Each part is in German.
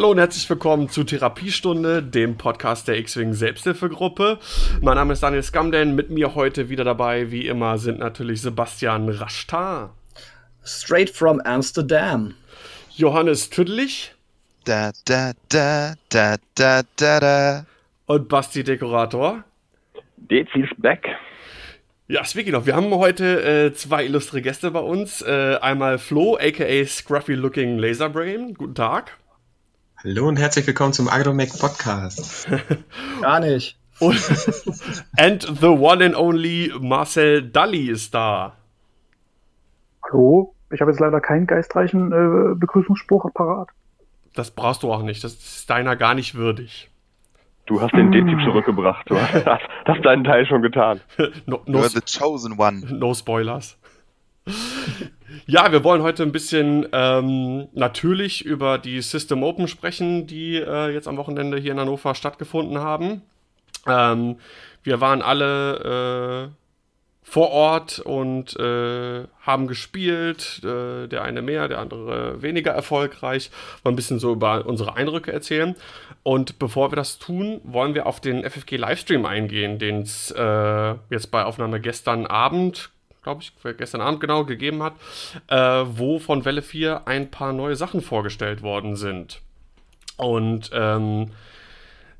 Hallo und herzlich willkommen zu Therapiestunde, dem Podcast der X-Wing Selbsthilfegruppe. Mein Name ist Daniel Skamden. Mit mir heute wieder dabei, wie immer, sind natürlich Sebastian Raschtar. Straight from Amsterdam. Johannes Tüdlich. Da, da, da, da, da, da, da. Und Basti Dekorator. Dezis back. Ja, speaking of, wir haben heute äh, zwei illustre Gäste bei uns. Äh, einmal Flo, aka Scruffy Looking Laserbrain. Guten Tag. Hallo und herzlich willkommen zum AgroMac Podcast. Gar nicht. Und and the one and only Marcel Dalli ist da. Hallo, ich habe jetzt leider keinen geistreichen äh, Begrüßungsspruch parat. Das brauchst du auch nicht. Das ist deiner gar nicht würdig. Du hast den Dezi zurückgebracht. Du hast, hast deinen Teil schon getan. no, no, You're the chosen one. no Spoilers. Ja, wir wollen heute ein bisschen ähm, natürlich über die System Open sprechen, die äh, jetzt am Wochenende hier in Hannover stattgefunden haben. Ähm, wir waren alle äh, vor Ort und äh, haben gespielt. Äh, der eine mehr, der andere weniger erfolgreich. Wollen ein bisschen so über unsere Eindrücke erzählen. Und bevor wir das tun, wollen wir auf den FFG Livestream eingehen, den es äh, jetzt bei Aufnahme gestern Abend glaube ich, gestern Abend genau gegeben hat, äh, wo von Welle 4 ein paar neue Sachen vorgestellt worden sind. Und ähm,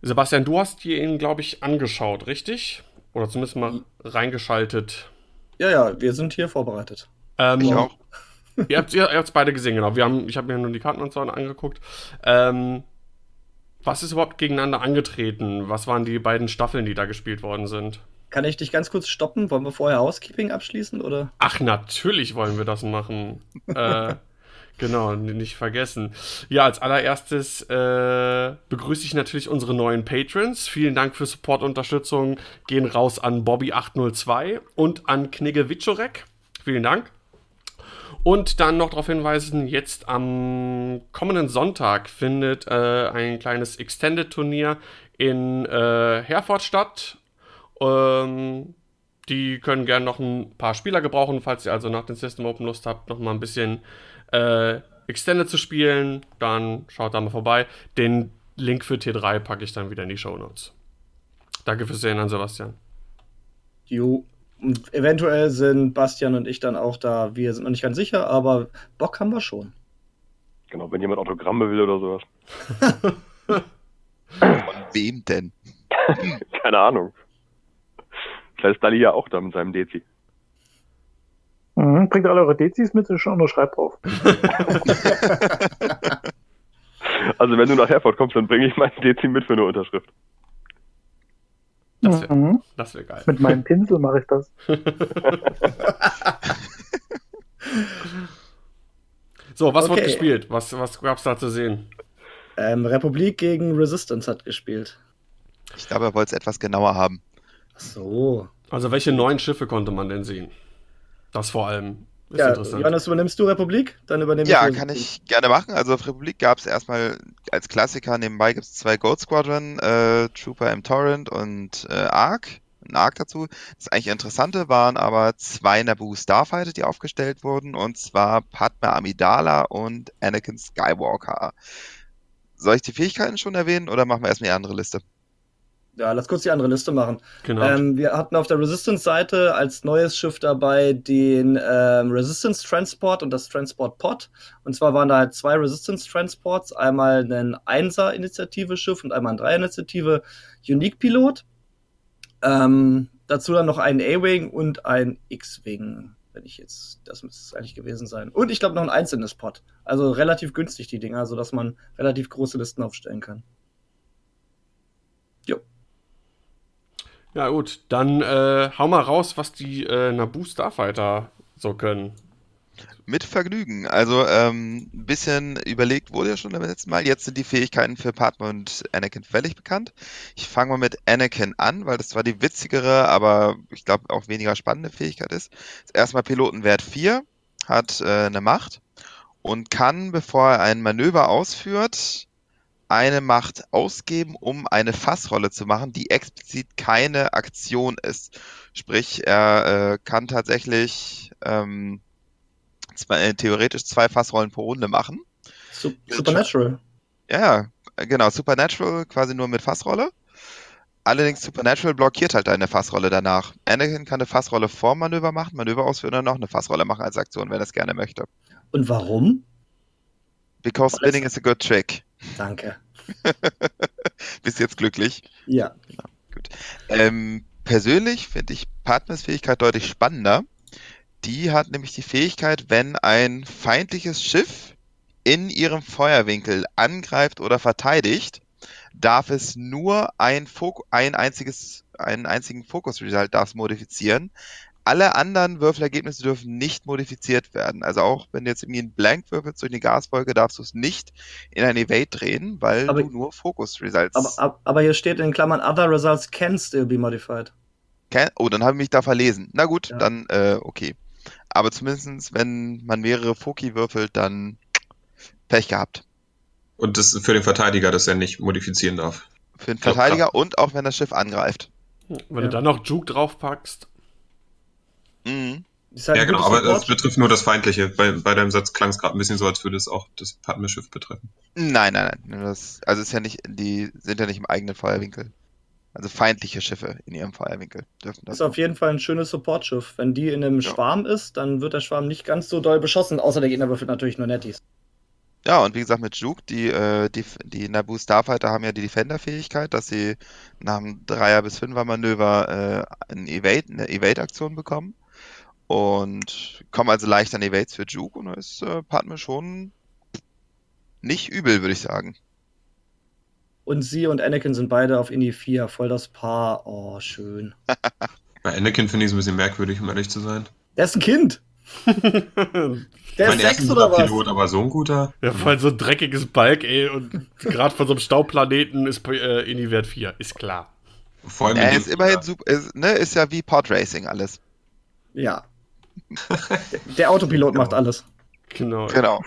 Sebastian, du hast dir ihn, glaube ich, angeschaut, richtig? Oder zumindest mal reingeschaltet. Ja, ja, wir sind hier vorbereitet. Ähm, Ich auch. Ihr habt es beide gesehen, genau. Wir haben, ich habe mir nur die Karten und so angeguckt. Ähm, was ist überhaupt gegeneinander angetreten? Was waren die beiden Staffeln, die da gespielt worden sind? Kann ich dich ganz kurz stoppen? Wollen wir vorher Housekeeping abschließen oder? Ach, natürlich wollen wir das machen. äh, genau, nicht vergessen. Ja, als allererstes äh, begrüße ich natürlich unsere neuen Patrons. Vielen Dank für Support und Unterstützung. Gehen raus an Bobby802 und an Knigge Wiczorek. Vielen Dank. Und dann noch darauf hinweisen, jetzt am kommenden Sonntag findet äh, ein kleines Extended-Turnier in äh, Herford statt. Ähm, die können gerne noch ein paar Spieler gebrauchen, falls ihr also nach den System Open Lust habt, noch mal ein bisschen äh, Extended zu spielen, dann schaut da mal vorbei. Den Link für T3 packe ich dann wieder in die Show Notes. Danke fürs Sehen an Sebastian. Jo. Und eventuell sind Bastian und ich dann auch da. Wir sind noch nicht ganz sicher, aber Bock haben wir schon. Genau, wenn jemand Autogramme will oder sowas. Von wem denn? Keine Ahnung. Vielleicht ist Dali ja auch da mit seinem Dezi. Mhm, bringt alle eure Dezis mit, ist schon unterschreibt drauf. Also wenn du nach Herford kommst, dann bringe ich meinen Dezi mit für eine Unterschrift. Das wäre Mhm. wär geil. Mit meinem Pinsel mache ich das. So, was wurde Okay. gespielt? Was, was gab's da zu sehen? Ähm, Republik gegen Resistance hat gespielt. Ich glaube, er wollte es etwas genauer haben. So. Also, welche neuen Schiffe konnte man denn sehen? Das vor allem ist ja, interessant. Johannes, übernimmst du Republik? Dann übernehme Ja, ich kann ich gerne machen. Also auf Republik gab es erstmal als Klassiker nebenbei gibt es zwei Gold Squadron, äh, Trooper im Torrent und äh, Ark. Ein Ark dazu. Das eigentlich Interessante waren aber zwei Naboo Starfighter, die aufgestellt wurden, und zwar Padme Amidala und Anakin Skywalker. Soll ich die Fähigkeiten schon erwähnen oder machen wir erstmal die andere Liste? Ja, lass kurz die andere Liste machen. genau. Ähm, wir hatten auf der Resistance-Seite als neues Schiff dabei den ähm, Resistance Transport und das Transport Pod. Und zwar waren da halt zwei Resistance Transports, einmal ein 1er-Initiative-Schiff und einmal ein 3er-Initiative Unique-Pilot. Ähm, dazu dann noch ein A-Wing und ein X-Wing, wenn ich jetzt, das müsste es eigentlich gewesen sein. Und ich glaube noch ein einzelnes Pod. Also relativ günstig die Dinger, sodass man relativ große Listen aufstellen kann. Ja, gut. Dann äh, hau mal raus, was die äh, Naboo Starfighter so können. Mit Vergnügen. Also ähm, ein bisschen überlegt wurde ja schon beim letzten Mal. Jetzt sind die Fähigkeiten für Padme und Anakin völlig bekannt. Ich fange mal mit Anakin an, weil das zwar die witzigere, aber ich glaube auch weniger spannende Fähigkeit ist. erstmal Pilotenwert 4, hat äh, eine Macht und kann, bevor er ein Manöver ausführt, eine Macht ausgeben, um eine Fassrolle zu machen, die explizit keine Aktion ist. Sprich, er äh, kann tatsächlich ähm, zwei, äh, theoretisch zwei Fassrollen pro Runde machen. Sup Supernatural. Ja, genau. Supernatural quasi nur mit Fassrolle. Allerdings Supernatural blockiert halt eine Fassrolle danach. Anakin kann eine Fassrolle vor Manöver machen, Manöver ausführen und noch eine Fassrolle machen als Aktion, wenn er es gerne möchte. Und warum? Because spinning is a good trick. Danke. Bist jetzt glücklich? Ja. Ähm, persönlich finde ich Padmes Fähigkeit deutlich spannender. Die hat nämlich die Fähigkeit, wenn ein feindliches Schiff in ihrem Feuerwinkel angreift oder verteidigt, darf es nur ein, Fok ein einziges, einen einzigen Focus Result darf modifizieren. Alle anderen Würfelergebnisse dürfen nicht modifiziert werden. Also auch wenn du jetzt irgendwie einen Blank würfelst durch eine Gaswolke, darfst du es nicht in ein Evade drehen, weil Aber- du nur Focus Results Aber, ab- aber hier steht in Klammern, other results can still be modified. Ken oh, dann habe ich mich da verlesen. Na gut, Ja. dann äh, okay. Aber zumindestens, wenn man mehrere Foki würfelt, dann Pech gehabt. Und das ist für den Verteidiger, dass er nicht modifizieren darf. Für den Ja, Verteidiger und auch wenn das Schiff angreift. Wenn Ja. du dann noch Juke draufpackst, Mhm. Ist halt Ja, genau, aber das betrifft nur das Feindliche. Bei, bei deinem Satz klang es gerade ein bisschen so, als würde es auch das Padme-Schiff betreffen. Nein, nein, nein. Das, also ist ja nicht, die sind ja nicht im eigenen Feuerwinkel. Also feindliche Schiffe in ihrem Feuerwinkel dürfen das. ist auf jeden Fall ein schönes Supportschiff. Wenn die in einem Ja. Schwarm ist, dann wird der Schwarm nicht ganz so doll beschossen, außer der Gegner würfelt natürlich nur Netties. Ja, und wie gesagt, mit Juke, die, äh, die, die Naboo Starfighter haben ja die Defender-Fähigkeit, dass sie nach einem Dreier- bis Fünfer-Manöver äh, eine Evade-Aktion bekommen. Und kommen also leicht an Evades für Juke und da ist äh, Padme schon nicht übel, würde ich sagen. Und sie und Anakin sind beide auf Indie 4, voll das Paar. Oh, schön. Bei Anakin finde ich es ein bisschen merkwürdig, um ehrlich zu sein. Der ist ein Kind. Der mein ist sechs oder was? Pilot, aber so ein guter. ja, voll so ein dreckiges Balk, ey, und gerade von so einem Staubplaneten ist äh, Ini Wert 4, ist klar. Vor allem Er ist immerhin super, ist, ne, ist ja wie Podracing alles. Ja. Der, Autopilot macht alles. Genau. Genau.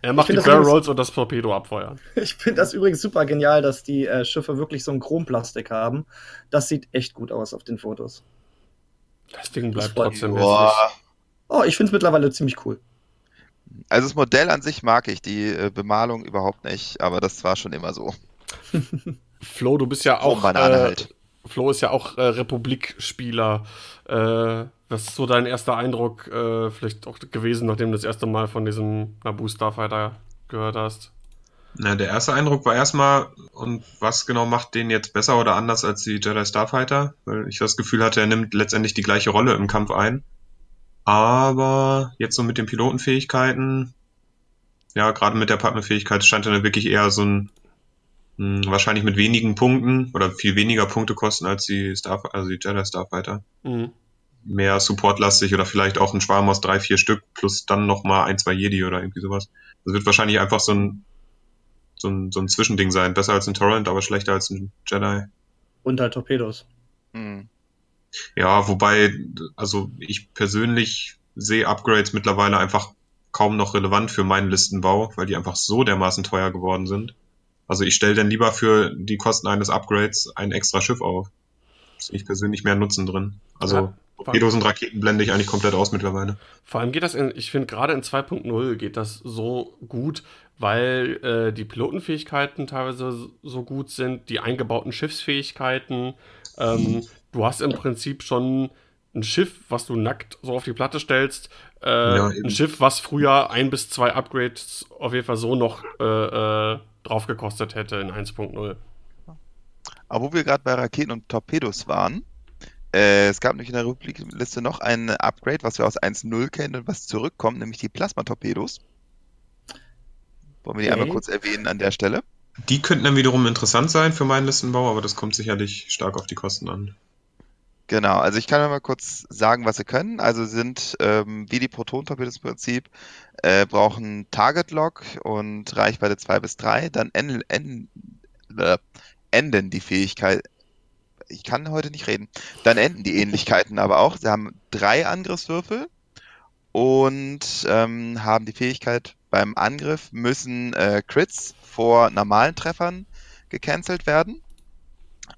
Er macht die Barrel Rolls und das Torpedo abfeuern. Ich finde das übrigens super genial, dass die äh, Schiffe wirklich so ein Chromplastik haben. Das sieht echt gut aus auf den Fotos. Das Ding bleibt Das trotzdem Boah. Oh, ich finde es mittlerweile ziemlich cool. Also das Modell an sich mag ich, die äh, Bemalung überhaupt nicht, aber das war schon immer so. Flo, du bist ja auch. Banane äh, halt. Flo ist ja auch äh, Republik-Spieler. Äh, was ist so dein erster Eindruck äh, vielleicht auch gewesen, nachdem du das erste Mal von diesem Naboo Starfighter gehört hast? Na, der erste Eindruck war erstmal, und was genau macht den jetzt besser oder anders als die Jedi Starfighter? Weil ich das Gefühl hatte, er nimmt letztendlich die gleiche Rolle im Kampf ein. Aber jetzt so mit den Pilotenfähigkeiten, ja, gerade mit der Partnerfähigkeit scheint er wirklich eher so ein, mh, wahrscheinlich mit wenigen Punkten oder viel weniger Punkte kosten als die Star, also die Jedi Starfighter. Mhm. Mehr supportlastig oder vielleicht auch ein Schwarm aus drei, vier Stück plus dann nochmal ein, zwei Jedi oder irgendwie sowas. Das wird wahrscheinlich einfach so ein, so ein, so ein Zwischending sein. Besser als ein Torrent, aber schlechter als ein Jedi. Und halt Torpedos. Hm. Ja, wobei, also ich persönlich sehe Upgrades mittlerweile einfach kaum noch relevant für meinen Listenbau, weil die einfach so dermaßen teuer geworden sind. Also ich stelle dann lieber für die Kosten eines Upgrades ein extra Schiff auf. Sehe ich persönlich mehr Nutzen drin. Also Ja. Torpedos und Raketen blende ich eigentlich komplett aus mittlerweile. Vor allem geht das in, ich finde gerade in 2.0 geht das so gut, weil äh, die Pilotenfähigkeiten teilweise so gut sind, die eingebauten Schiffsfähigkeiten. Ähm, du hast im Prinzip schon ein Schiff, was du nackt so auf die Platte stellst. Äh, Ja, ein Schiff, was früher ein bis zwei Upgrades auf jeden Fall so noch äh, äh, drauf gekostet hätte in 1.0. Aber wo wir gerade bei Raketen und Torpedos waren, äh, es gab nämlich in der Republik-Liste noch ein Upgrade, was wir aus 1.0 kennen und was zurückkommt, nämlich die Plasmatorpedos. Wollen wir die Okay. einmal kurz erwähnen an der Stelle? Die könnten dann wiederum interessant sein für meinen Listenbau, aber das kommt sicherlich stark auf die Kosten an. Genau, also ich kann mal kurz sagen, was sie können. Also sind ähm, wie die Proton-Torpedos im Prinzip, äh, brauchen Target Lock und Reichweite 2 bis 3, dann enden, enden, äh, enden die Fähigkeit. Ich kann heute nicht reden. Dann enden die Ähnlichkeiten aber auch. Sie haben drei Angriffswürfel und ähm, haben die Fähigkeit, beim Angriff müssen äh, Crits vor normalen Treffern gecancelt werden.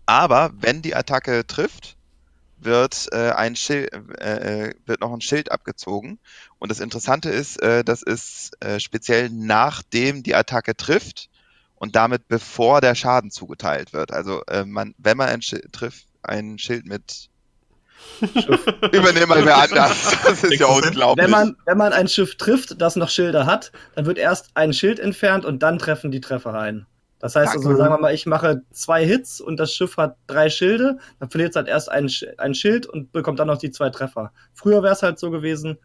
Aber wenn die Attacke trifft, wird, äh, ein Schild, äh, äh, wird noch ein Schild abgezogen. Und das Interessante ist, äh, das ist äh, speziell nachdem die Attacke trifft und damit bevor der Schaden zugeteilt wird. Also äh, man, wenn man ein Schild trifft, ein Schild mit Übernehmen mal wer anders. Das ist ja unglaublich. Wenn man, wenn man ein Schiff trifft, das noch Schilder hat, dann wird erst ein Schild entfernt und dann treffen die Treffer ein. Das heißt also, sagen wir mal, ich mache zwei Hits und das Schiff hat drei Schilde, dann verliert es halt erst ein, ein Schild und bekommt dann noch die zwei Treffer. Früher wäre es halt so gewesen,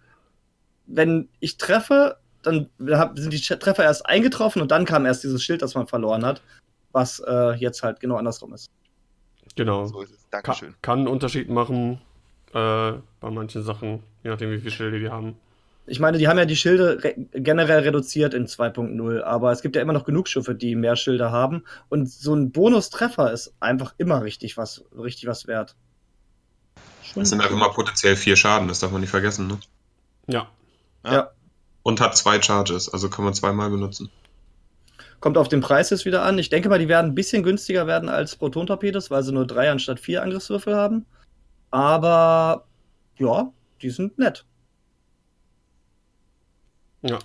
wenn ich treffe, dann sind die Treffer erst eingetroffen und dann kam erst dieses Schild, das man verloren hat, was äh, jetzt halt genau andersrum ist. Genau. So ist es. Dankeschön. Kann, kann einen Unterschied machen äh, bei manchen Sachen, je nachdem, wie viele Schilde die haben. Ich meine, die haben ja die Schilde re generell reduziert in 2.0, aber es gibt ja immer noch genug Schiffe, die mehr Schilde haben. Und so ein Bonustreffer ist einfach immer richtig was, richtig was wert. Schon das sind einfach mal potenziell vier Schaden, das darf man nicht vergessen, ne? Ja. Ja. ja. Und hat zwei Charges, also kann man zweimal benutzen. Kommt auf den Preis jetzt wieder an. Ich denke mal, die werden ein bisschen günstiger werden als Proton-Torpedos, weil sie nur drei anstatt vier Angriffswürfel haben. Aber ja, die sind nett. Ja.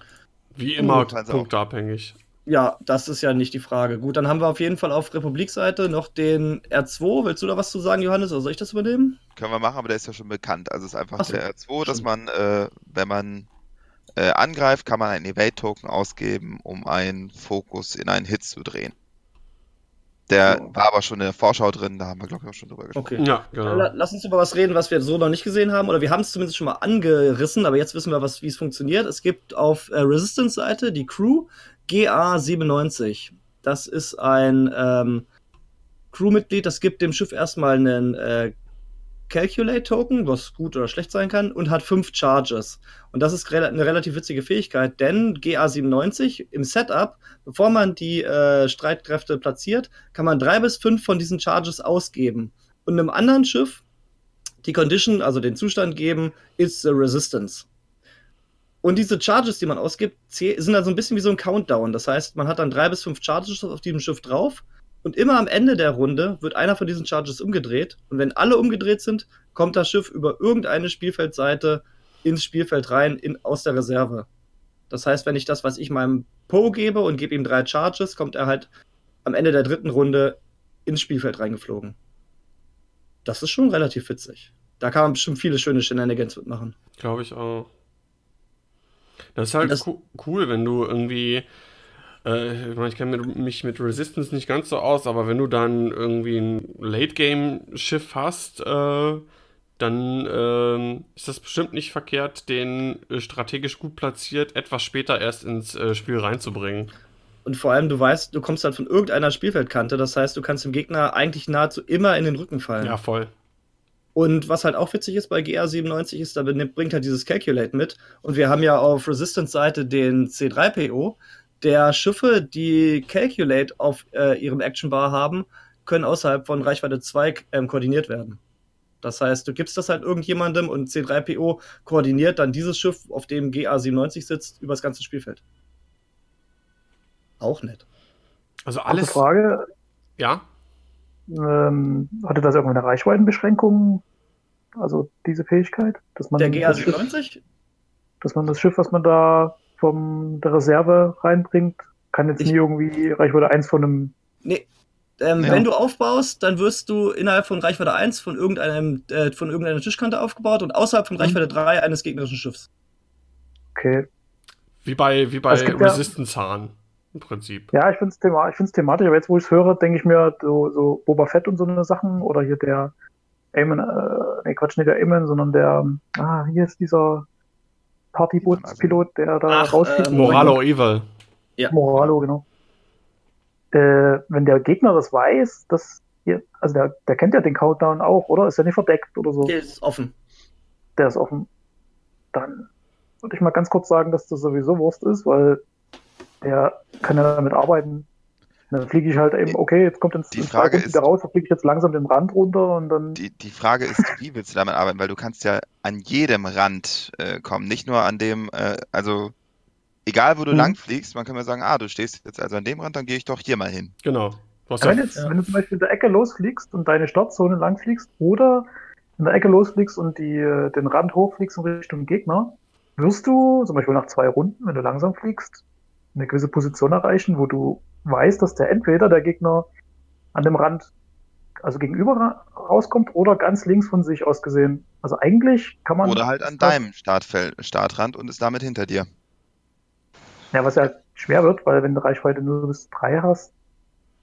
Wie immer punktabhängig. Ja, das ist ja nicht die Frage. Gut, dann haben wir auf jeden Fall auf Republikseite noch den R2. Willst du da was zu sagen, Johannes, oder soll ich das übernehmen? Können wir machen, aber der ist ja schon bekannt. Also es ist einfach so, der R2, dass man, äh, wenn man äh, angreift, kann man einen Evade-Token ausgeben, um einen Fokus in einen Hit zu drehen. Der oh. war aber schon in der Vorschau drin, da haben wir, glaube ich, auch schon drüber gesprochen. Okay. Ja, genau. Lass uns über was reden, was wir so noch nicht gesehen haben. Oder wir haben es zumindest schon mal angerissen, aber jetzt wissen wir, wie es funktioniert. Es gibt auf äh, Resistance-Seite die Crew GA97. Das ist ein ähm, Crewmitglied, das gibt dem Schiff erstmal einen äh, Calculate-Token, was gut oder schlecht sein kann, und hat fünf Charges. Und das ist eine relativ witzige Fähigkeit, denn GA97 im Setup, bevor man die äh, Streitkräfte platziert, kann man drei bis fünf von diesen Charges ausgeben. Und einem anderen Schiff die Condition, also den Zustand geben, ist the Resistance. Und diese Charges, die man ausgibt, sind dann so ein bisschen wie so ein Countdown. Das heißt, man hat dann drei bis fünf Charges auf diesem Schiff drauf und immer am Ende der Runde wird einer von diesen Charges umgedreht. Und wenn alle umgedreht sind, kommt das Schiff über irgendeine Spielfeldseite ins Spielfeld rein in, aus der Reserve. Das heißt, wenn ich das, was ich meinem Po gebe und gebe ihm drei Charges, kommt er halt am Ende der dritten Runde ins Spielfeld reingeflogen. Das ist schon relativ witzig. Da kann man bestimmt viele schöne Shenanigans mitmachen. Glaube ich auch. Das ist halt das, cool, wenn du irgendwie äh, ich, mein, ich kenne mich mit Resistance nicht ganz so aus, aber wenn du dann irgendwie ein Late-Game-Schiff hast, äh, dann äh, ist das bestimmt nicht verkehrt, den äh, strategisch gut platziert etwas später erst ins äh, Spiel reinzubringen. Und vor allem, du weißt, du kommst halt von irgendeiner Spielfeldkante, das heißt, du kannst dem Gegner eigentlich nahezu immer in den Rücken fallen. Ja, voll. Und was halt auch witzig ist bei GR97 ist, da bringt halt dieses Calculate mit. Und wir haben ja auf Resistance-Seite den C3PO, der Schiffe, die Calculate auf äh, ihrem Action Bar haben, können außerhalb von Reichweite 2 ähm, koordiniert werden. Das heißt, du gibst das halt irgendjemandem und C3PO koordiniert dann dieses Schiff, auf dem GA97 sitzt, über das ganze Spielfeld. Auch nett. Also alles. Frage. Ja. Ähm, hatte das irgendeine Reichweitenbeschränkung? Also diese Fähigkeit? Dass man Der GA97? dass man das Schiff, was man da von der Reserve reinbringt. Kann jetzt ich, nie irgendwie Reichweite 1 von einem. Nee. Ähm, ja. Wenn du aufbaust, dann wirst du innerhalb von Reichweite 1 von, irgendeinem, äh, von irgendeiner Tischkante aufgebaut und außerhalb von mhm. Reichweite 3 eines gegnerischen Schiffs. Okay. Wie bei, wie bei Resistance Hahn im Prinzip. Ja, ich finde es thema thematisch, aber jetzt, wo ich es höre, denke ich mir so, so Boba Fett und so eine Sachen oder hier der Eamon, äh, nee, Quatsch, nicht der Eamon, sondern der, ah, hier ist dieser Partybootspilot, der da rausfliegt. Äh, Moralo Evil. Ja. Moralo, genau. Äh, wenn der Gegner das weiß, dass hier, also der, der kennt ja den Countdown auch, oder? Ist er nicht verdeckt oder so? Der ist offen. Der ist offen. Dann würde ich mal ganz kurz sagen, dass das sowieso Wurst ist, weil der kann ja damit arbeiten, dann fliege ich halt eben, okay, jetzt kommt ins, die Frage ist, wieder raus, dann fliege ich jetzt langsam den Rand runter und dann. Die, die Frage ist, wie willst du damit arbeiten? Weil du kannst ja an jedem Rand äh, kommen, nicht nur an dem, äh, also egal wo du hm. lang fliegst, man kann ja sagen, ah, du stehst jetzt also an dem Rand, dann gehe ich doch hier mal hin. Genau. Wenn, jetzt, ja. wenn, du zum Beispiel in der Ecke losfliegst und deine Startzone lang fliegst oder in der Ecke losfliegst und die, äh, den Rand hochfliegst in Richtung Gegner, wirst du zum Beispiel nach zwei Runden, wenn du langsam fliegst, eine gewisse Position erreichen, wo du weißt, dass der entweder der Gegner an dem Rand, also gegenüber ra rauskommt oder ganz links von sich aus gesehen. Also eigentlich kann man. Oder halt an deinem Startfeld, Startrand und ist damit hinter dir. Ja, was ja schwer wird, weil wenn du Reichweite nur bis drei hast.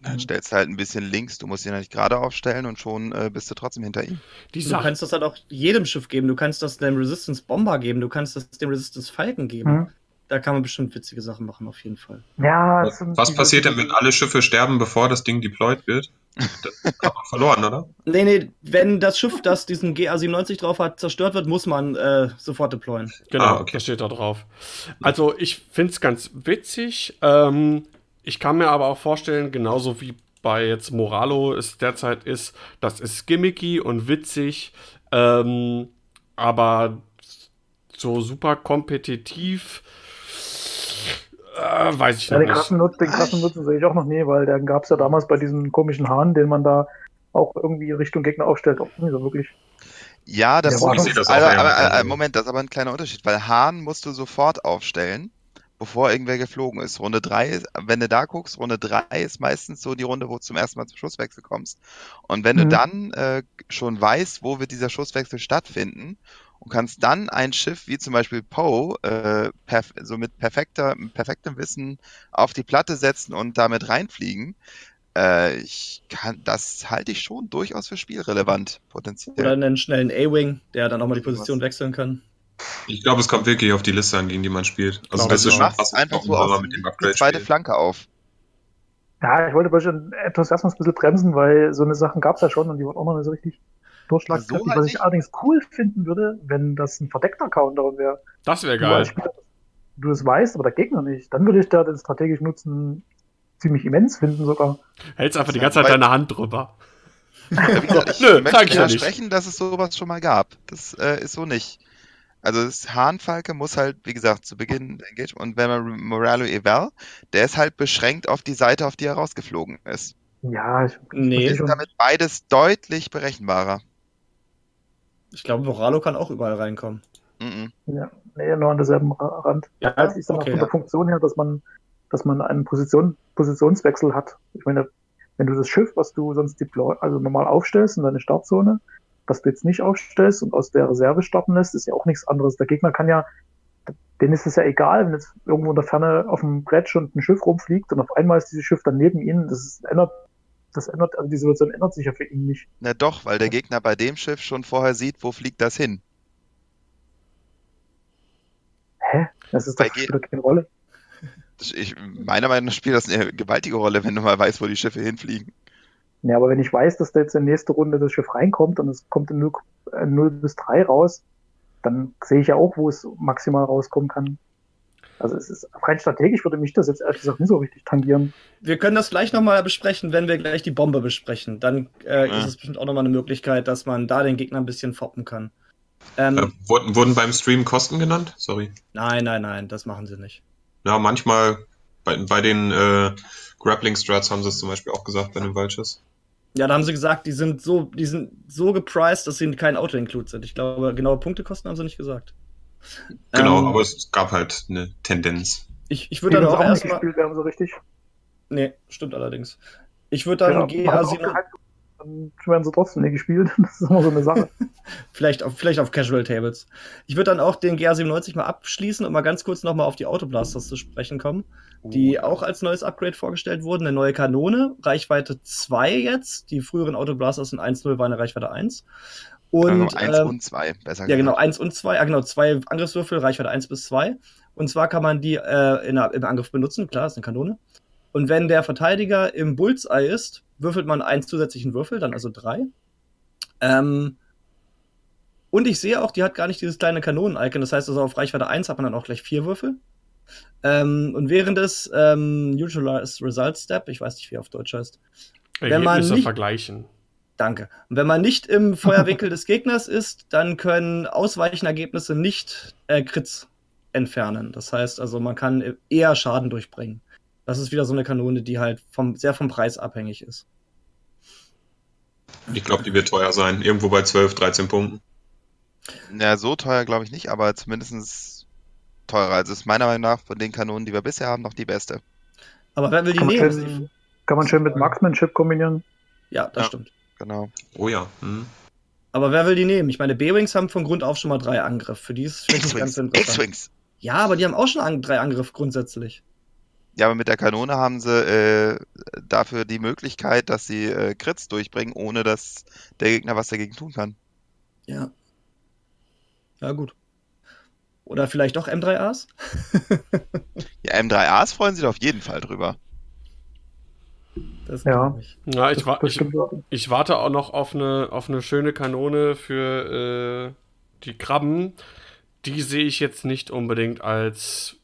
Dann stellst du halt ein bisschen links, du musst ihn halt gerade aufstellen und schon äh, bist du trotzdem hinter ihm. Die du kannst das halt auch jedem Schiff geben. Du kannst das dem Resistance Bomber geben, du kannst das dem Resistance Falcon geben. Mhm. Da kann man bestimmt witzige Sachen machen, auf jeden Fall. Ja, was, was passiert denn, wenn alle Schiffe sterben, bevor das Ding deployed wird? Das hat man verloren, oder? Nee, nee, wenn das Schiff, das diesen GA97 drauf hat, zerstört wird, muss man äh, sofort deployen. Genau, ah, okay. das steht da drauf. Also ich finde es ganz witzig. Ähm, ich kann mir aber auch vorstellen, genauso wie bei jetzt Moralo es derzeit ist, das ist gimmicky und witzig, ähm, aber so super kompetitiv äh, weiß ich ja, noch den Krassen Nutzen, den krassen Nutzen sehe ich auch noch nie, weil dann gab es ja damals bei diesem komischen Hahn, den man da auch irgendwie Richtung Gegner aufstellt, auch nicht so wirklich. Ja, das, ja, ist, das also, aber, aber, Moment, das ist aber ein kleiner Unterschied, weil Hahn musst du sofort aufstellen, bevor irgendwer geflogen ist. Runde 3, wenn du da guckst, Runde 3 ist meistens so die Runde, wo du zum ersten Mal zum Schusswechsel kommst. Und wenn mhm. du dann äh, schon weißt, wo wird dieser Schusswechsel stattfinden und kannst dann ein Schiff wie zum Beispiel Poe äh, so mit perfekter, perfektem Wissen auf die Platte setzen und damit reinfliegen. Äh, ich kann, das halte ich schon durchaus für spielrelevant, potenziell. Oder einen schnellen A-Wing, der dann auch mal die Position Was? wechseln kann. Ich glaube, es kommt wirklich auf die Liste an, gegen die man spielt. Also, das ist schon fast einfach so aus mit dem Upgrade. Zweite Flanke auf. Ja, ich wollte schon etwas erstmal ein bisschen bremsen, weil so eine Sachen gab es ja schon und die waren auch noch nicht so richtig durchschlagskräftig. So was ich allerdings cool finden würde, wenn das ein verdeckter Counter wäre. Das wäre geil. Spieler, du das weißt, aber der Gegner nicht. Dann würde ich da den strategischen Nutzen ziemlich immens finden sogar. Hältst einfach die ganze Zeit deine Hand drüber. Ja, gesagt, ich Nö, möchte ich versprechen, dass es sowas schon mal gab. Das äh, ist so nicht. Also das Hahnfalke muss halt, wie gesagt, zu Beginn engaged und wenn man Moralo Eval, der ist halt beschränkt auf die Seite, auf die er rausgeflogen ist. Ja, ich, nee. ist damit beides deutlich berechenbarer. Ich glaube, Moralo kann auch überall reinkommen. Mhm. Ja, nee, nur an derselben Rand. Ja, also ich sag mal okay, von der ja. Funktion her, dass man, dass man einen Position, Positionswechsel hat. Ich meine, wenn du das Schiff, was du sonst deploy, also normal aufstellst in deine Startzone, was du jetzt nicht aufstellst und aus der Reserve starten lässt, ist ja auch nichts anderes. Der Gegner kann ja, denen ist es ja egal, wenn jetzt irgendwo in der Ferne auf dem Brett schon ein Schiff rumfliegt und auf einmal ist dieses Schiff dann neben ihnen. Das ist, ändert das ändert, also die Situation ändert sich ja für ihn nicht. Na doch, weil der Gegner bei dem Schiff schon vorher sieht, wo fliegt das hin. Hä? Das ist doch spielt keine Rolle. Ich, meiner Meinung nach spielt das eine gewaltige Rolle, wenn du mal weißt, wo die Schiffe hinfliegen. Ja, aber wenn ich weiß, dass da jetzt in der nächsten Runde das Schiff reinkommt und es kommt in 0, 0 äh, bis 3 raus, dann sehe ich ja auch, wo es maximal rauskommen kann. Also es ist rein strategisch würde mich das jetzt ehrlich gesagt nicht so richtig tangieren. Wir können das gleich nochmal besprechen, wenn wir gleich die Bombe besprechen. Dann äh, ja. ist es bestimmt auch nochmal eine Möglichkeit, dass man da den Gegner ein bisschen foppen kann. Ähm, äh, wurden, wurden beim Stream Kosten genannt? Sorry. Nein, nein, nein, das machen sie nicht. Ja, manchmal bei, bei den äh, Grappling Strats haben sie es zum Beispiel auch gesagt, bei den Vultures. Ja, da haben sie gesagt, die sind so, die sind so gepriced, dass sie kein Auto-Include sind. Ich glaube, genaue Punktekosten haben sie nicht gesagt. Genau, ähm, aber es gab halt eine Tendenz. Ich, ich würde dann auch erstmal. gespielt werden so richtig. Nee, stimmt allerdings. Ich würde dann ja, GA7. Dann werden sie trotzdem nicht gespielt. Das ist immer so eine Sache. vielleicht, auf, vielleicht auf Casual Tables. Ich würde dann auch den GA97 mal abschließen und mal ganz kurz nochmal auf die Autoblasters zu sprechen kommen, uh. die auch als neues Upgrade vorgestellt wurden. Eine neue Kanone, Reichweite 2 jetzt. Die früheren Autoblasters in 1.0 waren eine Reichweite 1. Und, also 1 ähm, und 2, besser Ja, genau, 1 und 2, ja genau, zwei Angriffswürfel, Reichweite 1 bis 2. Und zwar kann man die äh, in, im Angriff benutzen, klar, ist eine Kanone. Und wenn der Verteidiger im Bullseye ist, würfelt man einen zusätzlichen Würfel, dann also drei. Ähm, und ich sehe auch, die hat gar nicht dieses kleine Kanonen-Icon. Das heißt also, auf Reichweite 1 hat man dann auch gleich vier Würfel. Ähm, und während des ähm, Neutralized Result Step, ich weiß nicht, wie er auf Deutsch heißt, wenn man nicht, vergleichen. Danke. Und wenn man nicht im Feuerwinkel des Gegners ist, dann können Ausweichenergebnisse nicht äh, Crits entfernen. Das heißt also, man kann eher Schaden durchbringen. Das ist wieder so eine Kanone, die halt vom, sehr vom Preis abhängig ist. Ich glaube, die wird teuer sein. Irgendwo bei 12, 13 Punkten. Ja, so teuer glaube ich nicht, aber zumindest teurer. Also ist meiner Meinung nach von den Kanonen, die wir bisher haben, noch die beste. Aber wer will die Kann man, nehmen? schön, kann man schön mit Marksmanship kombinieren. Ja, das Ja. stimmt. Genau. Oh ja. Hm. Aber wer will die nehmen? Ich meine, B-Wings haben von Grund auf schon mal drei Angriff. Für die ist es ganz interessant. X-Wings. Ja, aber die haben auch schon an, drei Angriff grundsätzlich. Ja, aber mit der Kanone haben sie äh, dafür die Möglichkeit, dass sie äh, Crits durchbringen, ohne dass der Gegner was dagegen tun kann. Ja. Ja, gut. Oder vielleicht doch M3As? Ja, M3As freuen sich auf jeden Fall drüber. Das Ja. ich. Ja, ich, Das- wa ich, ich warte auch noch auf eine, auf eine schöne Kanone für äh, die Krabben. Die sehe ich jetzt nicht unbedingt als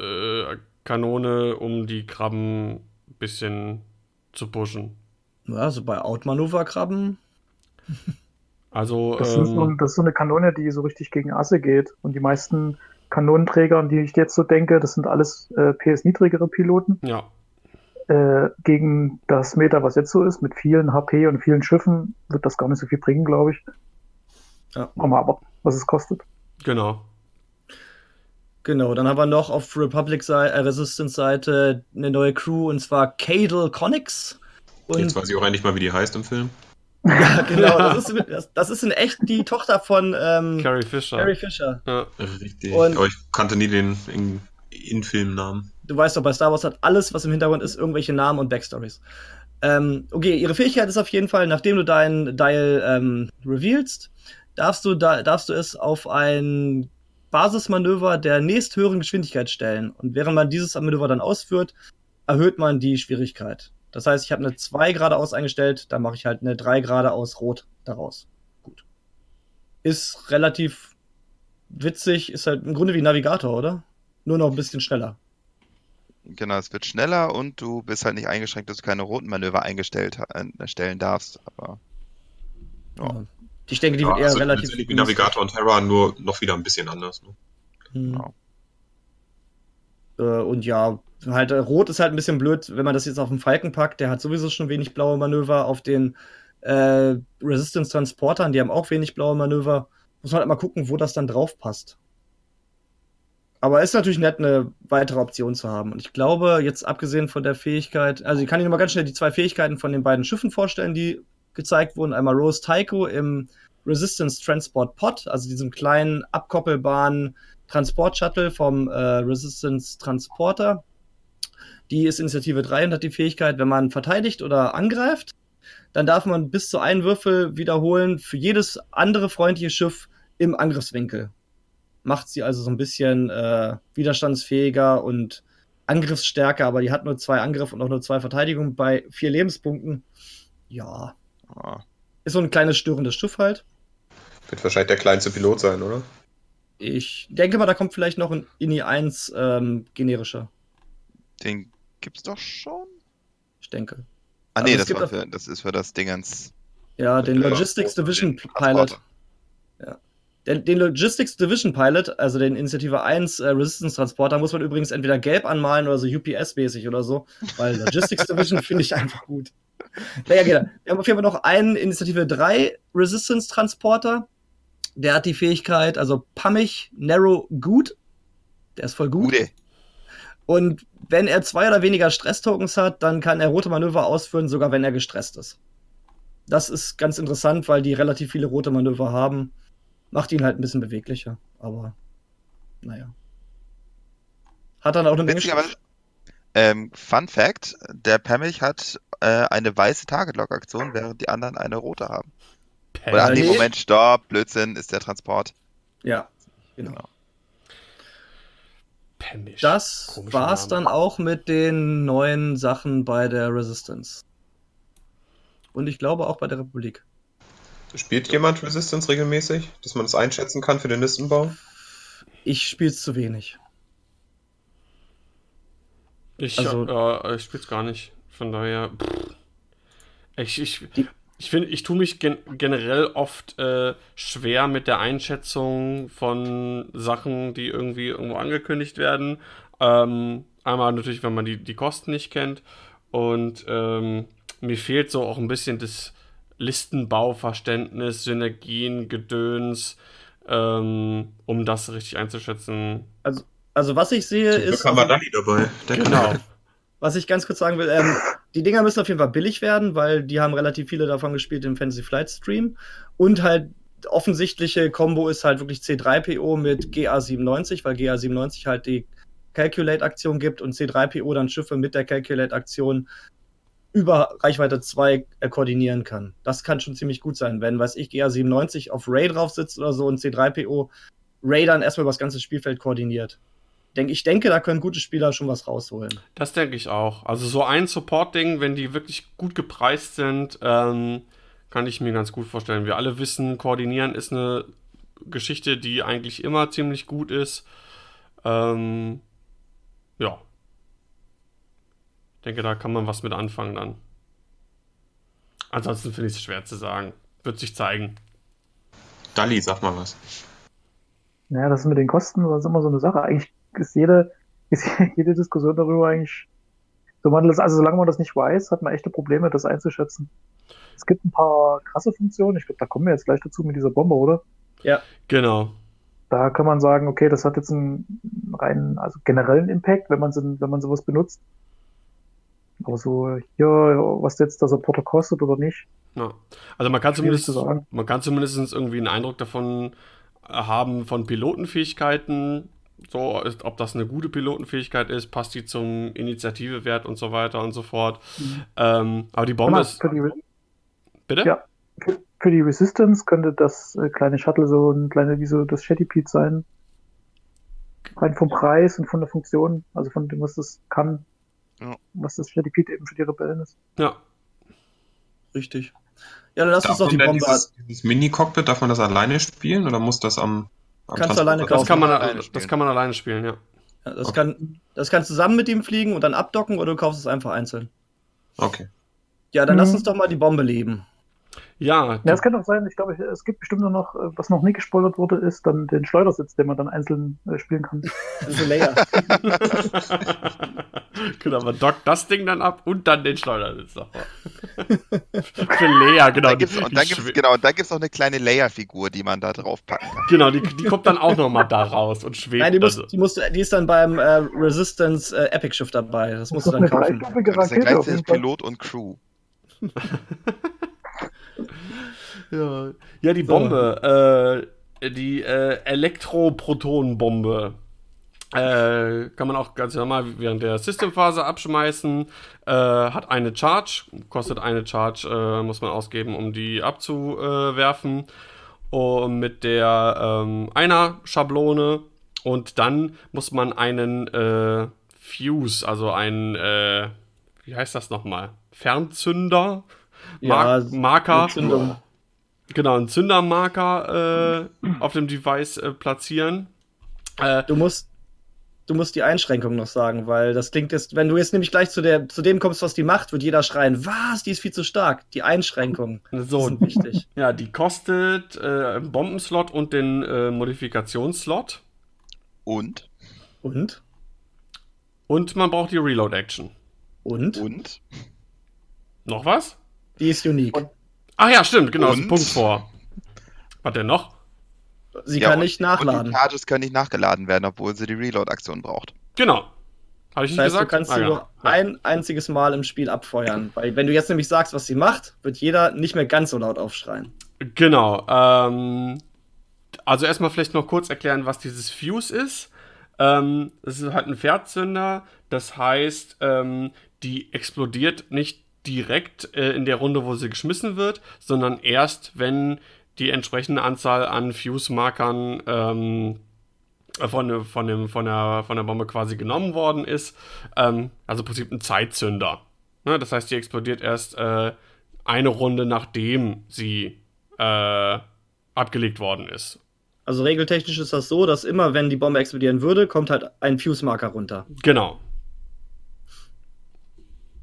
äh, Kanone, um die Krabben ein bisschen zu pushen. Ja, also bei Outmanöverkrabben. Also, Das, ist so, ähm, das ist so eine Kanone, die so richtig gegen Asse geht. Und die meisten Kanonenträger, an die ich jetzt so denke, das sind alles äh, PS-niedrigere Piloten. ja. Äh, gegen das Meta, was jetzt so ist, mit vielen HP und vielen Schiffen, wird das gar nicht so viel bringen, glaube ich. Ja. Mal abwarten, was es kostet. Genau. Genau, dann haben wir noch auf Republic äh, Resistance Seite eine neue Crew und zwar Cadel Connix. Und Jetzt weiß ich auch endlich mal, wie die heißt im Film. ja, genau, das ist, das, das ist in echt die Tochter von ähm, Carrie Fisher. Carrie Fisher. Ja. Richtig. Und- Aber ich kannte nie den in, in Filmnamen. Du weißt doch, bei Star Wars hat alles, was im Hintergrund ist, irgendwelche Namen und Backstories. Ähm, okay, ihre Fähigkeit ist auf jeden Fall, nachdem du dein Dial ähm, revealst, darfst du, da, darfst du es auf ein Basismanöver der nächsthöheren Geschwindigkeit stellen. Und während man dieses Manöver dann ausführt, erhöht man die Schwierigkeit. Das heißt, ich habe eine 2 geradeaus eingestellt, dann mache ich halt eine 3 geradeaus rot daraus. Gut. Ist relativ witzig, ist halt im Grunde wie Navigator, oder? Nur noch ein bisschen schneller. Genau, es wird schneller und du bist halt nicht eingeschränkt, dass du keine roten Manöver eingestellt äh, stellen darfst. Aber Ja. Ja. Ich denke, die Ja, wird eher also relativ. wie Navigator und Terra, nur noch wieder ein bisschen anders. Ne? Mhm. Ja. Äh, und ja, halt äh, Rot ist halt ein bisschen blöd, wenn man das jetzt auf den Falken packt. Der hat sowieso schon wenig blaue Manöver. Auf den äh, Resistance Transportern, die haben auch wenig blaue Manöver. Muss man halt mal gucken, wo das dann drauf passt. Aber ist natürlich nett, eine weitere Option zu haben. Und ich glaube, jetzt abgesehen von der Fähigkeit, also ich kann Ihnen mal ganz schnell die zwei Fähigkeiten von den beiden Schiffen vorstellen, die gezeigt wurden. Einmal Rose Tycho im Resistance Transport Pod, also diesem kleinen abkoppelbaren Transport-Shuttle vom äh, Resistance Transporter. Die ist Initiative 3 und hat die Fähigkeit, wenn man verteidigt oder angreift, dann darf man bis zu einen Würfel wiederholen für jedes andere freundliche Schiff im Angriffswinkel. Macht sie also so ein bisschen äh, widerstandsfähiger und angriffsstärker, aber die hat nur zwei Angriff und auch nur zwei Verteidigungen bei vier Lebenspunkten. Ja, ja. ist so ein kleines störendes Schiff halt. Wird wahrscheinlich der kleinste Pilot sein, oder? Ich denke mal, da kommt vielleicht noch ein INI 1 ähm, generischer. den gibt's doch schon. Ich denke. Ah Also nee, das, war für, das ist für das Dingens. Ja, den Ja, Logistics Division den Pilot. Transporter. Den, den Logistics Division Pilot, also den Initiative 1 äh, Resistance Transporter, muss man übrigens entweder gelb anmalen oder so UPS-mäßig oder so, weil Logistics Division finde ich einfach gut. Naja, genau. Wir haben auf jeden Fall noch einen Initiative 3 Resistance Transporter. Der hat die Fähigkeit, also Pummig Narrow Good. Der ist voll gut. Gute. Und wenn er zwei oder weniger Stress-Tokens hat, dann kann er rote Manöver ausführen, sogar wenn er gestresst ist. Das ist ganz interessant, weil die relativ viele rote Manöver haben. Macht ihn halt ein bisschen beweglicher. Aber naja. Hat dann auch eine Menge ähm, Fun Fact, der Pemmich hat äh, eine weiße Target-Lock-Aktion, während die anderen eine rote haben. Oder ach nee, nee. Moment, stopp, Blödsinn, ist der Transport. Ja, genau. Genau. Pemisch. Das Komischer war's Name. dann auch mit den neuen Sachen bei der Resistance. Und ich glaube auch bei der Republik. Spielt jemand Resistance regelmäßig, dass man das einschätzen kann für den Listenbau? Ich spiel's zu wenig. Ich, Also- äh, ich spiel's gar nicht. Von daher. Pff. Ich, ich, ich finde, ich tue mich gen generell oft äh, schwer mit der Einschätzung von Sachen, die irgendwie irgendwo angekündigt werden. Ähm, einmal natürlich, wenn man die, die Kosten nicht kennt. Und ähm, mir fehlt so auch ein bisschen das Listenbauverständnis, Synergien, Gedöns, ähm, um das richtig einzuschätzen. Also, also was ich sehe Zum Glück ist, haben wir Dalli dabei. Genau. was ich ganz kurz sagen will, ähm, die Dinger müssen auf jeden Fall billig werden, weil die haben relativ viele davon gespielt im Fantasy Flight Stream. Und halt offensichtliche Combo ist halt wirklich C3PO mit GA97, weil GA97 halt die Calculate-Aktion gibt und C3PO dann Schiffe mit der Calculate-Aktion über Reichweite 2 äh, koordinieren kann. Das kann schon ziemlich gut sein, wenn, weiß ich, GA97 auf Ray drauf sitzt oder so und C3PO Ray dann erstmal über das ganze Spielfeld koordiniert. Denk, ich denke, da können gute Spieler schon was rausholen. Das denke ich auch. Also so ein Support-Ding, wenn die wirklich gut gepreist sind, ähm, kann ich mir ganz gut vorstellen. Wir alle wissen, koordinieren ist eine Geschichte, die eigentlich immer ziemlich gut ist. Ähm, ja. Ich denke, da kann man was mit anfangen dann. Ansonsten finde ich es schwer zu sagen. Wird sich zeigen. Dalli, sag mal was. Naja, das ist mit den Kosten, das ist immer so eine Sache. Eigentlich ist jede, ist jede Diskussion darüber eigentlich, so man das, also solange man das nicht weiß, hat man echte Probleme, das einzuschätzen. Es gibt ein paar krasse Funktionen, ich glaube, da kommen wir jetzt gleich dazu mit dieser Bombe, oder? Genau. Da kann man sagen, okay, das hat jetzt einen reinen, also generellen Impact, wenn man, so- wenn man sowas benutzt. Aber so hier, was jetzt der Supporter kostet oder nicht, Ja. Also man kann zumindest, man kann zumindest irgendwie einen Eindruck davon haben von Pilotenfähigkeiten. So, ist, ob das eine gute Pilotenfähigkeit ist, passt die zum Initiativewert und so weiter und so fort. Ähm, aber die Bombe Genau, ist. für, die, Bitte? Ja. für, für die Resistance könnte das äh, kleine Shuttle so ein kleiner, wie so das Shetty Pete sein. Rein vom Preis und von der Funktion, also von dem, was das kann. Ja. Was das Pete eben für die Rebellen ist. Ja. Richtig. Ja, dann lass uns Darf doch die Bombe. dieses, dieses Mini-Cockpit, darf man das alleine spielen oder muss das am, am Kannst du alleine Das kaufen. kann, man, alleine das spielen. kann man alleine spielen, ja. Ja, das, Okay. kann, das kann zusammen mit ihm fliegen und dann abdocken oder du kaufst es einfach einzeln. Okay. Ja, dann Mhm. lass uns doch mal die Bombe leben. Ja, Ja, es kann auch sein, ich glaube, es gibt bestimmt noch, was noch nicht gespoilert wurde, ist dann den Schleudersitz, den man dann einzeln äh, spielen kann. Also Layer. genau, man dockt das Ding dann ab und dann den Schleudersitz davor. Für Lea, genau. Gibt's, und dann gibt's, schwe- genau, und dann gibt's noch eine kleine Layer-Figur, die man da drauf packen kann. Genau, die, die kommt dann auch nochmal da raus und schwebt. Nein, die, muss, also. die, musst, du- die ist dann beim äh, Resistance äh, Epic Shift dabei. Das musst du dann kaufen. Das ist Fall. Pilot und Crew. Ja, ja die So. Bombe, äh, die äh, Elektroprotonenbombe. Äh, kann man auch ganz normal während der Systemphase abschmeißen. Äh, hat eine Charge, kostet eine Charge, äh, muss man ausgeben, um die abzuwerfen. Und mit der ähm, einer Schablone. Und dann muss man einen äh, Fuse, also einen, äh, wie heißt das nochmal? Fernzünder? Mar Ja, Marker. Entzündung. Genau, einen Zündermarker äh, auf dem Device äh, platzieren. Äh, Du musst, du musst die Einschränkung noch sagen, weil das klingt jetzt, wenn du jetzt nämlich gleich zu, der, zu dem kommst, was die macht, wird jeder schreien, was, die ist viel zu stark. Die Einschränkungen so, sind wichtig. ja, die kostet äh, einen Bombenslot und den äh, Modifikationsslot. Und, Und? Und man braucht die Reload-Action. Und? und, Noch was? Die ist unique. Und- Ach ja, stimmt, genau, ist ein Und? Punkt vor. Was denn noch? Sie ja, kann und- nicht Und nachladen. die Charges können nicht nachgeladen werden, obwohl sie die Reload-Aktion braucht. Genau. Habe ich Das nicht heißt, du gesagt? kannst Ah, sie ja. nur ein einziges Mal im Spiel abfeuern. Weil wenn du jetzt nämlich sagst, was sie macht, wird jeder nicht mehr ganz so laut aufschreien. Genau. Ähm, also erstmal vielleicht noch kurz erklären, was dieses Fuse ist. Ähm, es ist halt ein Pferdzünder. Das heißt, ähm, die explodiert nicht direkt äh, in der Runde, wo sie geschmissen wird, sondern erst, wenn die entsprechende Anzahl an Fuse-Markern ähm, von, von, dem, von, der, von der Bombe quasi genommen worden ist. Ähm, also im Prinzip ein Zeitzünder. Ne? Das heißt, die explodiert erst äh, eine Runde, nachdem sie äh, abgelegt worden ist. Also regeltechnisch ist das so, dass immer, wenn die Bombe explodieren würde, kommt halt ein Fuse-Marker runter. Genau.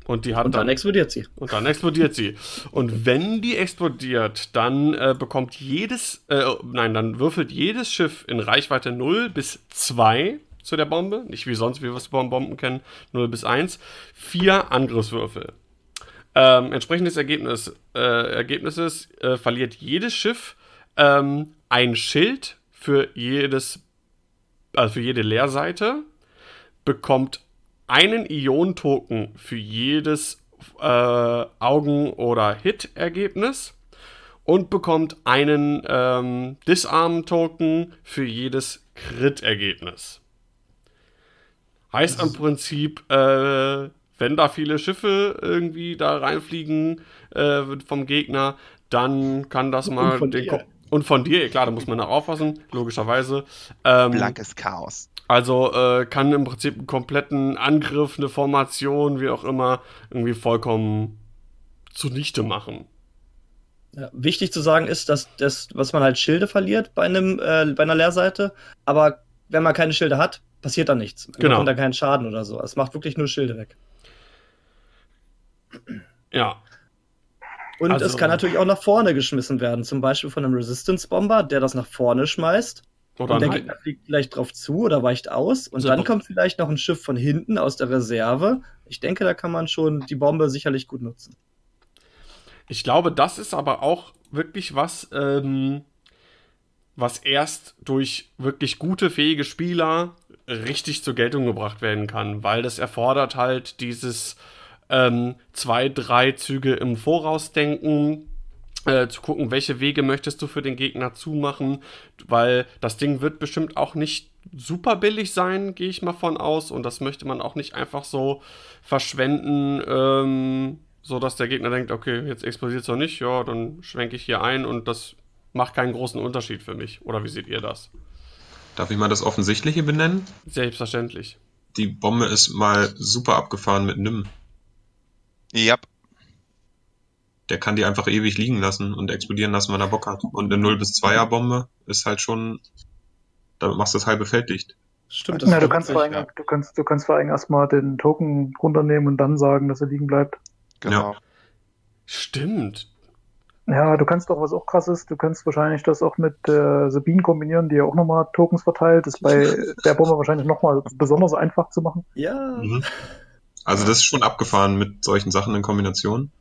Und die hat Und dann explodiert sie. Und dann explodiert sie. Und wenn die explodiert, dann äh, bekommt jedes, äh, nein, dann würfelt jedes Schiff in Reichweite 0 bis 2 zu der Bombe, nicht wie sonst, wie wir es bei Bomben kennen, 0 bis 1, vier Angriffswürfel. ähm, entsprechendes Ergebnis, äh, Ergebnisses äh, verliert jedes Schiff ähm, ein Schild für jedes, also für jede Leerseite, bekommt einen Ion-Token für jedes äh, Augen- oder Hit-Ergebnis und bekommt einen ähm, Disarm-Token für jedes Crit-Ergebnis. Heißt im Prinzip, äh, wenn da viele Schiffe irgendwie da reinfliegen äh, vom Gegner, dann kann das mal den dir. Ko- und von dir, klar, da muss man auch aufpassen, logischerweise. Ähm, Blankes Chaos. also äh, kann im Prinzip einen kompletten Angriff, eine Formation, wie auch immer, irgendwie vollkommen zunichte machen. Ja, wichtig zu sagen ist, dass das, was man halt Schilde verliert bei einem äh, bei einer Leerseite, aber wenn man keine Schilde hat, passiert da nichts. Man Genau. bekommt da keinen Schaden oder so. Es macht wirklich nur Schilde weg. Ja, Und Also- es kann natürlich auch nach vorne geschmissen werden, zum Beispiel von einem Resistance Bomber, der das nach vorne schmeißt. oder und der Gegner fliegt vielleicht drauf zu oder weicht aus. Und dann kommt vielleicht noch ein Schiff von hinten aus der Reserve. Ich denke, da kann man schon die Bombe sicherlich gut nutzen. Ich glaube, das ist aber auch wirklich was, ähm, was erst durch wirklich gute, fähige Spieler richtig zur Geltung gebracht werden kann, weil das erfordert halt dieses ähm, zwei, drei Züge im Voraus denken, äh, zu gucken, welche Wege möchtest du für den Gegner zumachen, weil das Ding wird bestimmt auch nicht super billig sein, gehe ich mal von aus, und das möchte man auch nicht einfach so verschwenden, ähm, so dass der Gegner denkt, okay, jetzt explodiert es noch nicht, ja, dann schwenke ich hier ein und das macht keinen großen Unterschied für mich. Oder wie seht ihr das? Darf ich mal das Offensichtliche benennen? Selbstverständlich. Die Bombe ist mal super abgefahren mit Nim. Ja, Der kann die einfach ewig liegen lassen und explodieren lassen, wenn er Bock hat. Und eine 0 bis 2er Bombe ist halt schon, damit machst du das halbe Feld dicht. Stimmt, Na, du kannst, vor sich, allem, du, kannst, du kannst vor allem erstmal den Token runternehmen und dann sagen, dass er liegen bleibt. genau. Stimmt. Ja, du kannst auch, was auch krass ist, du kannst wahrscheinlich das auch mit äh, Sabine kombinieren, die ja auch nochmal Tokens verteilt. Das ist bei der Bombe wahrscheinlich nochmal besonders einfach zu machen. Ja, Mhm. Also das ist schon abgefahren mit solchen Sachen in Kombination.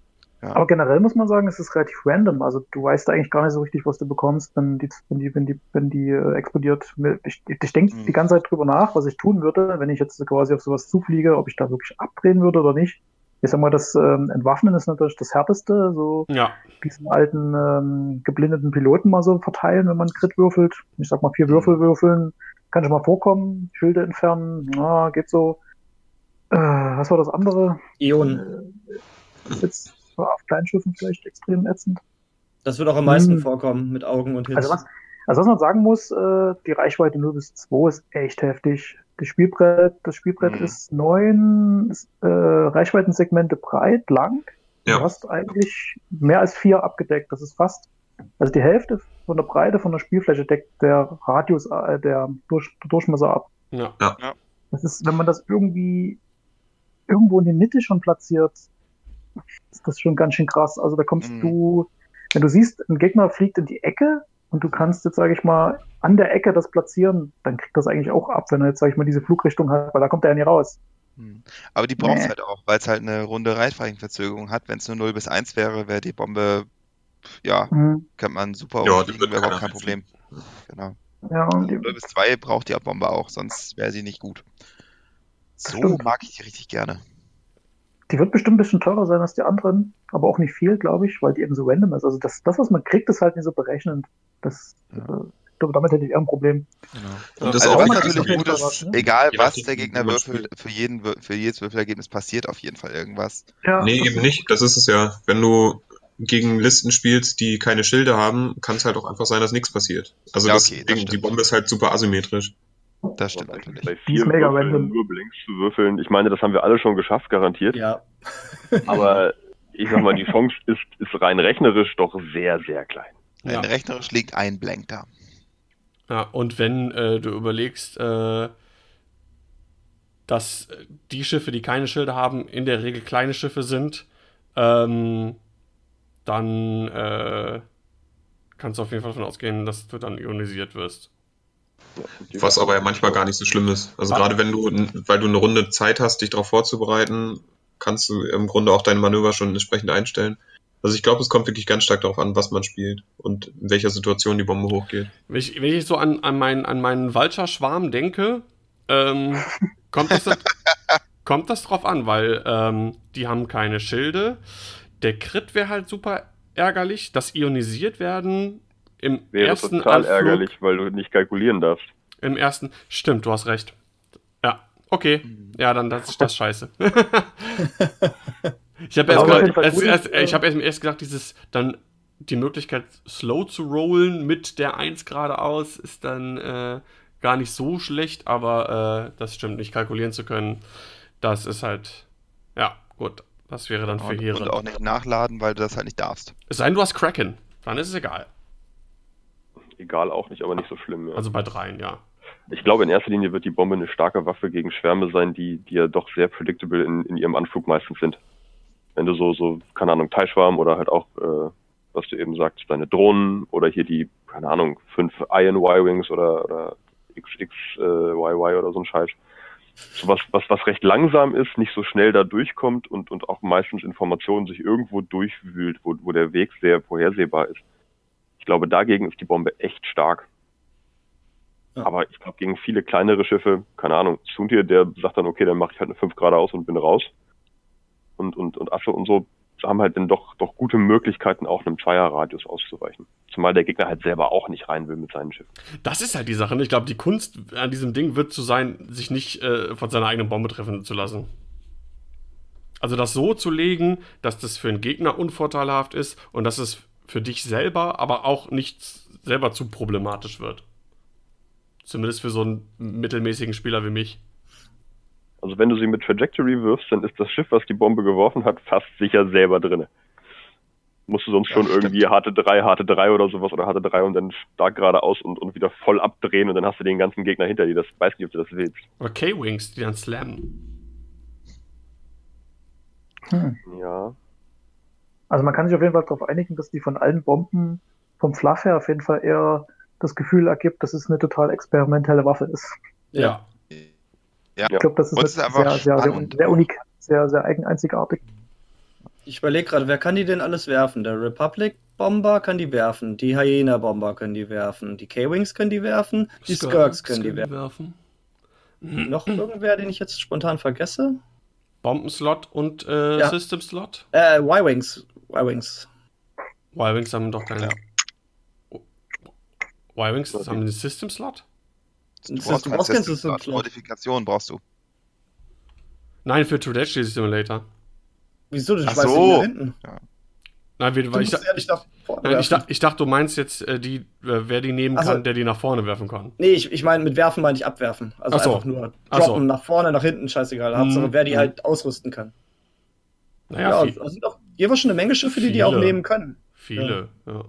Aber generell muss man sagen, es ist relativ random. Also du weißt eigentlich gar nicht so richtig, was du bekommst, wenn die, wenn die, wenn die, wenn die äh, explodiert. Ich, ich denke Mhm. die ganze Zeit drüber nach, was ich tun würde, wenn ich jetzt quasi auf sowas zufliege, ob ich da wirklich abdrehen würde oder nicht. Ich sag mal, das ähm, Entwaffnen ist natürlich das Härteste, so Ja. diesen alten ähm, geblindeten Piloten mal so verteilen, wenn man Crit würfelt. Ich sag mal, vier Würfel würfeln, kann schon mal vorkommen. Schilde entfernen, na, geht so. Äh, was war das andere? Ion. Äh, ist jetzt auf Kleinschiffen vielleicht extrem ätzend. Das wird auch am meisten Hm. vorkommen mit Augen und Hits. Also was, also was man sagen muss, äh, die Reichweite 0 bis 2 ist echt heftig. Das Spielbrett, das Spielbrett Mhm. ist neun äh, Reichweitensegmente breit, lang. Ja. Du hast eigentlich mehr als vier abgedeckt. Das ist fast, also die Hälfte von der Breite von der Spielfläche deckt der Radius, äh, der, Durch, der Durchmesser ab. Ja. Das ist, wenn man das irgendwie irgendwo in die Mitte schon platziert, ist das schon ganz schön krass. Also da kommst Mhm. du, wenn du siehst, ein Gegner fliegt in die Ecke und du kannst jetzt, sage ich mal, an der Ecke das platzieren, dann kriegt das eigentlich auch ab, wenn er jetzt, sage ich mal, diese Flugrichtung hat, weil da kommt er ja nie raus. Hm. Aber die braucht Nee. halt auch, weil es halt eine runde Reichweitenverzögerung hat. Wenn es nur 0 bis 1 wäre, wäre die Bombe, ja, Mhm. könnte man super Ja, umfliegen, wäre überhaupt kein Problem. Genau. Ja, und Also die, 0 bis 2 braucht die Bombe auch, sonst wäre sie nicht gut. Das So stimmt. mag ich die richtig gerne. die wird bestimmt ein bisschen teurer sein als die anderen, aber auch nicht viel, glaube ich, weil die eben so random ist. Also das, das, was man kriegt, ist halt nicht so berechnend. Das, Ja. äh, ich glaube, damit hätte ich eher ein Problem. Genau. Und das Also auch natürlich gut was, ne? egal was der Gegner würfelt, für, jeden, für jedes Würfelergebnis passiert auf jeden Fall irgendwas. Ja, Nee, das eben nicht. Das ist es ja. Wenn du gegen Listen spielst, die keine Schilde haben, kann es halt auch einfach sein, dass nichts passiert. Also Ja, das, okay, das Ding, die. Bombe ist halt super asymmetrisch. Das stimmt natürlich. bei vier mega Würfeln random. nur Blinks zu würfeln. Ich meine, das haben wir alle schon geschafft, garantiert. ja. Aber ich sag mal, die Chance ist, ist rein rechnerisch doch sehr, sehr klein. Ja. Rein rechnerisch liegt ein Blank da. Ja, und wenn äh, du überlegst, äh, dass die Schiffe, die keine Schilde haben, in der Regel kleine Schiffe sind, ähm, dann äh, kannst du auf jeden Fall davon ausgehen, dass du dann ionisiert wirst. Was aber ja manchmal gar nicht so schlimm ist. Also Ah. gerade wenn du, weil du eine Runde Zeit hast, dich darauf vorzubereiten, kannst du im Grunde auch deine Manöver schon entsprechend einstellen. Also ich glaube, es kommt wirklich ganz stark darauf an, was man spielt und in welcher Situation die Bombe hochgeht. Wenn ich, wenn ich so an, an, meinen, an meinen Vulture-Schwarm denke, ähm, kommt, das, kommt das drauf an, weil ähm, die haben keine Schilde. Der Crit wäre halt super ärgerlich. Das Ionisiert werden im Wäre ersten total Anflug, ärgerlich, weil du nicht kalkulieren darfst. Im ersten. Stimmt, du hast recht. Ja, okay. Ja, dann das ist das scheiße. ich habe erst, Fall erst, erst, äh, ich hab erst, erst gedacht, dieses dann die Möglichkeit, slow zu rollen mit der 1 geradeaus, ist dann äh, gar nicht so schlecht, aber äh, das stimmt, nicht kalkulieren zu können, das ist halt, ja, gut, das wäre dann Und, und verheerend. auch nicht nachladen, weil du das halt nicht darfst. Es sei denn, du hast Kraken, dann ist es egal. Egal auch nicht, aber nicht so schlimm. Ja. Also bei dreien, ja. ich glaube, in erster Linie wird die Bombe eine starke Waffe gegen Schwärme sein, die, die ja doch sehr predictable in, in ihrem Anflug meistens sind. Wenn du so, so, keine Ahnung, Teilschwarm oder halt auch, äh, was du eben sagst, deine Drohnen oder hier die, keine Ahnung, fünf Iron Y-Wings oder, oder XXYY oder so ein Scheiß. So was, was, was recht langsam ist, nicht so schnell da durchkommt und, und auch meistens Informationen sich irgendwo durchwühlt, wo, wo der Weg sehr vorhersehbar ist. Ich glaube, dagegen ist die Bombe echt stark. Ja. Aber ich glaube, gegen viele kleinere Schiffe, keine Ahnung, Suntir, der sagt dann, okay, dann mache ich halt eine 5 geradeaus und bin raus. Und, und, und Asche und so haben halt dann doch, doch gute Möglichkeiten, auch einem Zweierradius auszuweichen. Zumal der Gegner halt selber auch nicht rein will mit seinen Schiffen. Das ist halt die Sache. ne? Ich glaube, die Kunst an diesem Ding wird zu sein, sich nicht äh, von seiner eigenen Bombe treffen zu lassen. Also das so zu legen, dass das für einen Gegner unvorteilhaft ist und dass es für dich selber aber auch nicht selber zu problematisch wird. Zumindest für so einen mittelmäßigen Spieler wie mich. Also wenn du sie mit Trajectory wirfst, dann ist das Schiff, was die Bombe geworfen hat, fast sicher selber drinne. Musst du sonst Ja, schon stimmt. irgendwie harte 3, harte 3 oder sowas oder harte 3 und dann stark geradeaus und, und wieder voll abdrehen und dann hast du den ganzen Gegner hinter dir. Das weiß nicht, ob du das willst. Oder K-Wings, die dann slammen. Hm. Ja. Also man kann sich auf jeden Fall darauf einigen, dass die von allen Bomben vom Fluff her auf jeden Fall eher das Gefühl ergibt, dass es eine total experimentelle Waffe ist. Ja. Ja. Ich glaube, das ist, es ist sehr, einfach sehr, sehr, sehr unik, sehr, sehr eigen, einzigartig. Ich überlege gerade, wer kann die denn alles werfen? Der Republic-Bomber kann die werfen, die Hyena-Bomber können die werfen, die K-Wings können die werfen, die Skirks können die werfen. werfen. Noch irgendwer, den ich jetzt spontan vergesse? Bombenslot und äh, Ja. System Slot. Äh, Y-Wings. Y-Wings. Y-Wings haben doch keinen. Ja. Y-Wings haben einen System Slot? Du brauchst du brauchst kein System System Slot. Slot. Modifikation brauchst du. Nein, für Trajectory Simulator. Wieso? Du Ach schmeißt so. ihn da hinten. Nein, wir, Du weil ich, ja vorne nein, ich, ich dachte, du meinst jetzt, äh, die, äh, wer die nehmen Ach so. kann, der die nach vorne werfen kann. Nee, ich, ich meine, mit werfen meine ich abwerfen. Also so. einfach nur Ach so. droppen, nach vorne, nach hinten, scheißegal. Hauptsache, Mhm. wer die Mhm. halt ausrüsten kann. Naja, Ja, es sind auch jeweils schon eine Menge Schiffe, die die auch nehmen können. viele. Ja.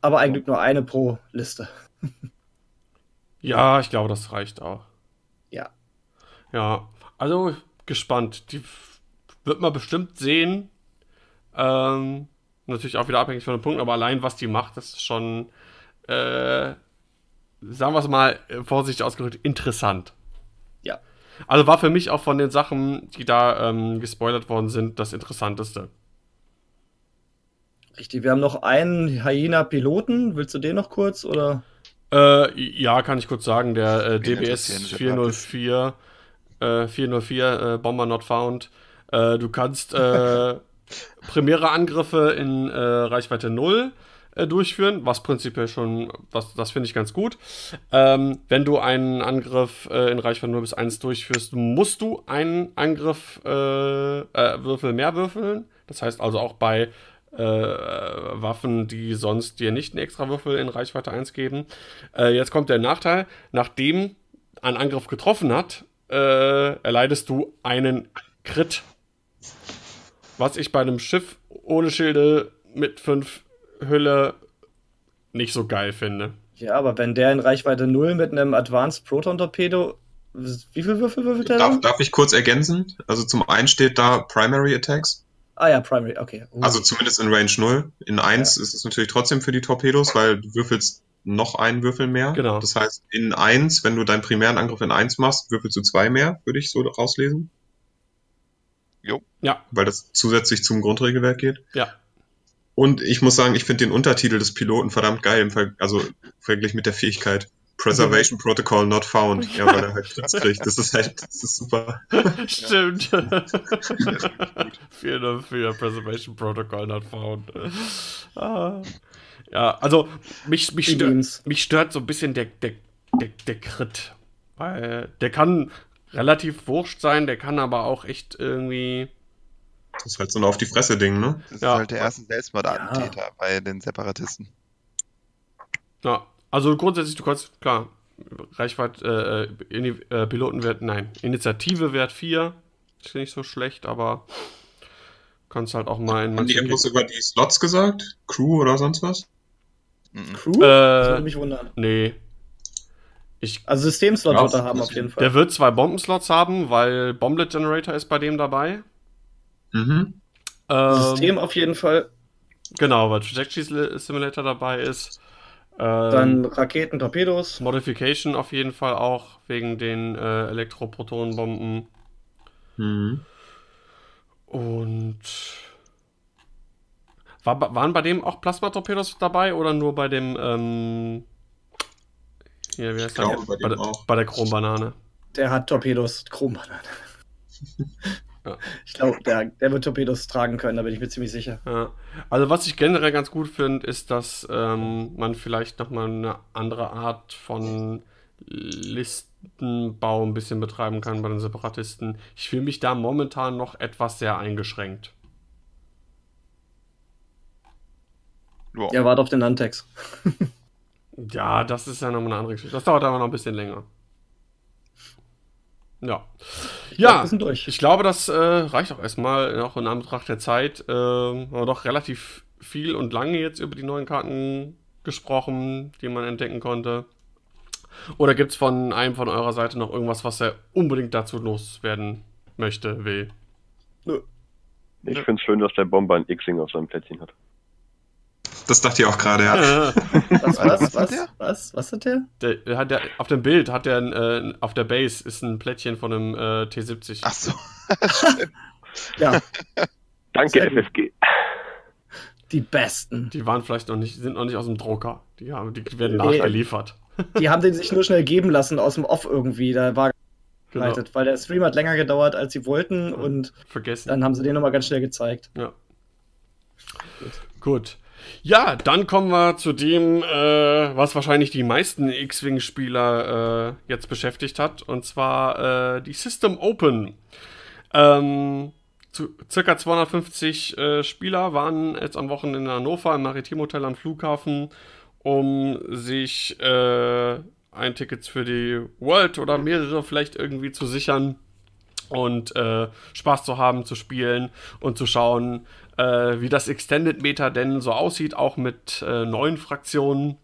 Aber eigentlich nur eine pro Liste. ja, ich glaube, das reicht auch. Ja. Ja, also gespannt. Die wird man bestimmt sehen. Ähm, natürlich auch wieder abhängig von den Punkten, aber allein was die macht, das ist schon, äh, sagen wir es mal äh, vorsichtig ausgedrückt, interessant. Ja. Also war für mich auch von den Sachen, die da ähm, gespoilert worden sind, das Interessanteste. Richtig, wir haben noch einen Hyena-Piloten. Willst du den noch kurz? Oder? Äh, ja, kann ich kurz sagen, der äh, DBS interessieren diese 404, äh, 404 äh, Bomber Not Found. Äh, du kannst äh, primäre Angriffe in äh, Reichweite 0 äh, durchführen, was prinzipiell schon, was, das finde ich ganz gut. Ähm, wenn du einen Angriff äh, in Reichweite 0 bis 1 durchführst, musst du einen Angriff äh, äh, Würfel mehr würfeln. Das heißt also auch bei äh, Waffen, die sonst dir nicht einen extra Würfel in Reichweite 1 geben. Jetzt kommt der Nachteil. Nachdem ein Angriff getroffen hat, erleidest du einen Crit. Was ich bei einem Schiff ohne Schilde mit 5 Hülle nicht so geil finde. Ja, aber wenn der in Reichweite 0 mit einem Advanced Proton Torpedo. Wie viel Würfel würfelt der Darf, dann? darf ich kurz ergänzen? Also zum einen steht da Primary Attacks, Ah ja, Primary, okay. Uh. also zumindest in Range 0. In 1 ist es natürlich trotzdem für die Torpedos, weil du würfelst noch einen Würfel mehr. Genau. Das heißt, in 1, wenn du deinen primären Angriff in 1 machst, würfelst du zwei mehr, würde ich so rauslesen. Jo. Ja. Weil das zusätzlich zum Grundregelwerk geht. Ja. Und ich muss sagen, ich finde den Untertitel des Piloten verdammt geil, im Ver also verglichen mit der Fähigkeit. Preservation Protocol not found. Ja, weil er halt Krebs kriegt. Das ist halt, das ist super. Stimmt. Vielen für Preservation Protocol not found. Ah. Ja, also mich, mich, stört, mich stört so ein bisschen der, der, der, der Crit. Weil der kann relativ wurscht sein, der kann aber auch echt irgendwie. Das ist halt so ein Auf die Fresse-Ding, ne? Das Ja. ist halt der erste Selbstmordattentäter bei den Separatisten. Ja, also grundsätzlich, du kannst, klar, Reichweite, äh, Ini äh, Pilotenwert, nein, Initiative Wert 4, ist nicht so schlecht, aber kannst halt auch mal in Haben die irgendwas über die Slots gesagt? Crew oder sonst was? Mhm. Crew? das Äh, würde mich wundern. nee. Ich, Also Systemslot Ja, wird er haben auf jeden Fall. der wird zwei Bombenslots haben, weil Bomblet Generator ist bei dem dabei. Mhm. Ähm, System auf jeden Fall. Genau, weil Trajectory Simulator dabei ist. Ähm, Dann Raketen, Torpedos. Modification auf jeden Fall auch, wegen den äh, Elektroprotonenbomben. Mhm. Und war, waren bei dem auch Plasmatorpedos dabei oder nur bei dem ähm, hier, wie heißt Ich glaube, der? bei auch. bei der Chrombanane. Der hat Torpedos. Chrombanane. Ja. Ich glaube, der, der wird Torpedos tragen können, da bin ich mir ziemlich sicher. Ja. Also was ich generell ganz gut finde, ist, dass ähm, man vielleicht nochmal eine andere Art von Listenbau ein bisschen betreiben kann bei den Separatisten. Ich fühle mich da momentan noch etwas sehr eingeschränkt. Ja. Ja, warte auf den Nantex. Ja, das ist ja nochmal eine andere Geschichte. Das dauert aber noch ein bisschen länger. Ja. Ja, durch. ich glaube, das äh, reicht auch erstmal, auch in Anbetracht der Zeit. Ähm, haben wir doch relativ viel und lange jetzt über die neuen Karten gesprochen, die man entdecken konnte. Oder gibt es von einem von eurer Seite noch irgendwas, was er unbedingt dazu loswerden möchte, will? Ich finde es schön, dass der Bomber ein X-Wing auf seinem Plätzchen hat. Das dachte ich auch gerade, ja. Was, Was was, hat was, der? was, was hat der? Der, hat der, auf dem Bild hat der äh, auf der Base ist ein Plättchen von einem äh, T70. Ach so. Ja, Danke, gut. FFG. die Besten. Die waren vielleicht noch nicht, sind noch nicht aus dem Drucker. Die, haben, die werden Nee. nachgeliefert. Die haben den sich nur schnell geben lassen aus dem Off irgendwie. Da war Genau. geleitet, weil der Stream hat länger gedauert, als sie wollten und Vergessen. dann haben sie den nochmal ganz schnell gezeigt. Ja. Gut. Ja, dann kommen wir zu dem, äh, was wahrscheinlich die meisten X-Wing-Spieler äh, jetzt beschäftigt hat, und zwar äh, die System Open. Ähm, zu, circa 250 äh, Spieler waren jetzt am Wochenende in Hannover im Maritimhotel am Flughafen, um sich äh, ein Ticket für die World oder mehrere vielleicht irgendwie zu sichern und äh, Spaß zu haben, zu spielen und zu schauen, äh, wie das Extended Meta denn so aussieht, auch mit äh, neuen Fraktionen.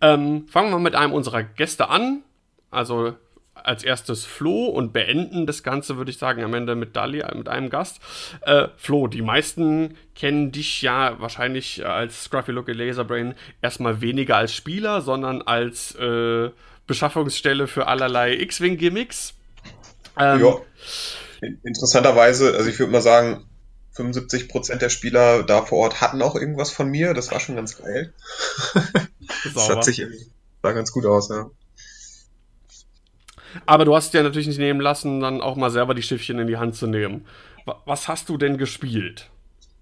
Ähm, fangen wir mit einem unserer Gäste an. Also als erstes Flo und beenden das Ganze, würde ich sagen, am Ende mit Dali, mit einem Gast. Äh, Flo, die meisten kennen dich ja wahrscheinlich als Scruffy Looky Laserbrain erstmal weniger als Spieler, sondern als äh, Beschaffungsstelle für allerlei X-Wing-Gimmicks. Ähm, Ja. In- Interessanterweise, also ich würde mal sagen, 75% der Spieler da vor Ort hatten auch irgendwas von mir. Das war schon ganz geil. Das hat sich sah ganz gut aus, ja. Aber du hast dir natürlich nicht nehmen lassen, dann auch mal selber die Schiffchen in die Hand zu nehmen. Wa- Was hast du denn gespielt?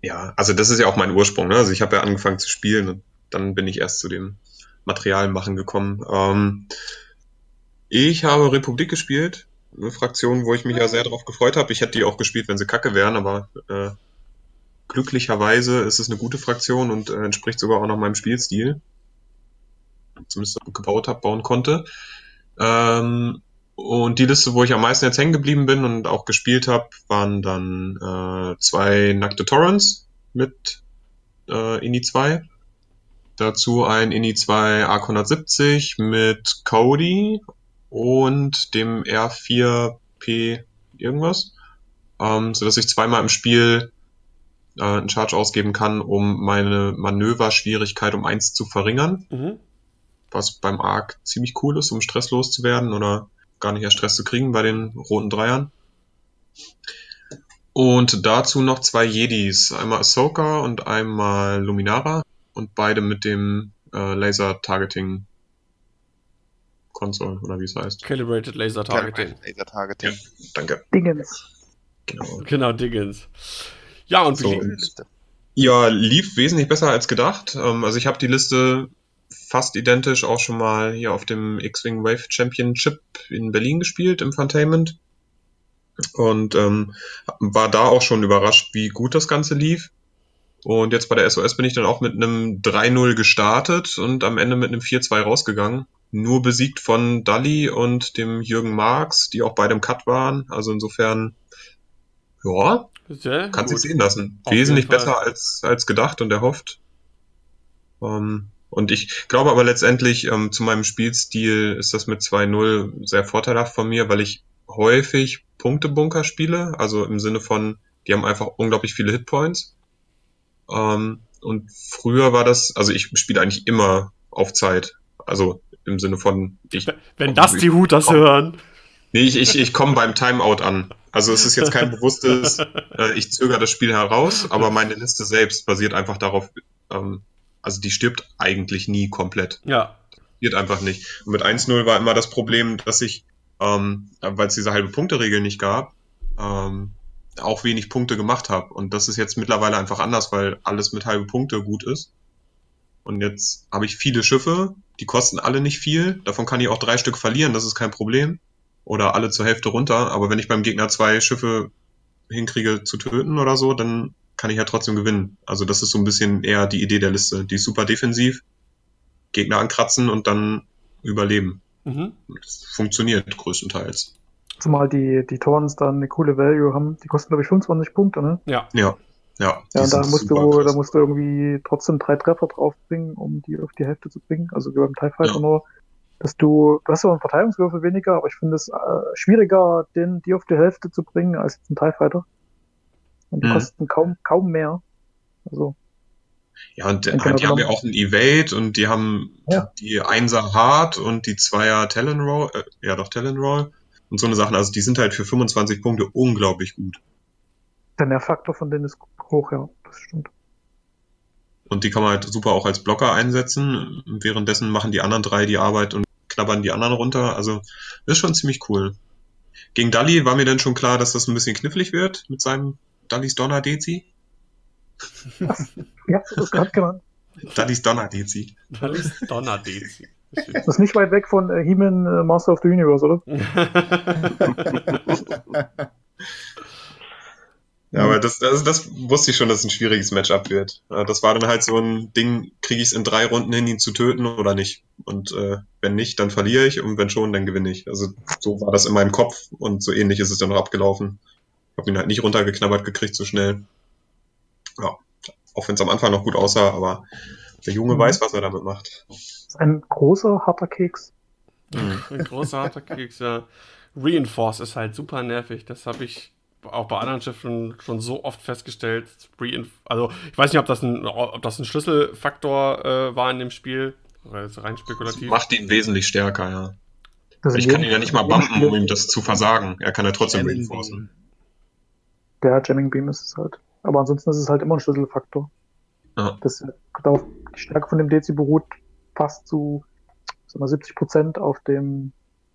Ja, also das ist ja auch mein Ursprung. Ne? Also ich habe ja angefangen zu spielen und dann bin ich erst zu dem Material machen gekommen. Ähm, ich habe Republik gespielt, eine Fraktion, wo ich mich ja sehr darauf gefreut habe. Ich hätte die auch gespielt, wenn sie kacke wären, aber äh, glücklicherweise ist es eine gute Fraktion und äh, entspricht sogar auch noch meinem Spielstil. Zumindest gebaut habe, bauen konnte. Ähm, und die Liste, wo ich am meisten jetzt hängen geblieben bin und auch gespielt habe, waren dann äh, zwei nackte Torrents mit äh, INI 2. Dazu ein INI 2 Arc 170 mit Cody und dem R4P irgendwas. Ähm, so dass ich zweimal im Spiel äh, einen Charge ausgeben kann, um meine Manöverschwierigkeit um eins zu verringern Mhm. was beim Arc ziemlich cool ist, um stresslos zu werden oder gar nicht erst Stress zu kriegen bei den roten Dreiern. Und dazu noch zwei Jedis. Einmal Ahsoka und einmal Luminara. Und beide mit dem äh, Laser-Targeting Console, oder wie es heißt. Calibrated Laser Targeting. Laser Targeting. Ja, danke. Dingens. Genau. Genau, Diggins. Ja, und So, wie, und- Ja, lief wesentlich besser als gedacht. Ähm, also ich habe die Liste fast identisch auch schon mal hier auf dem X-Wing Wave Championship in Berlin gespielt, im Funtainment. Und ähm, war da auch schon überrascht, wie gut das Ganze lief. Und jetzt bei der SOS bin ich dann auch mit einem 3-0 gestartet und am Ende mit einem 4-2 rausgegangen. Nur besiegt von Dully und dem Jürgen Marx, die auch beide im Cut waren. Also insofern, ja, sehr kann sich sehen lassen. Auf Wesentlich besser als, als gedacht und erhofft. Ähm, und ich glaube aber letztendlich ähm, zu meinem Spielstil ist das mit 2-0 sehr vorteilhaft von mir, weil ich häufig Punktebunker spiele. Also im Sinne von, die haben einfach unglaublich viele Hitpoints. Ähm, und früher war das, also ich spiele eigentlich immer auf Zeit. Also im Sinne von, ich Wenn das die Hutas hören. Nee, ich, ich, ich komme beim Timeout an. Also es ist jetzt kein bewusstes, äh, ich zögere das Spiel heraus, aber meine Liste selbst basiert einfach darauf, ähm, also die stirbt eigentlich nie komplett. Ja. Passiert einfach nicht. Und mit 1-0 war immer das Problem, dass ich, ähm, weil es diese halbe Punkte-Regel nicht gab, ähm, auch wenig Punkte gemacht habe. Und das ist jetzt mittlerweile einfach anders, weil alles mit halbe Punkte gut ist. Und jetzt habe ich viele Schiffe, die kosten alle nicht viel. Davon kann ich auch drei Stück verlieren, das ist kein Problem. Oder alle zur Hälfte runter. Aber wenn ich beim Gegner zwei Schiffe hinkriege zu töten oder so, dann kann ich ja trotzdem gewinnen. Also das ist so ein bisschen eher die Idee der Liste. Die ist super defensiv, Gegner ankratzen und dann überleben. Mhm. Das funktioniert größtenteils. Zumal die, die Torns dann eine coole Value haben. Die kosten, glaube ich, 25 Punkte, ne? Ja. Ja, ja. Ja, und da musst, du, krass. da musst du irgendwie trotzdem drei Treffer draufbringen, um die auf die Hälfte zu bringen. Also wie beim TIE Fighter Ja. nur, dass du, du hast ja einen Verteidigungswürfel weniger, aber ich finde es äh, schwieriger, den, die auf die Hälfte zu bringen, als jetzt ein TIE Fighter. Und die Mhm. kosten kaum, kaum mehr. Also, Ja, und genau die haben ja auch ein Evade und die haben Ja. die Einser Hard und die Zweier Talon Roll, äh, ja doch Talon Roll und so eine Sachen. Also die sind halt für 25 Punkte unglaublich gut. Der Nervfaktor von denen ist hoch, ja, das stimmt. Und die kann man halt super auch als Blocker einsetzen. Währenddessen machen die anderen drei die Arbeit und knabbern die anderen runter. Also ist schon ziemlich cool. Gegen Dali war mir dann schon klar, dass das ein bisschen knifflig wird mit seinem Dallis Donner Dezi. Ja, das ist gerade genannt. Dallis Donner Dezi. Das ist Donnerdezi. Das ist nicht weit weg von äh, He-Man äh, Master of the Universe, oder? Ja, aber das, das, das wusste ich schon, dass es ein schwieriges Matchup wird. Das war dann halt so ein Ding, kriege ich es in drei Runden hin, ihn zu töten oder nicht. Und äh, wenn nicht, dann verliere ich und wenn schon, dann gewinne ich. Also so war das in meinem Kopf und so ähnlich ist es dann noch abgelaufen. Ich habe ihn halt nicht runtergeknabbert gekriegt so schnell. Ja, auch wenn es am Anfang noch gut aussah, aber der Junge Mhm. weiß, was er damit macht. Das ist ein großer, harter Keks. Ein großer harter Keks, ja. Reinforce ist halt super nervig. Das habe ich auch bei anderen Schiffen schon so oft festgestellt. Also, ich weiß nicht, ob das ein, ob das ein Schlüsselfaktor äh, war in dem Spiel. Oder ist rein spekulativ. Macht ihn wesentlich stärker, ja. Das Ich kann ihn ja nicht mal bumpen, um ihm das zu versagen. Er kann ja trotzdem Jamming reinforcen. Der Jamming Beam ist es halt. Aber ansonsten ist es halt immer ein Schlüsselfaktor. Ja. Das darauf, die Stärke von dem Dezi beruht fast zu sag mal, 70 Prozent auf dem,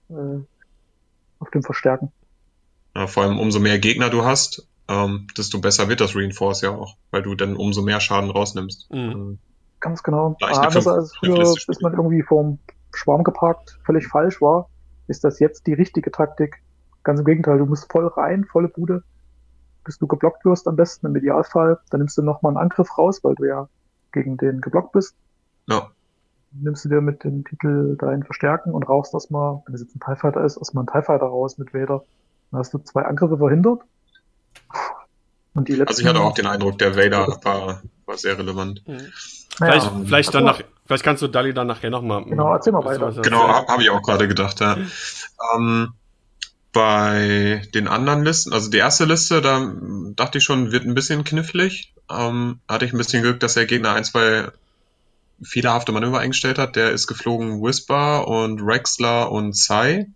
äh, auf dem Verstärken. Ja, vor allem umso mehr Gegner du hast, ähm, desto besser wird das Reinforce ja auch, weil du dann umso mehr Schaden rausnimmst. Mhm. Ähm, Ganz genau. Eine anders fünf- als früher, bis man irgendwie vorm Schwarm geparkt völlig falsch war, ist das jetzt die richtige Taktik. Ganz im Gegenteil, du musst voll rein, volle Bude, bis du geblockt wirst am besten im Idealfall. Dann nimmst du nochmal einen Angriff raus, weil du ja gegen den geblockt bist. Ja. Nimmst du dir mit dem Titel deinen Verstärken und rauchst erstmal, wenn es jetzt ein TIE Fighter ist, erstmal einen TIE Fighter raus mit Vader. Dann hast du zwei Angriffe verhindert. Und die letzten, Also ich hatte auch den Eindruck, der Vader war, war sehr relevant. Mhm. Vielleicht, vielleicht, dann also- nach, vielleicht kannst du Dali dann nachher nochmal. Genau, erzähl mal weiter. Genau, habe hab ich auch gerade gedacht, ja. Ähm, bei den anderen Listen, also die erste Liste, da dachte ich schon, wird ein bisschen knifflig. Ähm, hatte ich ein bisschen Glück, dass der Gegner ein, zwei fehlerhafte Manöver eingestellt hat. Der ist geflogen Whisper und Rexler und Sai.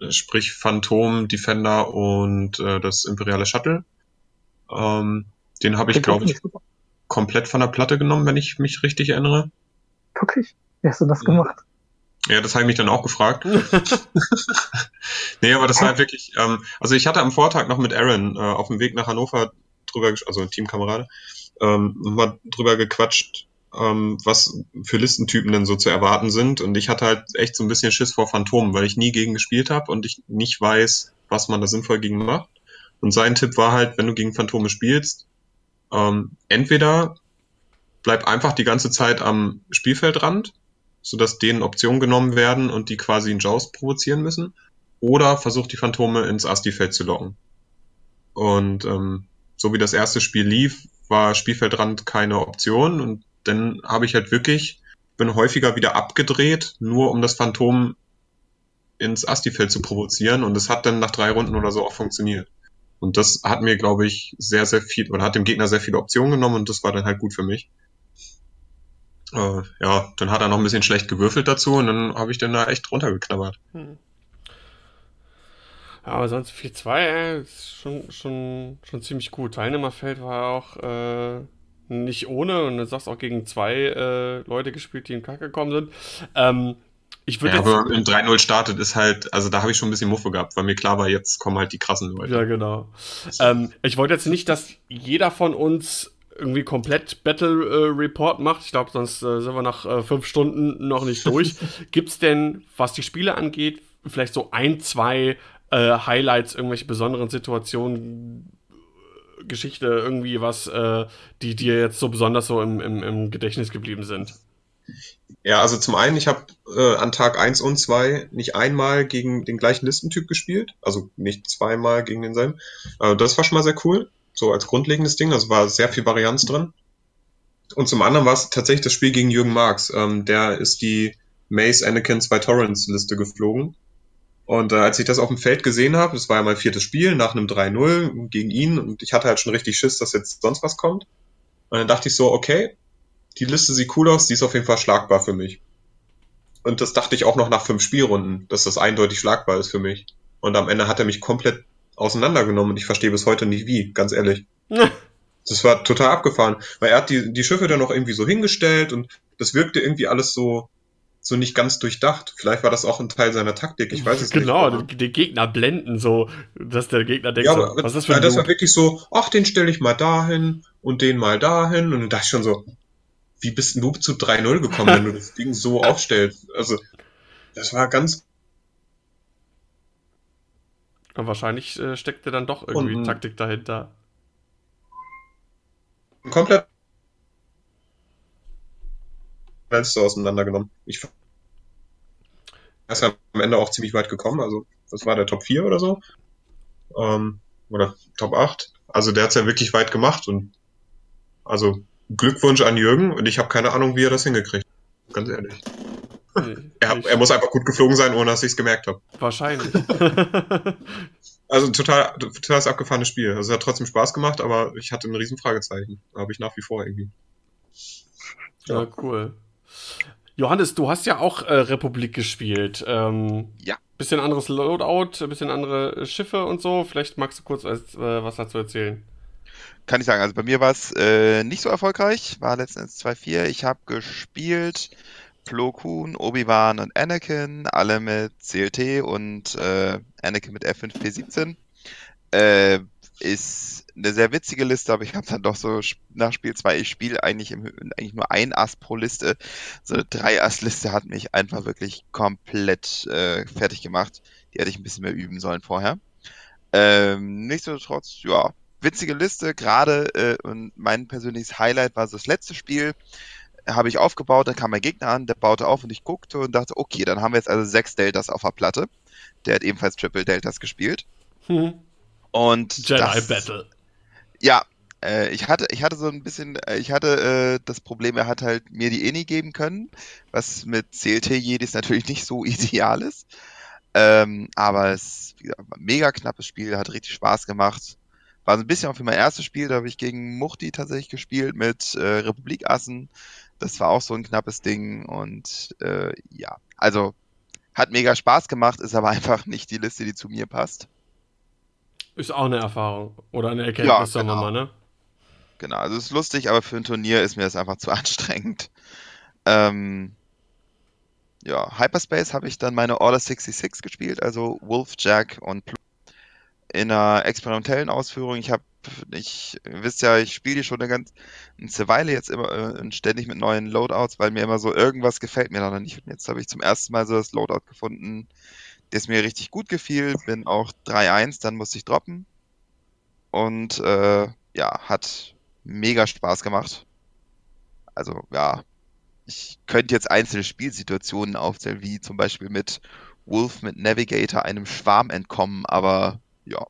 Äh, sprich Phantom, Defender und äh, das Imperiale Shuttle. Ähm, den habe ich, glaube ich, super. komplett von der Platte genommen, wenn ich mich richtig erinnere. Wirklich? Wie hast du das Mhm. gemacht? Ja, das habe ich mich dann auch gefragt. nee, aber das war halt wirklich, ähm, also ich hatte am Vortag noch mit Aaron äh, auf dem Weg nach Hannover drüber, also ein Teamkamerade, ähm, mal drüber gequatscht, ähm, was für Listentypen denn so zu erwarten sind. Und ich hatte halt echt so ein bisschen Schiss vor Phantomen, weil ich nie gegen gespielt habe und ich nicht weiß, was man da sinnvoll gegen macht. Und sein Tipp war halt, wenn du gegen Phantome spielst, ähm, entweder bleib einfach die ganze Zeit am Spielfeldrand, sodass denen Optionen genommen werden und die quasi einen Joust provozieren müssen. Oder versucht die Phantome ins Asti-Feld zu locken. Und ähm, so wie das erste Spiel lief, war Spielfeldrand keine Option. Und dann habe ich halt wirklich, bin häufiger wieder abgedreht, nur um das Phantom ins Asti-Feld zu provozieren. Und es hat dann nach drei Runden oder so auch funktioniert. Und das hat mir, glaube ich, sehr, sehr viel, oder hat dem Gegner sehr viele Optionen genommen und das war dann halt gut für mich. Äh, ja, dann hat er noch ein bisschen schlecht gewürfelt dazu und dann habe ich dann da echt runtergeknabbert. Hm. Ja, aber sonst 4-2 äh, ist schon, schon, schon ziemlich gut. Teilnehmerfeld war auch äh, nicht ohne und du sagst auch gegen zwei äh, Leute gespielt, die in Kack gekommen sind. Ähm, ich würde Ja, jetzt. aber in 3-0 startet ist halt, also da habe ich schon ein bisschen Muffe gehabt, weil mir klar war, jetzt kommen halt die krassen Leute. Ja, genau. Ähm, ich wollte jetzt nicht, dass jeder von uns irgendwie komplett Battle äh, Report macht. Ich glaube, sonst äh, sind wir nach äh, fünf Stunden noch nicht durch. Gibt es denn, was die Spiele angeht, vielleicht so ein, zwei äh, Highlights, irgendwelche besonderen Situationen, Geschichte, irgendwie was, äh, die dir jetzt so besonders so im, im, im Gedächtnis geblieben sind? Ja, also zum einen, ich habe äh, an Tag 1 und 2 nicht einmal gegen den gleichen Listentyp gespielt, also nicht zweimal gegen denselben. Äh, das war schon mal sehr cool, so als grundlegendes Ding, also war sehr viel Varianz drin. Und zum anderen war es tatsächlich das Spiel gegen Jürgen Marx. Ähm, der ist die Mace Anakin 2 Torrents Liste geflogen. Und äh, als ich das auf dem Feld gesehen habe, das war ja mein viertes Spiel nach einem 3-0 gegen ihn und ich hatte halt schon richtig Schiss, dass jetzt sonst was kommt. Und dann dachte ich so, okay, die Liste sieht cool aus, die ist auf jeden Fall schlagbar für mich. Und das dachte ich auch noch nach fünf Spielrunden, dass das eindeutig schlagbar ist für mich. Und am Ende hat er mich komplett auseinandergenommen und ich verstehe bis heute nicht wie, ganz ehrlich. Das war total abgefahren, weil er hat die, die Schiffe dann noch irgendwie so hingestellt und das wirkte irgendwie alles so, so nicht ganz durchdacht. Vielleicht war das auch ein Teil seiner Taktik, ich weiß es genau, nicht. den, den Gegner blenden, so, dass der Gegner denkt, Ja, so, aber was ist das für ja, ein das war wirklich so, ach, den stelle ich mal dahin und den mal dahin. Und dann dachte ich schon so, wie bist du zu 3-0 gekommen, wenn du das Ding so aufstellst? Also, das war ganz Und wahrscheinlich äh, steckte dann doch irgendwie Und- Taktik dahinter. komplett Fenster auseinandergenommen. Ich er ist ja am Ende auch ziemlich weit gekommen, also das war der Top 4 oder so. Ähm, oder Top 8. Also der hat es ja wirklich weit gemacht und also Glückwunsch an Jürgen und ich habe keine Ahnung, wie er das hingekriegt. Ganz ehrlich. Nee, Er, er muss einfach gut geflogen sein, ohne dass ich es gemerkt habe. Wahrscheinlich. Also total, total das abgefahrene Spiel. Also es hat trotzdem Spaß gemacht, aber ich hatte ein riesen Fragezeichen. Habe ich nach wie vor irgendwie. ja, cool. Johannes, du hast ja auch äh, Republik gespielt. Ähm, Ja. Bisschen anderes Loadout, bisschen andere Schiffe und so. Vielleicht magst du kurz als, äh, was dazu erzählen. Kann ich sagen, also bei mir war es äh, nicht so erfolgreich, war letztendlich 2-4. Ich habe gespielt Plo Koon, Obi-Wan und Anakin, alle mit CLT und äh, Anakin mit F5P17. Ist eine sehr witzige Liste, aber ich habe dann doch so nach Spiel 2, ich spiele eigentlich, eigentlich nur ein Ass pro Liste. So eine Drei-Ass-Liste hat mich einfach wirklich komplett äh, fertig gemacht. Die hätte ich ein bisschen mehr üben sollen vorher. Ähm, nichtsdestotrotz, ja, witzige Liste, gerade äh, und mein persönliches Highlight war so das letzte Spiel. Habe ich aufgebaut, dann kam mein Gegner an, der baute auf und ich guckte und dachte, okay, dann haben wir jetzt also sechs Deltas auf der Platte. Der hat ebenfalls Triple Deltas gespielt. Hm. Und Jedi das, Battle. Ja, äh, ich hatte, ich hatte so ein bisschen, äh, ich hatte äh, das Problem, er hat halt mir die Eni geben können, was mit CLT-Jedis natürlich nicht so ideal ist. Ähm, aber es gesagt, war ein mega knappes Spiel, hat richtig Spaß gemacht. War so ein bisschen auch wie mein erstes Spiel, da habe ich gegen Muchti tatsächlich gespielt mit äh, Republikassen. Das war auch so ein knappes Ding und äh, ja, also Hat mega Spaß gemacht, ist aber einfach nicht die Liste, die zu mir passt. Ist auch eine Erfahrung. Oder eine Erkenntnis, Ja, sagen wir genau. mal, ne? Genau, also es ist lustig, aber für ein Turnier ist mir das einfach zu anstrengend. Ähm, ja, Hyperspace habe ich dann meine Order 66 gespielt, also Wolf, Jack und Plu in einer experimentellen Ausführung. Ich habe, ich ihr wisst ja, ich spiele die schon eine ganze eine Weile jetzt immer äh, ständig mit neuen Loadouts, weil mir immer so irgendwas gefällt mir da noch nicht. Und jetzt habe ich zum ersten Mal so das Loadout gefunden, das mir richtig gut gefiel. Bin auch 3-1, dann musste ich droppen. Und äh, ja, hat mega Spaß gemacht. Also ja, ich könnte jetzt einzelne Spielsituationen aufzählen, wie zum Beispiel mit Wolf mit Navigator einem Schwarm entkommen, aber ja,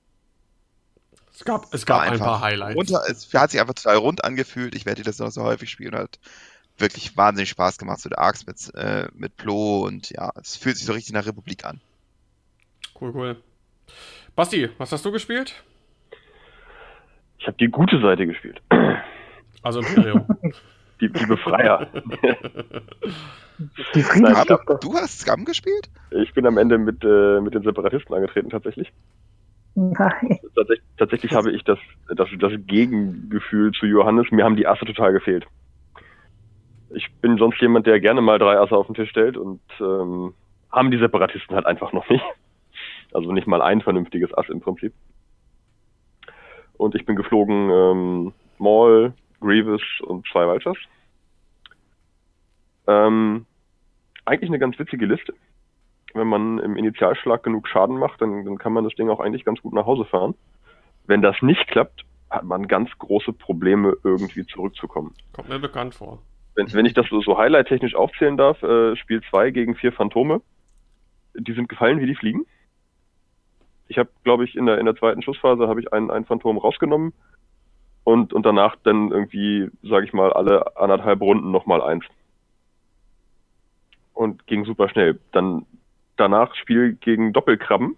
Es gab, es gab ein paar Highlights. runter, es hat sich einfach total rund angefühlt. Ich werde das noch so häufig spielen und hat wirklich wahnsinnig Spaß gemacht, so der Arcs mit, äh, mit Plo und ja, es fühlt sich so richtig nach Republik an. Cool, cool. Basti, was hast du gespielt? Ich habe die gute Seite gespielt. Also Imperium. Die, die Befreier. Die. Aber du hast Scum gespielt? ich bin am Ende mit, äh, mit den Separatisten angetreten, tatsächlich. Nein. Tatsächlich, tatsächlich habe ich das, das, das Gegengefühl zu Johannes. Mir haben die Asse total gefehlt. Ich bin sonst jemand, der gerne mal drei Asse auf den Tisch stellt und ähm, haben die Separatisten halt einfach noch nicht. Also nicht mal ein vernünftiges Ass im Prinzip. Und ich bin geflogen ähm, Maul, Grievous und zwei Vultures. Ähm, eigentlich eine ganz witzige Liste. Wenn man im Initialschlag genug Schaden macht, dann, dann kann man das Ding auch eigentlich ganz gut nach Hause fahren. Wenn das nicht klappt, hat man ganz große Probleme, irgendwie zurückzukommen. Kommt mir bekannt vor. Wenn, wenn ich das so, so highlight-technisch aufzählen darf, äh, Spiel 2 gegen vier Phantome, die sind gefallen wie die Fliegen. Ich habe, glaube ich, in der, in der zweiten Schussphase habe ich ein, ein Phantom rausgenommen und, und danach dann irgendwie, sage ich mal, alle anderthalb Runden nochmal eins. Und ging super schnell. Dann danach Spiel gegen Doppelkrabben.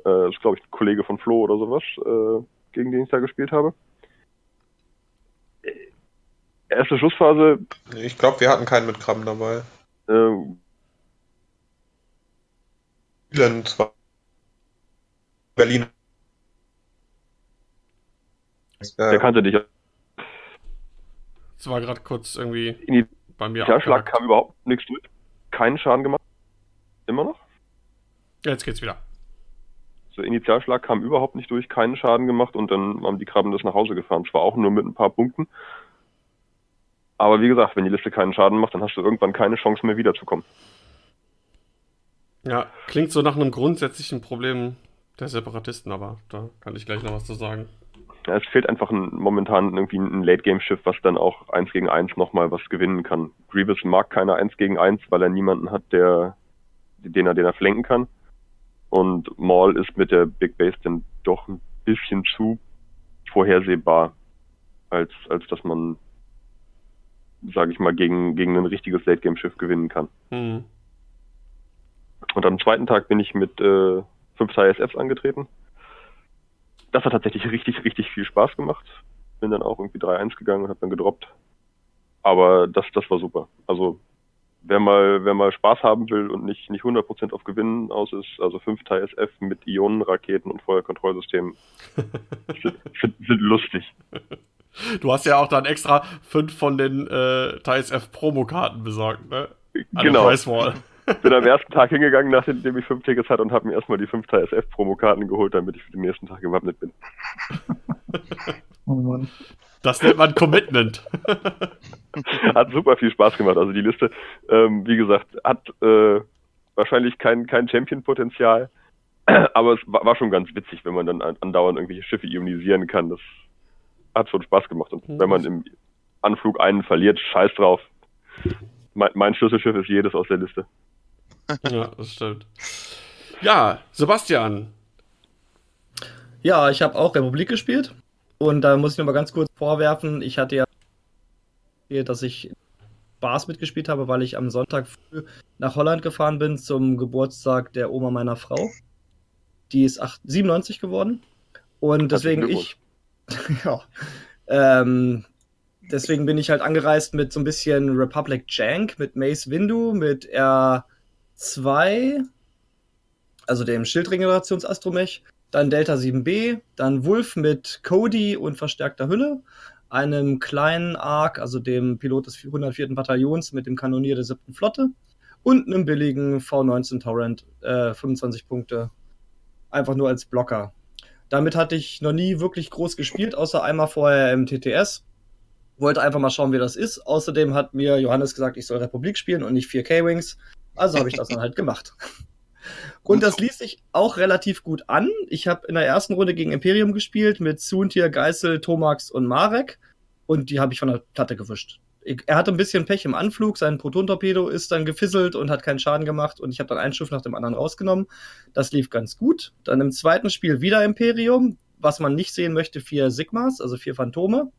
Äh, das ist, glaube ich, ein Kollege von Flo oder sowas, äh, gegen den ich da gespielt habe. Äh, Erste Schussphase, Ich glaube, wir hatten keinen mit Krabben dabei. äh, Vielen zwar Berlin. der Ja, kannte dich. Es war gerade kurz irgendwie In bei mir Initialschlag abgehackt. kam überhaupt nichts durch. Keinen Schaden gemacht. Immer noch. Ja, Jetzt geht's wieder. So, Initialschlag kam überhaupt nicht durch, keinen Schaden gemacht und dann haben die Krabben das nach Hause gefahren. Zwar auch nur mit ein paar Punkten. Aber wie gesagt, wenn die Liste keinen Schaden macht, dann hast du irgendwann keine Chance mehr wiederzukommen. Ja, klingt so nach einem grundsätzlichen Problem der Separatisten, aber da kann ich gleich noch was zu sagen. Ja, es fehlt einfach ein, momentan irgendwie ein Late-Game-Schiff, was dann auch eins gegen eins nochmal was gewinnen kann. Grievous mag keine eins gegen eins, weil er niemanden hat, der, den er, den er flanken kann. Und Maul ist mit der Big Base dann doch ein bisschen zu vorhersehbar, als, als dass man, sage ich mal, gegen, gegen ein richtiges Late-Game-Schiff gewinnen kann. Hm. Und am zweiten Tag bin ich mit äh, fünf ISFs angetreten. Das hat tatsächlich richtig, richtig viel Spaß gemacht. Bin dann auch irgendwie 3-1 gegangen und habe dann gedroppt. Aber das, das war super. Also wer mal, wer mal Spaß haben will und nicht, nicht 100% auf Gewinnen aus ist, also 5 ISF mit Ionenraketen und Feuerkontrollsystemen sind, sind, sind lustig. Du hast ja auch dann extra fünf von den äh, TSF Promokarten besorgt, ne? An Genau. der Price Wall. Bin am ersten Tag hingegangen, nachdem ich fünf Tickets hatte und habe mir erstmal die 5 ISF-Promokarten geholt, damit ich für den nächsten Tag gewappnet bin. Oh Mann. Das nennt man Commitment. hat super viel Spaß gemacht. Also die Liste, ähm, wie gesagt, hat äh, wahrscheinlich kein, kein Champion-Potenzial, aber es war, war schon ganz witzig, wenn man dann an- andauernd irgendwelche Schiffe ionisieren kann. Das hat schon Spaß gemacht. Und wenn man im Anflug einen verliert, scheiß drauf. Mein, mein Schlüsselschiff ist jedes aus der Liste. Ja, das stimmt. Ja, Sebastian. Ja, ich habe auch Republik gespielt. Und da muss ich noch mal ganz kurz vorwerfen, ich hatte ja dass ich Spaß mitgespielt habe, weil ich am Sonntag früh nach Holland gefahren bin zum Geburtstag der Oma meiner Frau. Die ist 8, 97 geworden. Und deswegen ich, ja, ähm, deswegen bin ich halt angereist mit so ein bisschen Republic Jank, mit Mace Windu, mit R, 2, also dem Schildregenerations-Astromech, dann Delta 7b, dann Wolf mit Cody und verstärkter Hülle, einem kleinen Arc, also dem Pilot des 104. Bataillons mit dem Kanonier der 7. Flotte und einem billigen V19 Torrent, äh, 25 Punkte, einfach nur als Blocker. Damit hatte ich noch nie wirklich groß gespielt, außer einmal vorher im TTS. Wollte einfach mal schauen, wie das ist. Außerdem hat mir Johannes gesagt, ich soll Republik spielen und nicht 4K-Wings. Also habe ich das dann halt gemacht. Und das ließ sich auch relativ gut an. Ich habe in der ersten Runde gegen Imperium gespielt mit Suntir, Geißel, Tomax und Marek. Und die habe ich von der Platte gewischt. Er hatte ein bisschen Pech im Anflug, sein Proton-Torpedo ist dann gefisselt und hat keinen Schaden gemacht und ich habe dann ein Schiff nach dem anderen rausgenommen. Das lief ganz gut. Dann im zweiten Spiel wieder Imperium, was man nicht sehen möchte, vier Sigmas, also vier Phantome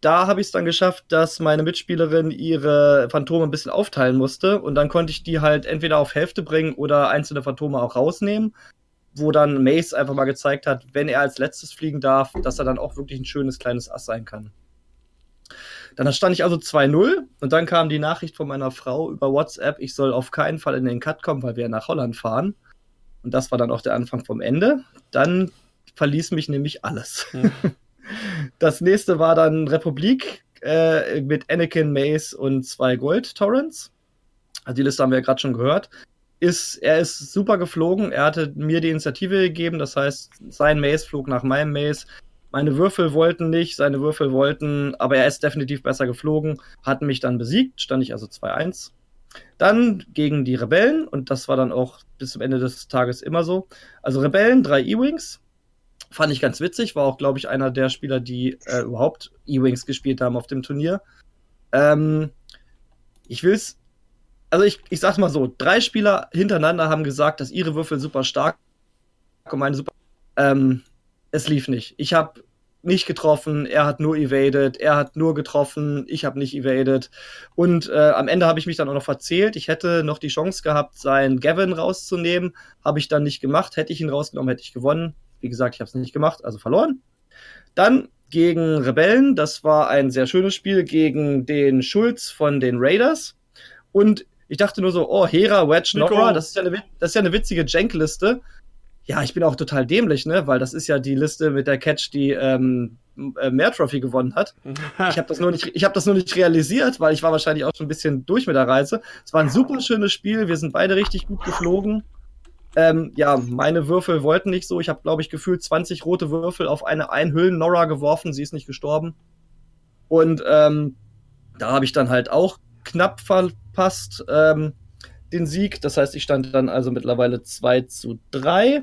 da habe ich es dann geschafft, dass meine Mitspielerin ihre Phantome ein bisschen aufteilen musste und dann konnte ich die halt entweder auf Hälfte bringen oder einzelne Phantome auch rausnehmen, wo dann Mace einfach mal gezeigt hat, wenn er als letztes fliegen darf, dass er dann auch wirklich ein schönes kleines Ass sein kann. Dann stand ich also 2-0 und dann kam die Nachricht von meiner Frau über WhatsApp, ich soll auf keinen Fall in den Cut kommen, weil wir nach Holland fahren. Und das war dann auch der Anfang vom Ende. Dann verließ mich nämlich alles. Ja. Das nächste war dann Republik äh, mit Anakin, Mace und zwei Gold-Torrents. Also die Liste haben wir ja gerade schon gehört. Ist, er ist super geflogen. Er hatte mir die Initiative gegeben. Das heißt, sein Mace flog nach meinem Mace. Meine Würfel wollten nicht, seine Würfel wollten, aber er ist definitiv besser geflogen, hat mich dann besiegt, stand ich also 2-1. Dann gegen die Rebellen, und das war dann auch bis zum Ende des Tages immer so. Also Rebellen, drei E-Wings, Fand ich ganz witzig, war auch, glaube ich, einer der Spieler, die äh, überhaupt E-Wings gespielt haben auf dem Turnier. Ähm, ich will's. Also ich, ich sag's mal so, drei Spieler hintereinander haben gesagt, dass ihre Würfel super stark und meine super. Ähm, es lief nicht. Ich habe nicht getroffen, er hat nur evaded, er hat nur getroffen, ich habe nicht evaded. Und äh, am Ende habe ich mich dann auch noch verzählt. Ich hätte noch die Chance gehabt, seinen Gavin rauszunehmen. Habe ich dann nicht gemacht. Hätte ich ihn rausgenommen, hätte ich gewonnen. Wie gesagt, ich habe es nicht gemacht, also verloren. Dann gegen Rebellen, das war ein sehr schönes Spiel gegen den Schulz von den Raiders. Und ich dachte nur so, oh, Hera, Wedge, Nora, das ist ja eine, das ist ja eine witzige Jank-Liste. Ja, ich bin auch total dämlich, ne? Weil das ist ja die Liste mit der Catch, die ähm, äh, mehr Trophy gewonnen hat. ich habe das, nur nicht, hab das nur nicht realisiert, weil ich war wahrscheinlich auch schon ein bisschen durch mit der Reise. Es war ein super schönes Spiel. Wir sind beide richtig gut geflogen. Ähm, ja, meine Würfel wollten nicht so. Ich habe, glaube ich, gefühlt 20 rote Würfel auf eine Einhüllen-Nora geworfen. Sie ist nicht gestorben. Und ähm, da habe ich dann halt auch knapp verpasst ähm, den Sieg. Das heißt, ich stand dann also mittlerweile 2 zu 3.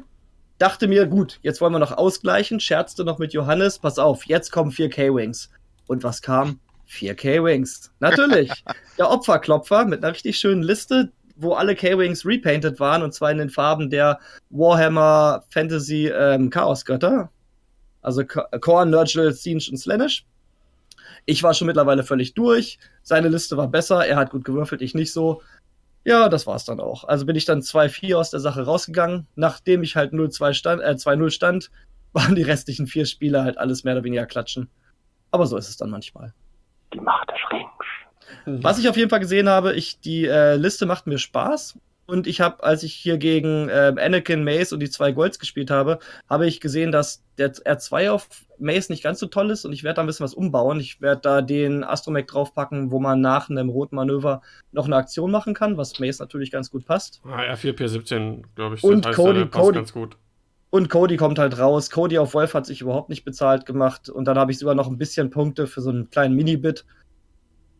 Dachte mir, gut, jetzt wollen wir noch ausgleichen. Scherzte noch mit Johannes. Pass auf, jetzt kommen 4 K-Wings. Und was kam? 4 K-Wings. Natürlich. Der Opferklopfer mit einer richtig schönen Liste wo alle K-Wings repainted waren, und zwar in den Farben der Warhammer Fantasy ähm, Chaos-Götter. Also Korn, Nurgle, Siege und Slanish. Ich war schon mittlerweile völlig durch. Seine Liste war besser, er hat gut gewürfelt, ich nicht so. Ja, das war's dann auch. Also bin ich dann 2-4 aus der Sache rausgegangen. Nachdem ich halt 0-2 stand, äh, 2-0 stand, waren die restlichen vier Spieler halt alles mehr oder weniger klatschen. Aber so ist es dann manchmal. Die Macht des Rings. Mhm. Was ich auf jeden Fall gesehen habe, ich, die äh, Liste macht mir Spaß. Und ich habe, als ich hier gegen äh, Anakin, Mace und die zwei Golds gespielt habe, habe ich gesehen, dass der R2 auf Mace nicht ganz so toll ist und ich werde da ein bisschen was umbauen. Ich werde da den Astromech draufpacken, wo man nach einem roten Manöver noch eine Aktion machen kann, was Mace natürlich ganz gut passt. Ah, R4P17, glaube ich, und heißt, Cody, passt Cody, ganz gut. Und Cody kommt halt raus. Cody auf Wolf hat sich überhaupt nicht bezahlt gemacht und dann habe ich sogar noch ein bisschen Punkte für so einen kleinen Mini-Bit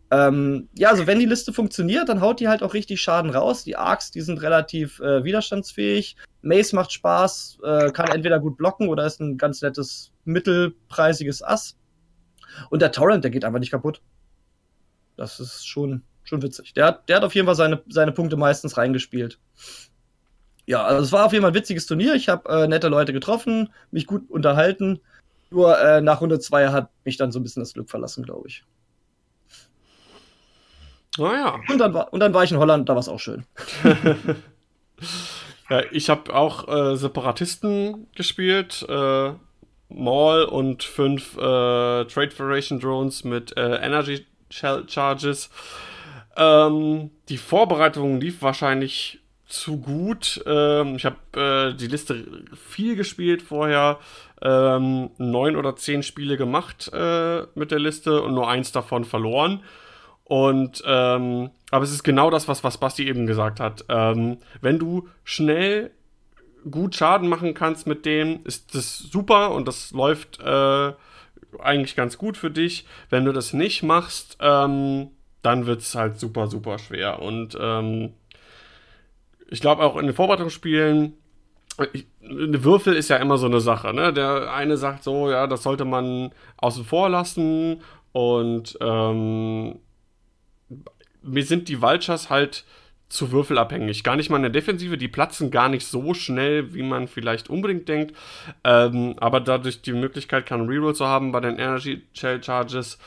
ähm, ja, also wenn die Liste funktioniert, dann haut die halt auch richtig Schaden raus. Die Arcs, die sind relativ äh, widerstandsfähig. Mace macht Spaß, äh, kann entweder gut blocken oder ist ein ganz nettes mittelpreisiges Ass. Und der Torrent, der geht einfach nicht kaputt. Das ist schon, schon witzig. Der hat, der hat auf jeden Fall seine, seine Punkte meistens reingespielt. Ja, also es war auf jeden Fall ein witziges Turnier. Ich habe äh, nette Leute getroffen, mich gut unterhalten. Nur äh, nach Runde 2 hat mich dann so ein bisschen das Glück verlassen, glaube ich. Ah ja. Und dann, war, und dann war ich in Holland, da war es auch schön. ja, ich habe auch äh, Separatisten gespielt. Äh, Maul und fünf äh, Trade Federation Drones mit äh, Energy Charges. Ähm, die Vorbereitung lief wahrscheinlich zu gut. Ähm, ich habe äh, die Liste viel gespielt vorher. Ähm, neun oder zehn Spiele gemacht äh, mit der Liste und nur eins davon verloren. Und ähm, aber es ist genau das, was, was Basti eben gesagt hat. Ähm, wenn du schnell gut Schaden machen kannst mit dem, ist das super und das läuft äh, eigentlich ganz gut für dich. Wenn du das nicht machst, ähm, dann wird es halt super, super schwer. Und ähm, ich glaube auch in den Vorbereitungsspielen, ich, eine Würfel ist ja immer so eine Sache, ne? Der eine sagt so, ja, das sollte man außen vor lassen und ähm, mir sind die Vultures halt zu würfelabhängig. Gar nicht mal in der Defensive, die platzen gar nicht so schnell, wie man vielleicht unbedingt denkt. Ähm, aber dadurch die Möglichkeit, keinen Reroll zu haben bei den Energy Shell Charges,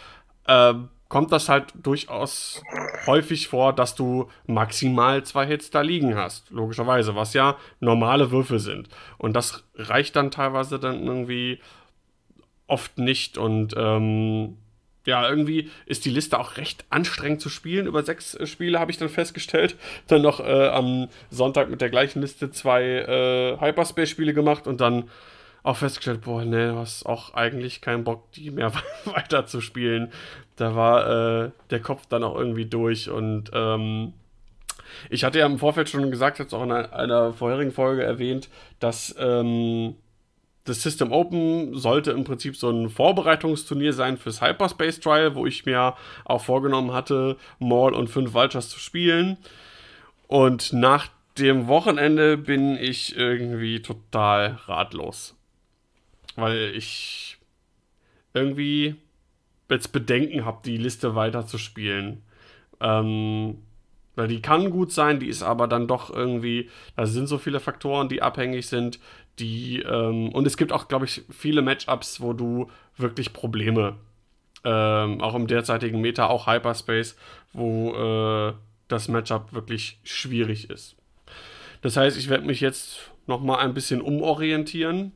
äh, kommt das halt durchaus häufig vor, dass du maximal zwei Hits da liegen hast. Logischerweise, was ja normale Würfel sind. Und das reicht dann teilweise dann irgendwie oft nicht. Und ähm, ja, irgendwie ist die Liste auch recht anstrengend zu spielen. Über sechs äh, Spiele habe ich dann festgestellt. Dann noch äh, am Sonntag mit der gleichen Liste zwei äh, Hyperspace-Spiele gemacht und dann auch festgestellt, boah, ne, du hast auch eigentlich keinen Bock, die mehr weiter zu spielen. Da war äh, der Kopf dann auch irgendwie durch und ähm, ich hatte ja im Vorfeld schon gesagt, jetzt auch in einer, einer vorherigen Folge erwähnt, dass ähm, das System Open sollte im Prinzip so ein Vorbereitungsturnier sein fürs Hyperspace Trial, wo ich mir auch vorgenommen hatte, Maul und fünf Vultures zu spielen. Und nach dem Wochenende bin ich irgendwie total ratlos. Weil ich irgendwie jetzt Bedenken habe, die Liste weiter zu spielen. Ähm, weil die kann gut sein, die ist aber dann doch irgendwie, da sind so viele Faktoren, die abhängig sind, die, ähm, und es gibt auch, glaube ich, viele Matchups, wo du wirklich Probleme, ähm, auch im derzeitigen Meta, auch Hyperspace, wo äh, das Matchup wirklich schwierig ist. Das heißt, ich werde mich jetzt nochmal ein bisschen umorientieren.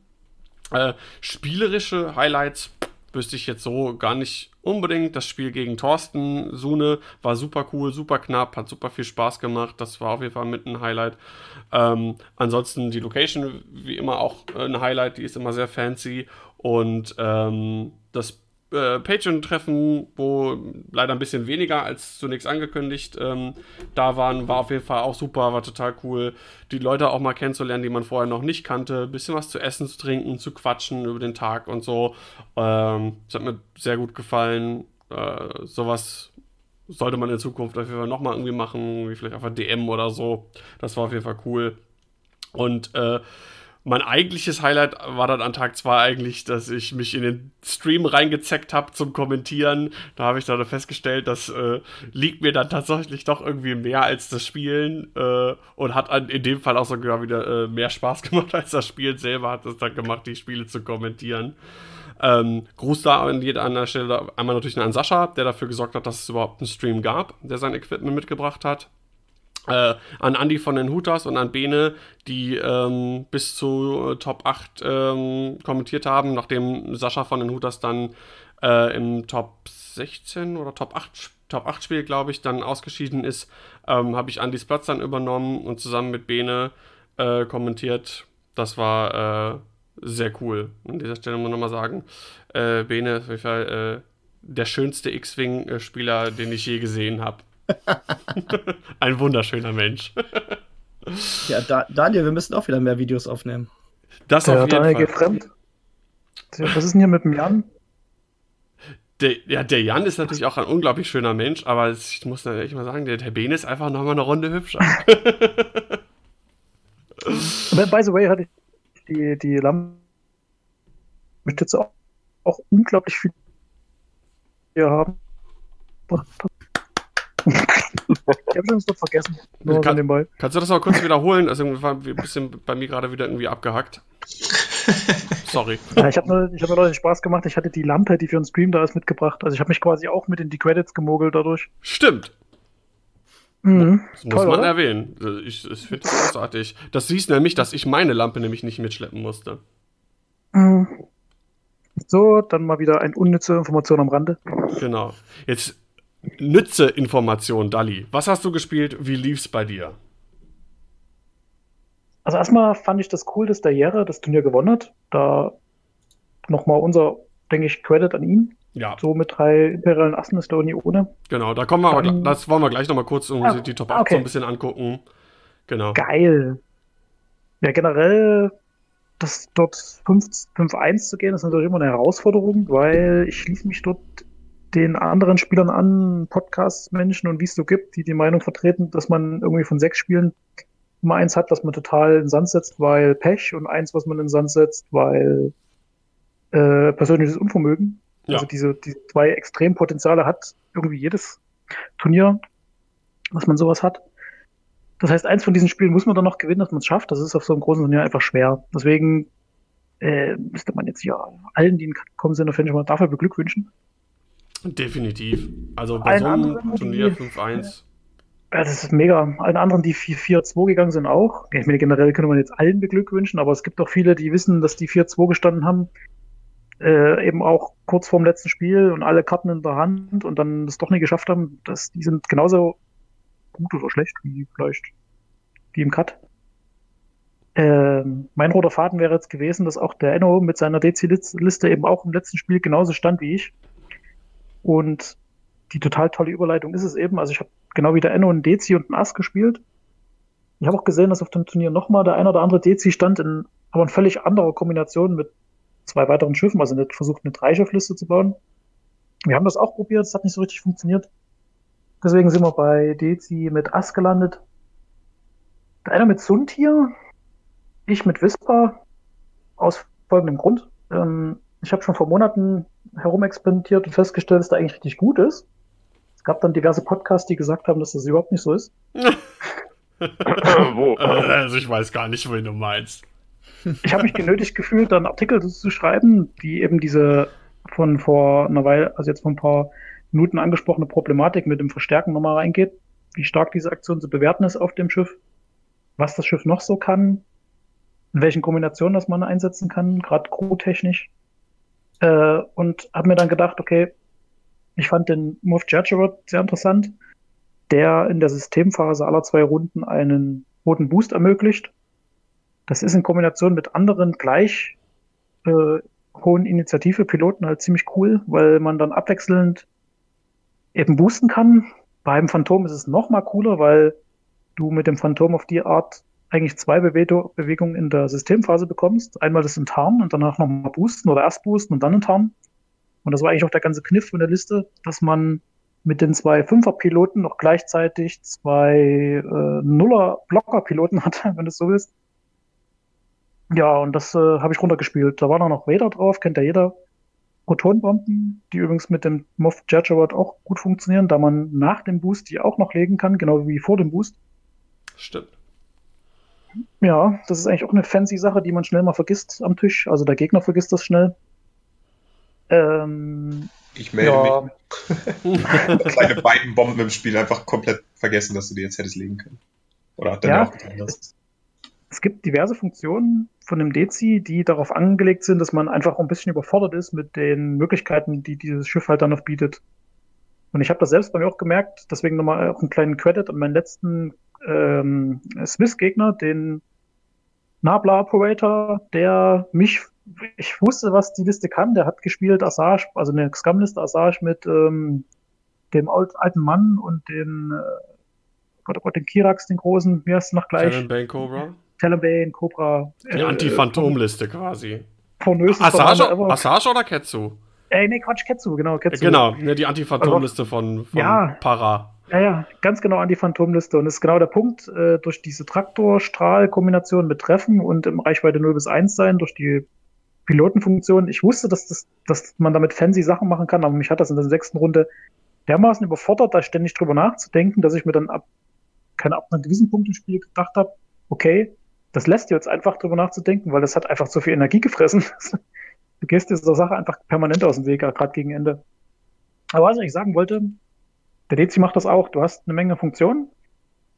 Äh, spielerische Highlights wüsste ich jetzt so gar nicht unbedingt. Das Spiel gegen Thorsten Sune war super cool, super knapp, hat super viel Spaß gemacht. Das war auf jeden Fall mit ein Highlight. Ähm, ansonsten die Location, wie immer, auch ein Highlight, die ist immer sehr fancy. Und ähm, das äh, Patreon-Treffen, wo leider ein bisschen weniger als zunächst angekündigt ähm, da waren, war auf jeden Fall auch super, war total cool, die Leute auch mal kennenzulernen, die man vorher noch nicht kannte, ein bisschen was zu essen, zu trinken, zu quatschen über den Tag und so. Ähm, das hat mir sehr gut gefallen. Äh, sowas sollte man in Zukunft auf jeden Fall nochmal irgendwie machen, wie vielleicht der DM oder so. Das war auf jeden Fall cool. Und äh, mein eigentliches Highlight war dann an Tag 2 eigentlich, dass ich mich in den Stream reingezeckt habe zum Kommentieren. Da habe ich dann festgestellt, das äh, liegt mir dann tatsächlich doch irgendwie mehr als das Spielen äh, und hat an, in dem Fall auch sogar wieder äh, mehr Spaß gemacht als das Spiel selber hat es dann gemacht, die Spiele zu kommentieren. Ähm, Gruß da an jeder Stelle einmal natürlich an Sascha, der dafür gesorgt hat, dass es überhaupt einen Stream gab, der sein Equipment mitgebracht hat. Äh, an Andy von den Hutas und an Bene, die ähm, bis zu äh, Top 8 ähm, kommentiert haben, nachdem Sascha von den Hutas dann äh, im Top 16 oder Top 8, Top 8 Spiel, glaube ich, dann ausgeschieden ist, ähm, habe ich Andys Platz dann übernommen und zusammen mit Bene äh, kommentiert. Das war äh, sehr cool. An dieser Stelle muss ich nochmal sagen, äh, Bene ist auf jeden Fall der schönste X-Wing-Spieler, den ich je gesehen habe. Ein wunderschöner Mensch. ja, da, Daniel, wir müssen auch wieder mehr Videos aufnehmen. Das auf jeden Daniel Fall. geht fremd. Was ist denn hier mit dem Jan? Der, ja, der Jan ist natürlich auch ein unglaublich schöner Mensch, aber ich muss natürlich mal sagen, der, der Ben ist einfach nochmal eine Runde hübscher. By the way, hatte ich die, die Lampenstütze auch, auch unglaublich viel hier haben ich habe schon das vergessen. Nur Kann, nebenbei. Kannst du das mal kurz wiederholen? Also war ein bisschen bei mir gerade wieder irgendwie abgehackt. Sorry. Ja, ich habe nur, hab mir Leute Spaß gemacht. Ich hatte die Lampe, die für den Stream da ist, mitgebracht. Also ich habe mich quasi auch mit in die Credits gemogelt dadurch. Stimmt. Mhm. Das muss Toll, man oder? erwähnen. Ich, ich finde das großartig. Das siehst nämlich, dass ich meine Lampe nämlich nicht mitschleppen musste. Mhm. So, dann mal wieder eine unnütze Information am Rande. Genau. Jetzt Nütze-Information, Dali. Was hast du gespielt? Wie lief's bei dir? Also erstmal fand ich das cool, dass der Jere das Turnier gewonnen hat. Da nochmal unser, denke ich, Credit an ihn. Ja, So mit drei imperialen Assen ist der nie ohne. genau. Da kommen wir aber, Dann- das wollen wir gleich nochmal kurz um Ah, die Top ah, 8 so okay. ein bisschen angucken. Genau. Geil. Ja, generell, das dort 5 5-1 zu gehen, ist natürlich immer eine Herausforderung, weil ich schließe mich dort den anderen Spielern an, Podcast-Menschen und wie es so gibt, die die Meinung vertreten, dass man irgendwie von sechs Spielen immer eins hat, das man total in den Sand setzt, weil Pech und eins, was man in den Sand setzt, weil äh, persönliches Unvermögen. Ja. Also diese, diese zwei Extrempotenziale hat irgendwie jedes Turnier, was man sowas hat. Das heißt, eins von diesen Spielen muss man dann noch gewinnen, dass man es schafft. Das ist auf so einem großen Turnier einfach schwer. Deswegen äh, müsste man jetzt hier allen, die in gekommen sind, auf jeden Fall mal dafür beglückwünschen. Definitiv. Also bei Allen so einem anderen, Turnier 5-1. Ja, das ist mega. Allen anderen, die 4-4-2 gegangen sind, auch. Ich meine, generell könnte man jetzt allen beglückwünschen, aber es gibt auch viele, die wissen, dass die 4-2 gestanden haben. Äh, eben auch kurz vorm letzten Spiel und alle Karten in der Hand und dann das doch nicht geschafft haben. Das, die sind genauso gut oder schlecht wie vielleicht die im Cut. Ähm, mein roter Faden wäre jetzt gewesen, dass auch der Enno mit seiner DC-Liste eben auch im letzten Spiel genauso stand wie ich. Und die total tolle Überleitung ist es eben. Also ich habe genau wie der Enno einen Dezi und einen Ass gespielt. Ich habe auch gesehen, dass auf dem Turnier nochmal der ein oder andere Dezi stand, in aber in völlig anderer Kombination mit zwei weiteren Schiffen, also nicht versucht, eine Dreischiffliste zu bauen. Wir haben das auch probiert, es hat nicht so richtig funktioniert. Deswegen sind wir bei Dezi mit Ass gelandet. Der eine mit Suntier, ich mit Whisper, aus folgendem Grund. Ähm, ich habe schon vor Monaten herumexperimentiert und festgestellt, dass der eigentlich richtig gut ist. Es gab dann diverse Podcasts, die gesagt haben, dass das überhaupt nicht so ist. Wo? Äh, also ich weiß gar nicht, wen du meinst. Ich habe mich genötigt gefühlt, dann Artikel zu schreiben, die eben diese von vor einer Weile, also jetzt vor ein paar Minuten angesprochene Problematik mit dem Verstärken nochmal reingeht, wie stark diese Aktion zu bewerten ist auf dem Schiff, was das Schiff noch so kann, in welchen Kombinationen das man einsetzen kann, gerade crewtechnisch. Äh, und habe mir dann gedacht, okay, ich fand den Move Judgerot sehr interessant, der in der Systemphase aller zwei Runden einen roten Boost ermöglicht. Das ist in Kombination mit anderen gleich äh, hohen Initiative-Piloten halt ziemlich cool, weil man dann abwechselnd eben boosten kann. Beim Phantom ist es noch mal cooler, weil du mit dem Phantom auf die Art eigentlich zwei Bewe Bewegungen in der Systemphase bekommst. Einmal das Enttarnen und danach nochmal boosten oder erst boosten und dann enttarnen. Und das war eigentlich auch der ganze Kniff von der Liste, dass man mit den zwei Fünfer-Piloten noch gleichzeitig zwei äh, Nuller-Blocker-Piloten hatte, wenn du es so willst. Ja, und das äh, habe ich runtergespielt. Da waren auch noch Vader drauf, kennt ja jeder. Protonbomben, die übrigens mit dem Moff Judgerot auch gut funktionieren, da man nach dem Boost die auch noch legen kann, genau wie vor dem Boost. Stimmt. Ja, das ist eigentlich auch eine fancy Sache, die man schnell mal vergisst am Tisch. Also der Gegner vergisst das schnell. Ähm, Ich melde ja, mich. Kleine beiden Bomben im Spiel einfach komplett vergessen, dass du die jetzt hättest legen können. Oder hat Ja. auch getan das? es gibt diverse Funktionen von dem Dezi, die darauf angelegt sind, dass man einfach ein bisschen überfordert ist mit den Möglichkeiten, die dieses Schiff halt dann noch bietet. Und ich habe das selbst bei mir auch gemerkt, deswegen nochmal auch einen kleinen Credit an meinen letzten ähm, Swiss-Gegner, den Nabla Operator, der mich, ich wusste, was die Liste kann, der hat gespielt Assage, also eine Scum-Liste Assage mit ähm, dem alt, alten Mann und den, äh, Gott, oh Gott, den Kirax, den großen, wie heißt es noch gleich? Talonbane Cobra. Talonbane, Cobra. Die Anti-Phantom-Liste quasi. Pornöses Assage. Assage oder Ketsu? Ey, nee, Quatsch, Ketsu, genau, Ketsu. Genau, ne, die Anti-Phantom-Liste von, von Ja. Para. Ja, ja, ganz genau an die Phantomliste. Und das ist genau der Punkt, äh, durch diese Traktor-Strahl-Kombination mit Treffen und im Reichweite 0 bis 1 sein, durch die Pilotenfunktion. Ich wusste, dass, das, dass man damit fancy Sachen machen kann, aber mich hat das in der sechsten Runde dermaßen überfordert, da ständig drüber nachzudenken, dass ich mir dann ab, keine ab einem gewissen Punkt im Spiel gedacht habe, okay, das lässt dir jetzt einfach drüber nachzudenken, weil das hat einfach zu viel Energie gefressen. du gehst dieser Sache einfach permanent aus dem Weg, gerade gegen Ende. Aber was ich sagen wollte, der DC macht das auch. Du hast eine Menge Funktionen,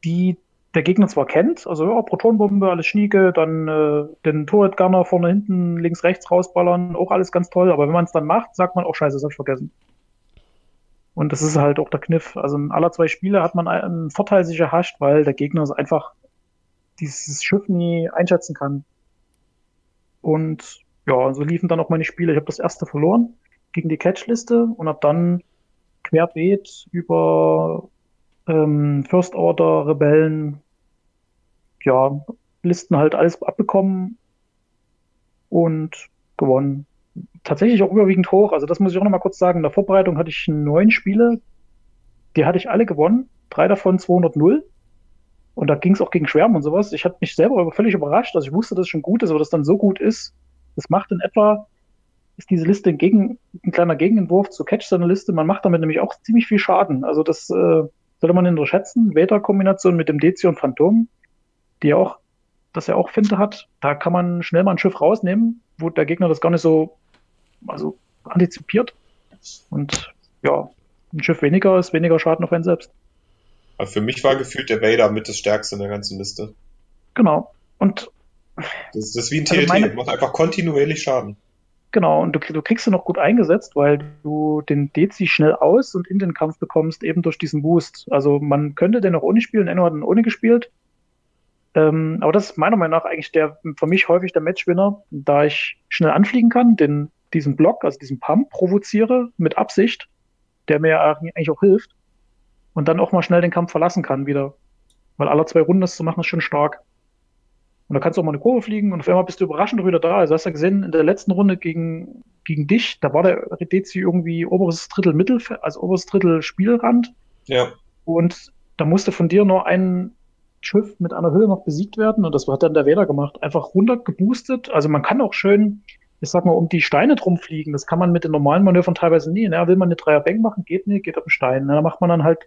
die der Gegner zwar kennt, also ja, Protonbombe, alles schnieke, dann äh, den Turret Gunner vorne, hinten, links, rechts rausballern, auch alles ganz toll, aber wenn man es dann macht, sagt man, oh scheiße, das hab ich vergessen. Und das ist halt auch der Kniff. Also in aller zwei Spiele hat man einen Vorteil sich erhascht, weil der Gegner einfach dieses Schiff nie einschätzen kann. Und ja, so liefen dann auch meine Spiele. Ich habe das erste verloren gegen die Catchliste und habe dann querbeet über ähm, First Order, Rebellen, ja, Listen halt alles abbekommen und gewonnen. Tatsächlich auch überwiegend hoch. Also das muss ich auch noch mal kurz sagen. In der Vorbereitung hatte ich neun Spiele. Die hatte ich alle gewonnen. Drei davon 200-0. Und da ging es auch gegen Schwärmen und sowas. Ich hatte mich selber völlig überrascht. Also ich wusste, dass es schon gut ist, aber das dann so gut ist. Das macht in etwa, ist diese Liste ein, Gegen, ein kleiner Gegenentwurf zu Catch seiner Liste. Man macht damit nämlich auch ziemlich viel Schaden. Also das äh, sollte man nicht unterschätzen. Vader-Kombination mit dem Dezion Phantom, die auch, das er auch Finte hat, da kann man schnell mal ein Schiff rausnehmen, wo der Gegner das gar nicht so also antizipiert. Und ja, ein Schiff weniger ist weniger Schaden auf einen selbst. Aber für mich war gefühlt der Vader mit das Stärkste in der ganzen Liste. Genau. Und das, das ist wie ein Also TNT, meine- macht einfach kontinuierlich Schaden. Genau, und du, du kriegst sie noch gut eingesetzt, weil du den Dezi schnell aus und in den Kampf bekommst, eben durch diesen Boost. Also man könnte den auch ohne spielen, Enno hat ihn ohne gespielt. Ähm, aber das ist meiner Meinung nach eigentlich der für mich häufig der Matchwinner, da ich schnell anfliegen kann, den, diesen Block, also diesen Pump provoziere mit Absicht, der mir eigentlich auch hilft, und dann auch mal schnell den Kampf verlassen kann wieder. Weil alle zwei Runden das zu machen, ist schon stark. Und da kannst du auch mal eine Kurve fliegen und auf einmal bist du überraschend wieder da. Also hast du ja gesehen, in der letzten Runde gegen, gegen dich, da war der Redezi irgendwie oberes Drittel Mittel, also oberes Drittel Spielrand. Ja. Und da musste von dir nur ein Schiff mit einer Höhe noch besiegt werden. Und das hat dann der Wähler gemacht. Einfach runter geboostet. Also man kann auch schön, ich sag mal, um die Steine drum fliegen. Das kann man mit den normalen Manövern teilweise nie. Ne? Will man eine Dreier Bank machen, geht nicht, geht auf den Stein. Ne? Da macht man dann halt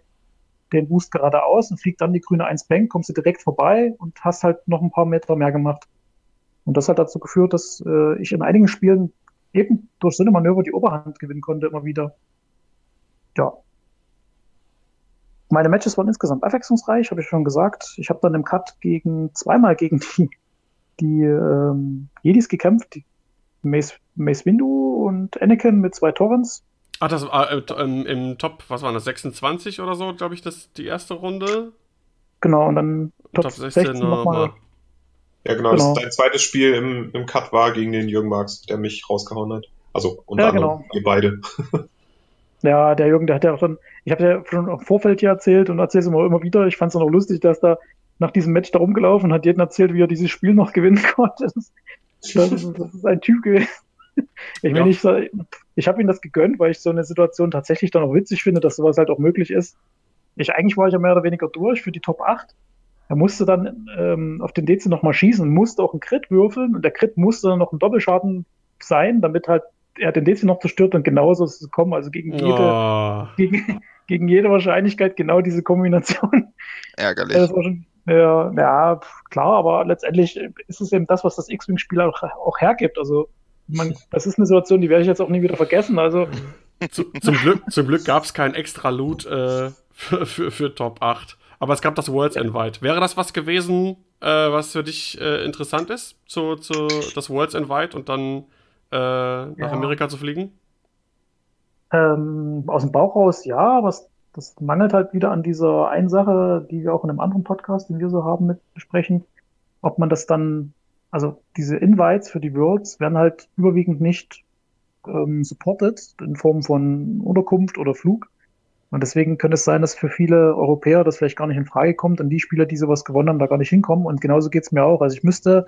den Boost geradeaus und fliegt dann die grüne 1 Bank, kommst du direkt vorbei und hast halt noch ein paar Meter mehr gemacht. Und das hat dazu geführt, dass äh, ich in einigen Spielen eben durch so eine Manöver die Oberhand gewinnen konnte, immer wieder. Ja. Meine Matches waren insgesamt abwechslungsreich, habe ich schon gesagt. Ich habe dann im Cut gegen zweimal gegen die, die ähm, Jedis gekämpft, die Mace, Mace Windu und Anakin mit zwei Torrents. Ach, das war äh, im, im Top, was waren das, 26 oder so, glaube ich, das die erste Runde. Genau, und dann Top 16 nochmal. Ja, genau, Genau. Das, dein zweites Spiel im, im Cut war gegen den Jürgen Marx, der mich rausgehauen hat. Also unter Ja, anderem genau. wir beide. Ja, der Jürgen, der hat ja auch schon, ich habe ja schon im Vorfeld hier erzählt und erzähle es immer, immer wieder. Ich fand es auch noch lustig, dass da nach diesem Match da rumgelaufen und hat jedem erzählt, wie er dieses Spiel noch gewinnen konnte. Das ist, das ist, das ist ein Typ gewesen. Ich Ja. meine, ich, ich habe ihm das gegönnt, weil ich so eine Situation tatsächlich dann auch witzig finde, dass sowas halt auch möglich ist. Ich, eigentlich war ich ja mehr oder weniger durch für die Top 8. Er musste dann ähm, auf den DC nochmal schießen, musste auch einen Crit würfeln und der Crit musste dann noch ein Doppelschaden sein, damit halt er den DC noch zerstört und genauso ist es gekommen. Also gegen jede, Oh. gegen, gegen jede Wahrscheinlichkeit genau diese Kombination. Ärgerlich. Ja, das war schon, ja, ja, klar, aber letztendlich ist es eben das, was das X-Wing-Spiel auch, auch hergibt. Also, man, das ist eine Situation, die werde ich jetzt auch nie wieder vergessen. Also, Zu, zum Glück, zum Glück gab es kein extra Loot äh, für, für, für Top 8. Aber es gab das Worlds Invite. Wäre das was gewesen, äh, was für dich äh, interessant ist, zu, zu das Worlds Invite und dann äh, nach Ja. Amerika zu fliegen? ähm, aus dem Bauch raus, ja, aber es, das mangelt halt wieder an dieser einen Sache, die wir auch in einem anderen Podcast, den wir so haben, mit besprechen, ob man das dann, also diese Invites für die Worlds werden halt überwiegend nicht ähm, supported in Form von Unterkunft oder Flug. Und deswegen könnte es sein, dass für viele Europäer das vielleicht gar nicht in Frage kommt und die Spieler, die sowas gewonnen haben, da gar nicht hinkommen. Und genauso geht's mir auch. Also ich müsste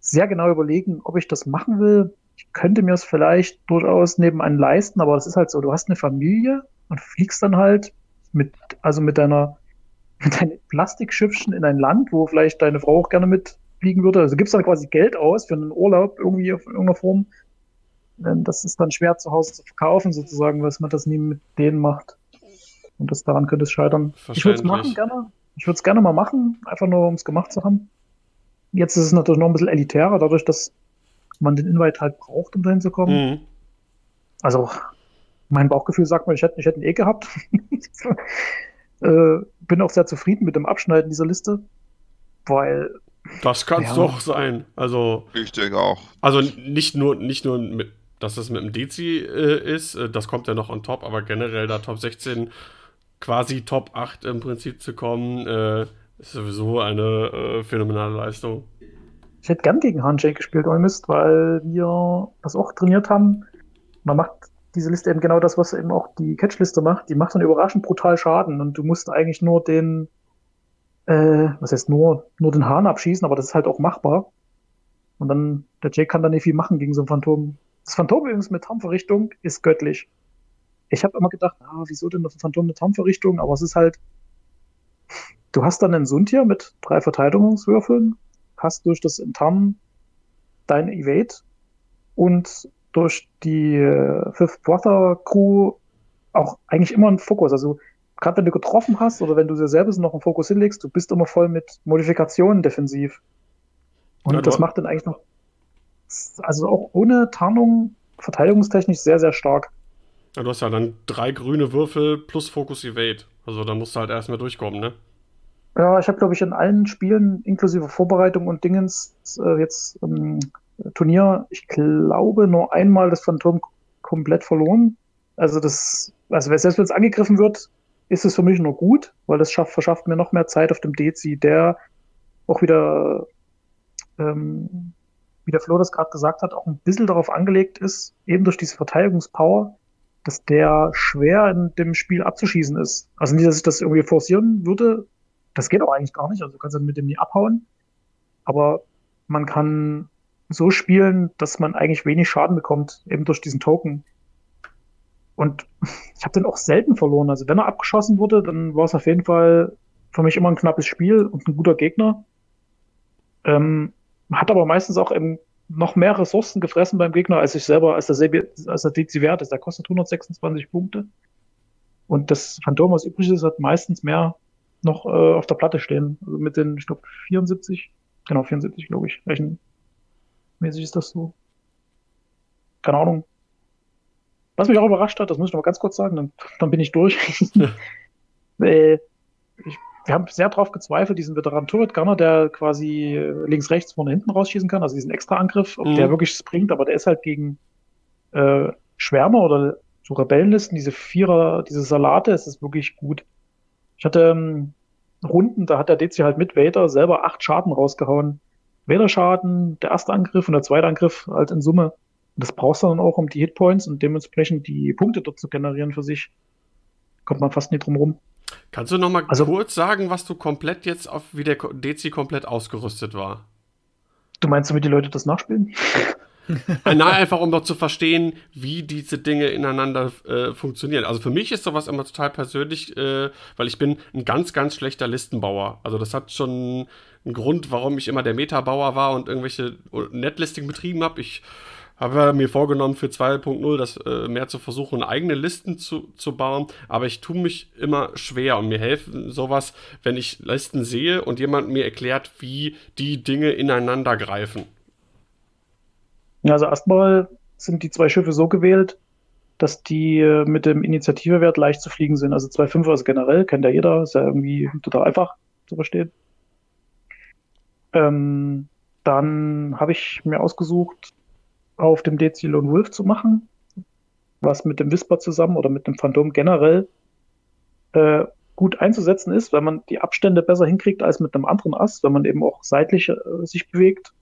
sehr genau überlegen, ob ich das machen will. Ich könnte mir es vielleicht durchaus nebenan leisten, aber das ist halt so, du hast eine Familie und fliegst dann halt mit, also mit deiner, mit deinem Plastikschiffchen in ein Land, wo vielleicht deine Frau auch gerne mitfliegen würde. Also gibst dann quasi Geld aus für einen Urlaub irgendwie auf irgendeiner Form. Das ist dann schwer zu Hause zu verkaufen, sozusagen, was man das nie mit denen macht. Und das daran könnte es scheitern. Ich würde es machen gerne. Ich würde es gerne mal machen, einfach nur um es gemacht zu haben. Jetzt ist es natürlich noch ein bisschen elitärer, dadurch, dass man den Invite halt braucht, um dahin zu kommen. Mhm. Also, mein Bauchgefühl sagt mir, ich hätte, ich hätte ihn eh gehabt. äh, bin auch sehr zufrieden mit dem Abschneiden dieser Liste, weil, Das kann es Ja. doch sein. Also, Ich denke auch. also nicht nur, nicht nur mit, dass es mit dem Dezi äh, ist. Äh, das kommt ja noch on top, aber generell da Top 16 quasi Top 8 im Prinzip zu kommen, äh, ist sowieso eine äh, phänomenale Leistung. Ich hätte gern gegen Handshake gespielt, Olmist, weil wir das auch trainiert haben. Man macht diese Liste eben genau das, was eben auch die Catchliste macht. Die macht dann überraschend brutal Schaden und du musst eigentlich nur den, äh, was heißt nur, nur den Hahn abschießen, aber das ist halt auch machbar. Und dann, der Jake kann da nicht viel machen gegen so ein Phantom. Das Phantom übrigens mit Tarnverrichtung ist göttlich. Ich habe immer gedacht, ah, wieso denn das Phantom mit Tarnverrichtung? Aber es ist halt, du hast dann einen Suntier mit drei Verteidigungswürfeln, hast durch das Enttarnen dein Evade und durch die äh, Fifth Brother Crew auch eigentlich immer einen Fokus. Also gerade wenn du getroffen hast oder wenn du dir selber noch einen Fokus hinlegst, du bist immer voll mit Modifikationen defensiv. Und ja, das macht dann eigentlich noch, also auch ohne Tarnung verteidigungstechnisch sehr, sehr stark. Ja, du hast ja dann drei grüne Würfel plus Focus Evade. Also da musst du halt erstmal durchkommen, ne? Ja, ich habe, glaube ich, in allen Spielen, inklusive Vorbereitung und Dingens, äh, jetzt ähm, Turnier, ich glaube, nur einmal das Phantom komplett verloren. Also das, also selbst wenn es angegriffen wird, ist es für mich nur gut, weil das schafft, verschafft mir noch mehr Zeit auf dem Dezi, der auch wieder, ähm, wie der Flo das gerade gesagt hat, auch ein bisschen darauf angelegt ist, eben durch diese Verteidigungspower, dass der schwer in dem Spiel abzuschießen ist. Also nicht, dass ich das irgendwie forcieren würde, das geht auch eigentlich gar nicht, also du kannst dann mit dem nie abhauen, aber man kann so spielen, dass man eigentlich wenig Schaden bekommt, eben durch diesen Token. Und ich habe den auch selten verloren. Also wenn er abgeschossen wurde, dann war es auf jeden Fall für mich immer ein knappes Spiel und ein guter Gegner. Ähm, hat aber meistens auch eben noch mehr Ressourcen gefressen beim Gegner, als ich selber, als der, Sebi, als der DC wert ist. Der kostet 126 Punkte. Und das Phantom, was übrig ist, hat meistens mehr noch äh, auf der Platte stehen. Also mit den, ich glaube, 74, genau, 74, glaube ich, Rechen, mäßig ist das so. Keine Ahnung. Was mich auch überrascht hat, das muss ich noch mal ganz kurz sagen, dann, dann bin ich durch. äh, ich, wir haben sehr darauf gezweifelt, diesen Veteran Turret Gunner, der quasi links, rechts, vorne, hinten rausschießen kann, also diesen extra Angriff, ob mhm. der wirklich springt, aber der ist halt gegen äh, Schwärmer oder so Rebellenlisten, diese Vierer, diese Salate, es ist wirklich gut. Ich hatte ähm, Runden, da hat der DC halt mit Vader selber acht Schaden rausgehauen. Wählerschaden, der erste Angriff und der zweite Angriff halt in Summe. Das brauchst du dann auch, um die Hitpoints und dementsprechend die Punkte dort zu generieren für sich. Kommt man fast nicht drum rum. Kannst du noch mal also, kurz sagen, was du komplett jetzt auf, wie der DC komplett ausgerüstet war? Du meinst, damit die Leute das nachspielen? Nein, einfach um doch zu verstehen, wie diese Dinge ineinander äh, funktionieren. Also für mich ist sowas immer total persönlich, äh, weil ich bin ein ganz, ganz schlechter Listenbauer. Also das hat schon einen Grund, warum ich immer der Metabauer war und irgendwelche Netlisting betrieben habe. Ich habe mir vorgenommen, für 2.0 das äh, mehr zu versuchen, eigene Listen zu, zu bauen. Aber ich tue mich immer schwer und mir helfen sowas, wenn ich Listen sehe und jemand mir erklärt, wie die Dinge ineinander greifen. Also erstmal sind die zwei Schiffe so gewählt, dass die äh, mit dem Initiativewert leicht zu fliegen sind. Also 2.5 ist generell, kennt ja jeder, ist ja irgendwie total einfach zu verstehen. Ähm, dann habe ich mir ausgesucht, auf dem Lone Wolf zu machen, was mit dem Whisper zusammen oder mit dem Phantom generell äh, gut einzusetzen ist, weil man die Abstände besser hinkriegt als mit einem anderen Ass, wenn man eben auch seitlich äh, sich bewegt.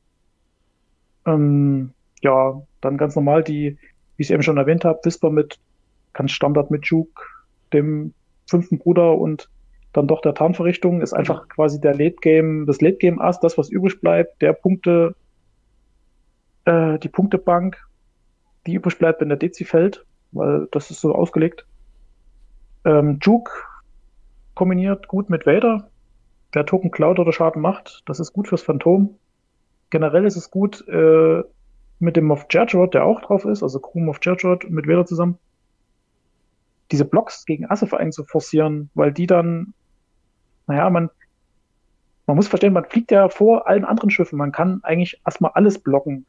Ähm, ja, dann ganz normal die, wie ich es eben schon erwähnt habe, Whisper mit ganz Standard mit Juke, dem fünften Bruder und dann doch der Tarnverrichtung ist einfach quasi der Late Game, das Late Game Ass, das was übrig bleibt, der Punkte, äh, die Punktebank, die übrig bleibt, wenn der Dezi fällt, weil das ist so ausgelegt. Ähm, Juke kombiniert gut mit Vader. Wer Token klaut oder Schaden macht, das ist gut fürs Phantom. Generell ist es gut, äh, mit dem Moff Jerjerod, der auch drauf ist, also Crew Moff Jerjerod mit Vader zusammen, diese Blocks gegen Asse einzuforcieren, weil die dann, naja, man, man muss verstehen, man fliegt ja vor allen anderen Schiffen. Man kann eigentlich erstmal alles blocken,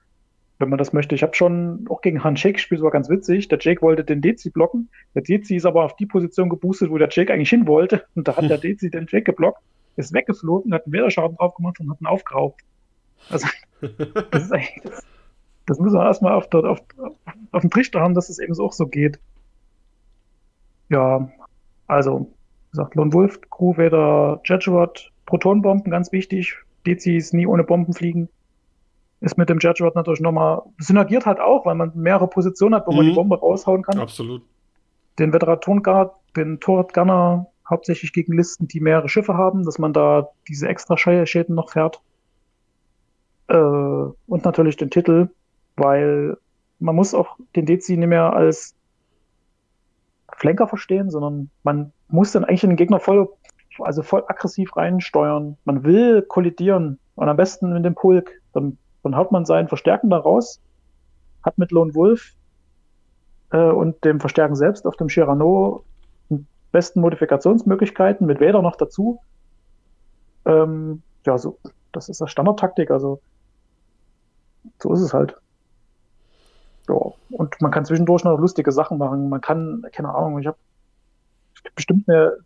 wenn man das möchte. Ich habe schon auch gegen Han Shake gespielt, war ganz witzig. Der Jake wollte den Dezi blocken. Der Dezi ist aber auf die Position geboostet, wo der Jake eigentlich hin wollte. Und da hat der Dezi den Jake geblockt, ist weggeflogen, hat einen Wederschaden drauf gemacht und hat ihn aufgeraubt. Also, das ist eigentlich, das Das müssen wir erstmal auf, auf, auf den Trichter haben, dass es eben so auch so geht. Ja, also, wie gesagt, Lone Wolf, Crew, Vader, Jejuat, Protonbomben, ganz wichtig. Dezis nie ohne Bomben fliegen. Ist mit dem Jejuat natürlich nochmal, synergiert halt auch, weil man mehrere Positionen hat, wo man Mhm. die Bombe raushauen kann. Absolut. Den Veteran Guard, den Turret Gunner, hauptsächlich gegen Listen, die mehrere Schiffe haben, dass man da diese extra Schä- Schäden noch fährt. Äh, und natürlich den Titel, weil man muss auch den Dezi nicht mehr als Flanker verstehen, sondern man muss dann eigentlich den Gegner voll, also voll aggressiv reinsteuern. Man will kollidieren und am besten mit dem Pulk. Dann, dann haut man seinen Verstärken da raus, hat mit Lone Wolf äh, und dem Verstärken selbst auf dem Chirano die besten Modifikationsmöglichkeiten, mit Vader noch dazu. Ähm, ja, so, das ist das Standardtaktik, also so ist es halt. Ja, und man kann zwischendurch noch lustige Sachen machen. Man kann, keine Ahnung, ich habe bestimmt eine,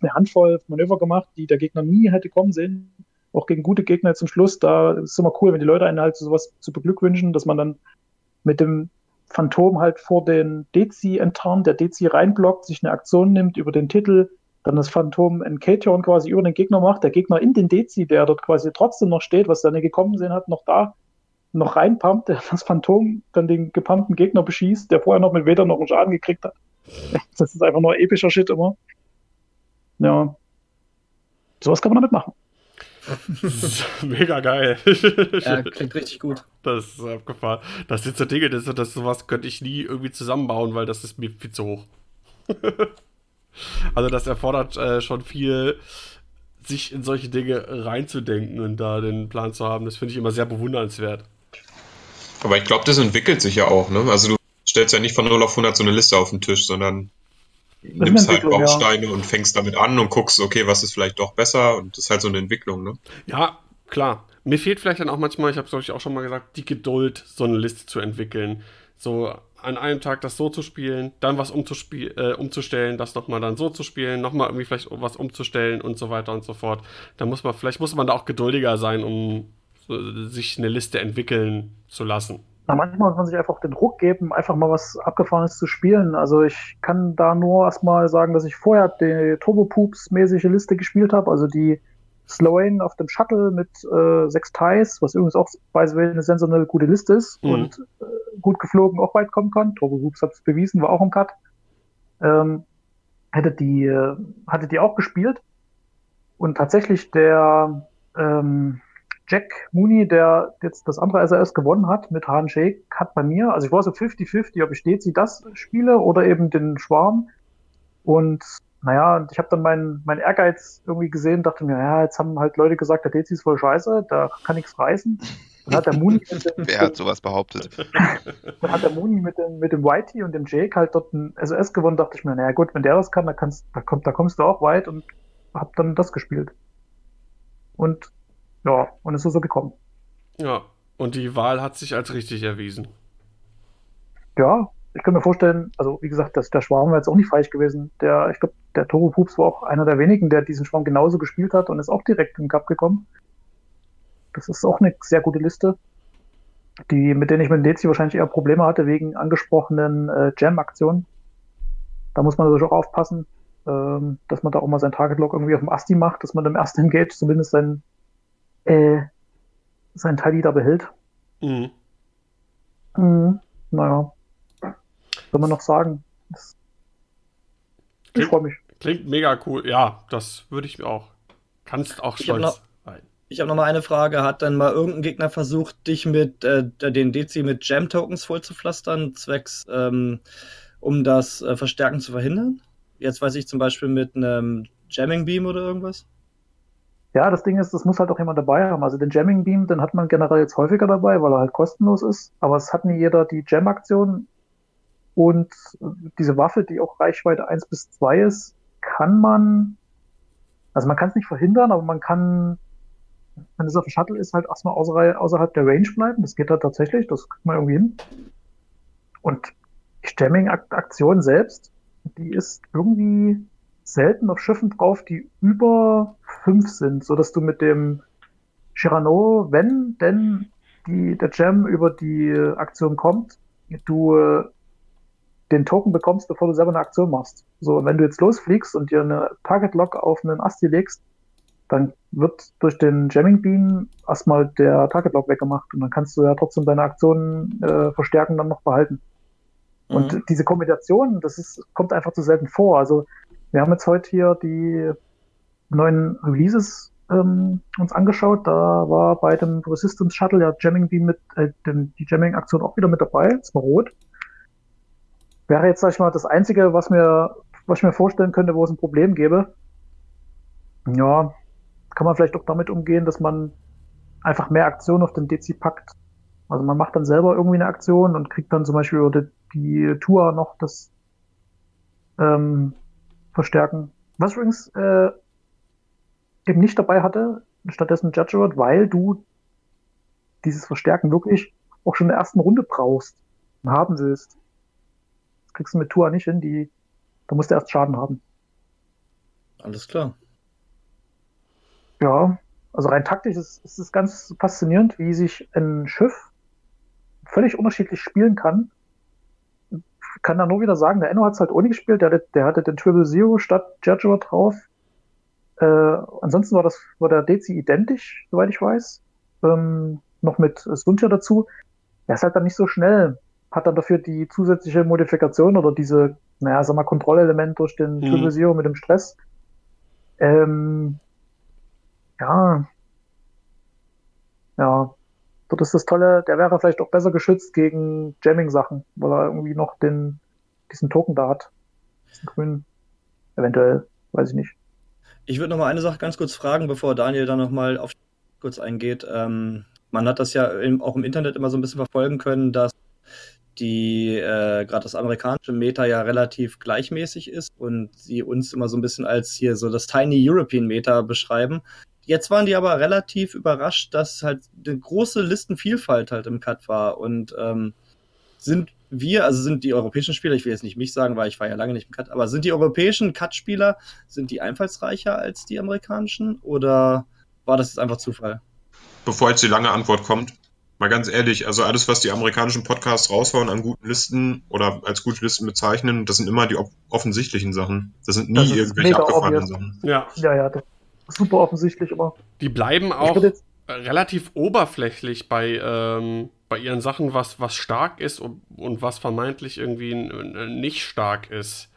eine Handvoll Manöver gemacht, die der Gegner nie hätte kommen sehen. Auch gegen gute Gegner zum Schluss. Da ist es immer cool, wenn die Leute einen halt zu sowas zu beglückwünschen, dass man dann mit dem Phantom halt vor den Dezi enttarnt, der Dezi reinblockt, sich eine Aktion nimmt über den Titel, dann das Phantom ein K-Turn quasi über den Gegner macht, der Gegner in den Dezi, der dort quasi trotzdem noch steht, was nicht gekommen sehen hat, noch da, noch reinpumpt, der das Phantom dann den gepumpten Gegner beschießt, der vorher noch mit Vader noch einen Schaden gekriegt hat. Das ist einfach nur epischer Shit immer. Ja. Sowas kann man damit machen. Mega geil. Ja, klingt richtig gut. Das ist abgefahren. Das sind so Dinge, das, das sowas könnte ich nie irgendwie zusammenbauen, weil das ist mir viel zu hoch. also das erfordert äh, schon viel, sich in solche Dinge reinzudenken und da den Plan zu haben. Das finde ich immer sehr bewundernswert. Aber ich glaube, das entwickelt sich ja auch, ne? Also du stellst ja nicht von 0 auf 100 so eine Liste auf den Tisch, sondern nimmst halt Entwicklung, ja. Bausteine und fängst damit an und guckst, okay, was ist vielleicht doch besser und das ist halt so eine Entwicklung, ne? Ja, klar. Mir fehlt vielleicht dann auch manchmal, ich habe es glaube ich auch schon mal gesagt, die Geduld, so eine Liste zu entwickeln. So an einem Tag das so zu spielen, dann was umzuspiel äh, umzustellen, das nochmal dann so zu spielen, nochmal irgendwie vielleicht was umzustellen und so weiter und so fort. Da muss man, vielleicht muss man da auch geduldiger sein, um so, sich eine Liste entwickeln zu lassen. Na, manchmal muss man sich einfach den Ruck geben, einfach mal was Abgefahrenes zu spielen. Also ich kann da nur erstmal sagen, dass ich vorher die Turbo Poops-mäßige Liste gespielt habe, also die Sloane auf dem Shuttle mit äh, sechs Ties, was übrigens auch by the eine sensationell gute Liste ist Mhm. und äh, gut geflogen auch weit kommen kann. Turbo Poops hat es bewiesen, war auch im Cut. Ähm, hätte die, äh, hatte die auch gespielt. Und tatsächlich der ähm, Jack Mooney, der jetzt das andere SRS gewonnen hat mit Han Shake, hat bei mir, also ich war so 50-50, ob ich Dezi das spiele oder eben den Schwarm. Und naja, und ich habe dann meinen mein Ehrgeiz irgendwie gesehen, dachte mir, ja, jetzt haben halt Leute gesagt, der Dezi ist voll scheiße, da kann nichts reißen. Dann hat der Mooney Wer hat sowas behauptet? dann hat der Mooney mit dem, mit dem Whitey und dem Jake halt dort ein SOS gewonnen, dachte ich mir, naja gut, wenn der das kann, da, kannst, da, kommt, da kommst du auch weit und hab dann das gespielt. Und ja, und es ist so gekommen. Ja, und die Wahl hat sich als richtig erwiesen. Ja, ich kann mir vorstellen, also wie gesagt, das, der Schwarm wäre jetzt auch nicht falsch gewesen. Der, ich glaube, der Toro Pups war auch einer der wenigen, der diesen Schwarm genauso gespielt hat und ist auch direkt in den Cup gekommen. Das ist auch eine sehr gute Liste, die, mit denen ich mit Dezi wahrscheinlich eher Probleme hatte wegen angesprochenen äh, Jam-Aktionen. Da muss man natürlich auch aufpassen, ähm, dass man da auch mal sein Target-Log irgendwie auf dem Asti macht, dass man im ersten Engage zumindest sein, äh, sein Tidy da behält. Mhm. Mhm. Naja. Soll man noch sagen? Das, ich Klingt- freue mich. Klingt mega cool. Ja, das würde ich mir auch. Kannst auch stolz sein. Ich habe noch mal eine Frage. Hat denn mal irgendein Gegner versucht, dich mit äh, den DC mit Jam-Tokens vollzupflastern, zwecks, ähm, um das äh, Verstärken zu verhindern? Jetzt weiß ich zum Beispiel mit einem Jamming Beam oder irgendwas. Ja, das Ding ist, das muss halt auch jemand dabei haben. Also den Jamming Beam, den hat man generell jetzt häufiger dabei, weil er halt kostenlos ist. Aber es hat nie jeder die Jam-Aktion. Und diese Waffe, die auch Reichweite 1 bis 2 ist, kann man, also man kann es nicht verhindern, aber man kann, wenn es auf dem Shuttle ist, halt erstmal außerhalb, außerhalb der Range bleiben. Das geht halt tatsächlich, das kriegt man irgendwie hin. Und die Jamming-Aktion selbst, die ist irgendwie selten auf Schiffen drauf, die über fünf sind, so dass du mit dem Chirano, wenn denn die, der Jam über die Aktion kommt, du äh, den Token bekommst, bevor du selber eine Aktion machst. So, wenn du jetzt losfliegst und dir eine Target Lock auf einen Asti legst, dann wird durch den Jamming Beam erstmal der Target Lock weggemacht und dann kannst du ja trotzdem deine Aktionen äh, verstärken dann noch behalten. Mhm. Und diese Kombination, das ist, kommt einfach zu selten vor. Also wir haben jetzt heute hier die neuen Releases ähm, uns angeschaut. Da war bei dem Resistance Shuttle ja Jamming Beam mit, äh, den, die Jamming-Aktion auch wieder mit dabei, ist mal rot. Wäre jetzt, sag ich mal, das Einzige, was mir, was ich mir vorstellen könnte, wo es ein Problem gäbe. Ja, kann man vielleicht auch damit umgehen, dass man einfach mehr Aktionen auf den DC packt. Also man macht dann selber irgendwie eine Aktion und kriegt dann zum Beispiel über die, die Tour noch das ähm, Verstärken. Was übrigens äh, eben nicht dabei hatte, stattdessen Judge weil du dieses Verstärken wirklich auch schon in der ersten Runde brauchst und haben willst. Das kriegst du mit Tua nicht hin, die, da musst du erst Schaden haben. Alles klar. Ja, also rein taktisch ist, ist es ganz faszinierend, wie sich ein Schiff völlig unterschiedlich spielen kann. Ich kann da nur wieder sagen, der Enno hat es halt ohne gespielt, der, der hatte den Triple Zero statt Judge drauf. Äh, ansonsten war das war der Dezi identisch, soweit ich weiß. Ähm, noch mit Suntia dazu. Er ist halt dann nicht so schnell, hat dann dafür die zusätzliche Modifikation oder diese, naja, sag mal, Kontrollelement durch den mhm. Triple Zero mit dem Stress. Ähm, ja. Ja. Dort ist das Tolle, der wäre vielleicht auch besser geschützt gegen Jamming-Sachen, weil er irgendwie noch den, diesen Token da hat. Diesen grünen. Eventuell, weiß ich nicht. Ich würde noch mal eine Sache ganz kurz fragen, bevor Daniel dann noch mal auf kurz eingeht. Ähm, man hat das ja im, auch im Internet immer so ein bisschen verfolgen können, dass die äh, gerade das amerikanische Meta ja relativ gleichmäßig ist und sie uns immer so ein bisschen als hier so das Tiny European Meta beschreiben. Jetzt waren die aber relativ überrascht, dass halt eine große Listenvielfalt halt im Cut war und ähm, sind wir, also sind die europäischen Spieler, ich will jetzt nicht mich sagen, weil ich war ja lange nicht im Cut, aber sind die europäischen Cut-Spieler, sind die einfallsreicher als die amerikanischen oder war das jetzt einfach Zufall? Bevor jetzt die lange Antwort kommt, mal ganz ehrlich, also alles, was die amerikanischen Podcasts raushauen an guten Listen oder als gute Listen bezeichnen, das sind immer die offensichtlichen Sachen. Das sind nie das irgendwelche abgefahrenen Sachen. Ja, ja, ja das ist super offensichtlich immer. Die bleiben auch relativ oberflächlich bei ähm, bei ihren Sachen, was, was stark ist und, und was vermeintlich irgendwie nicht stark ist.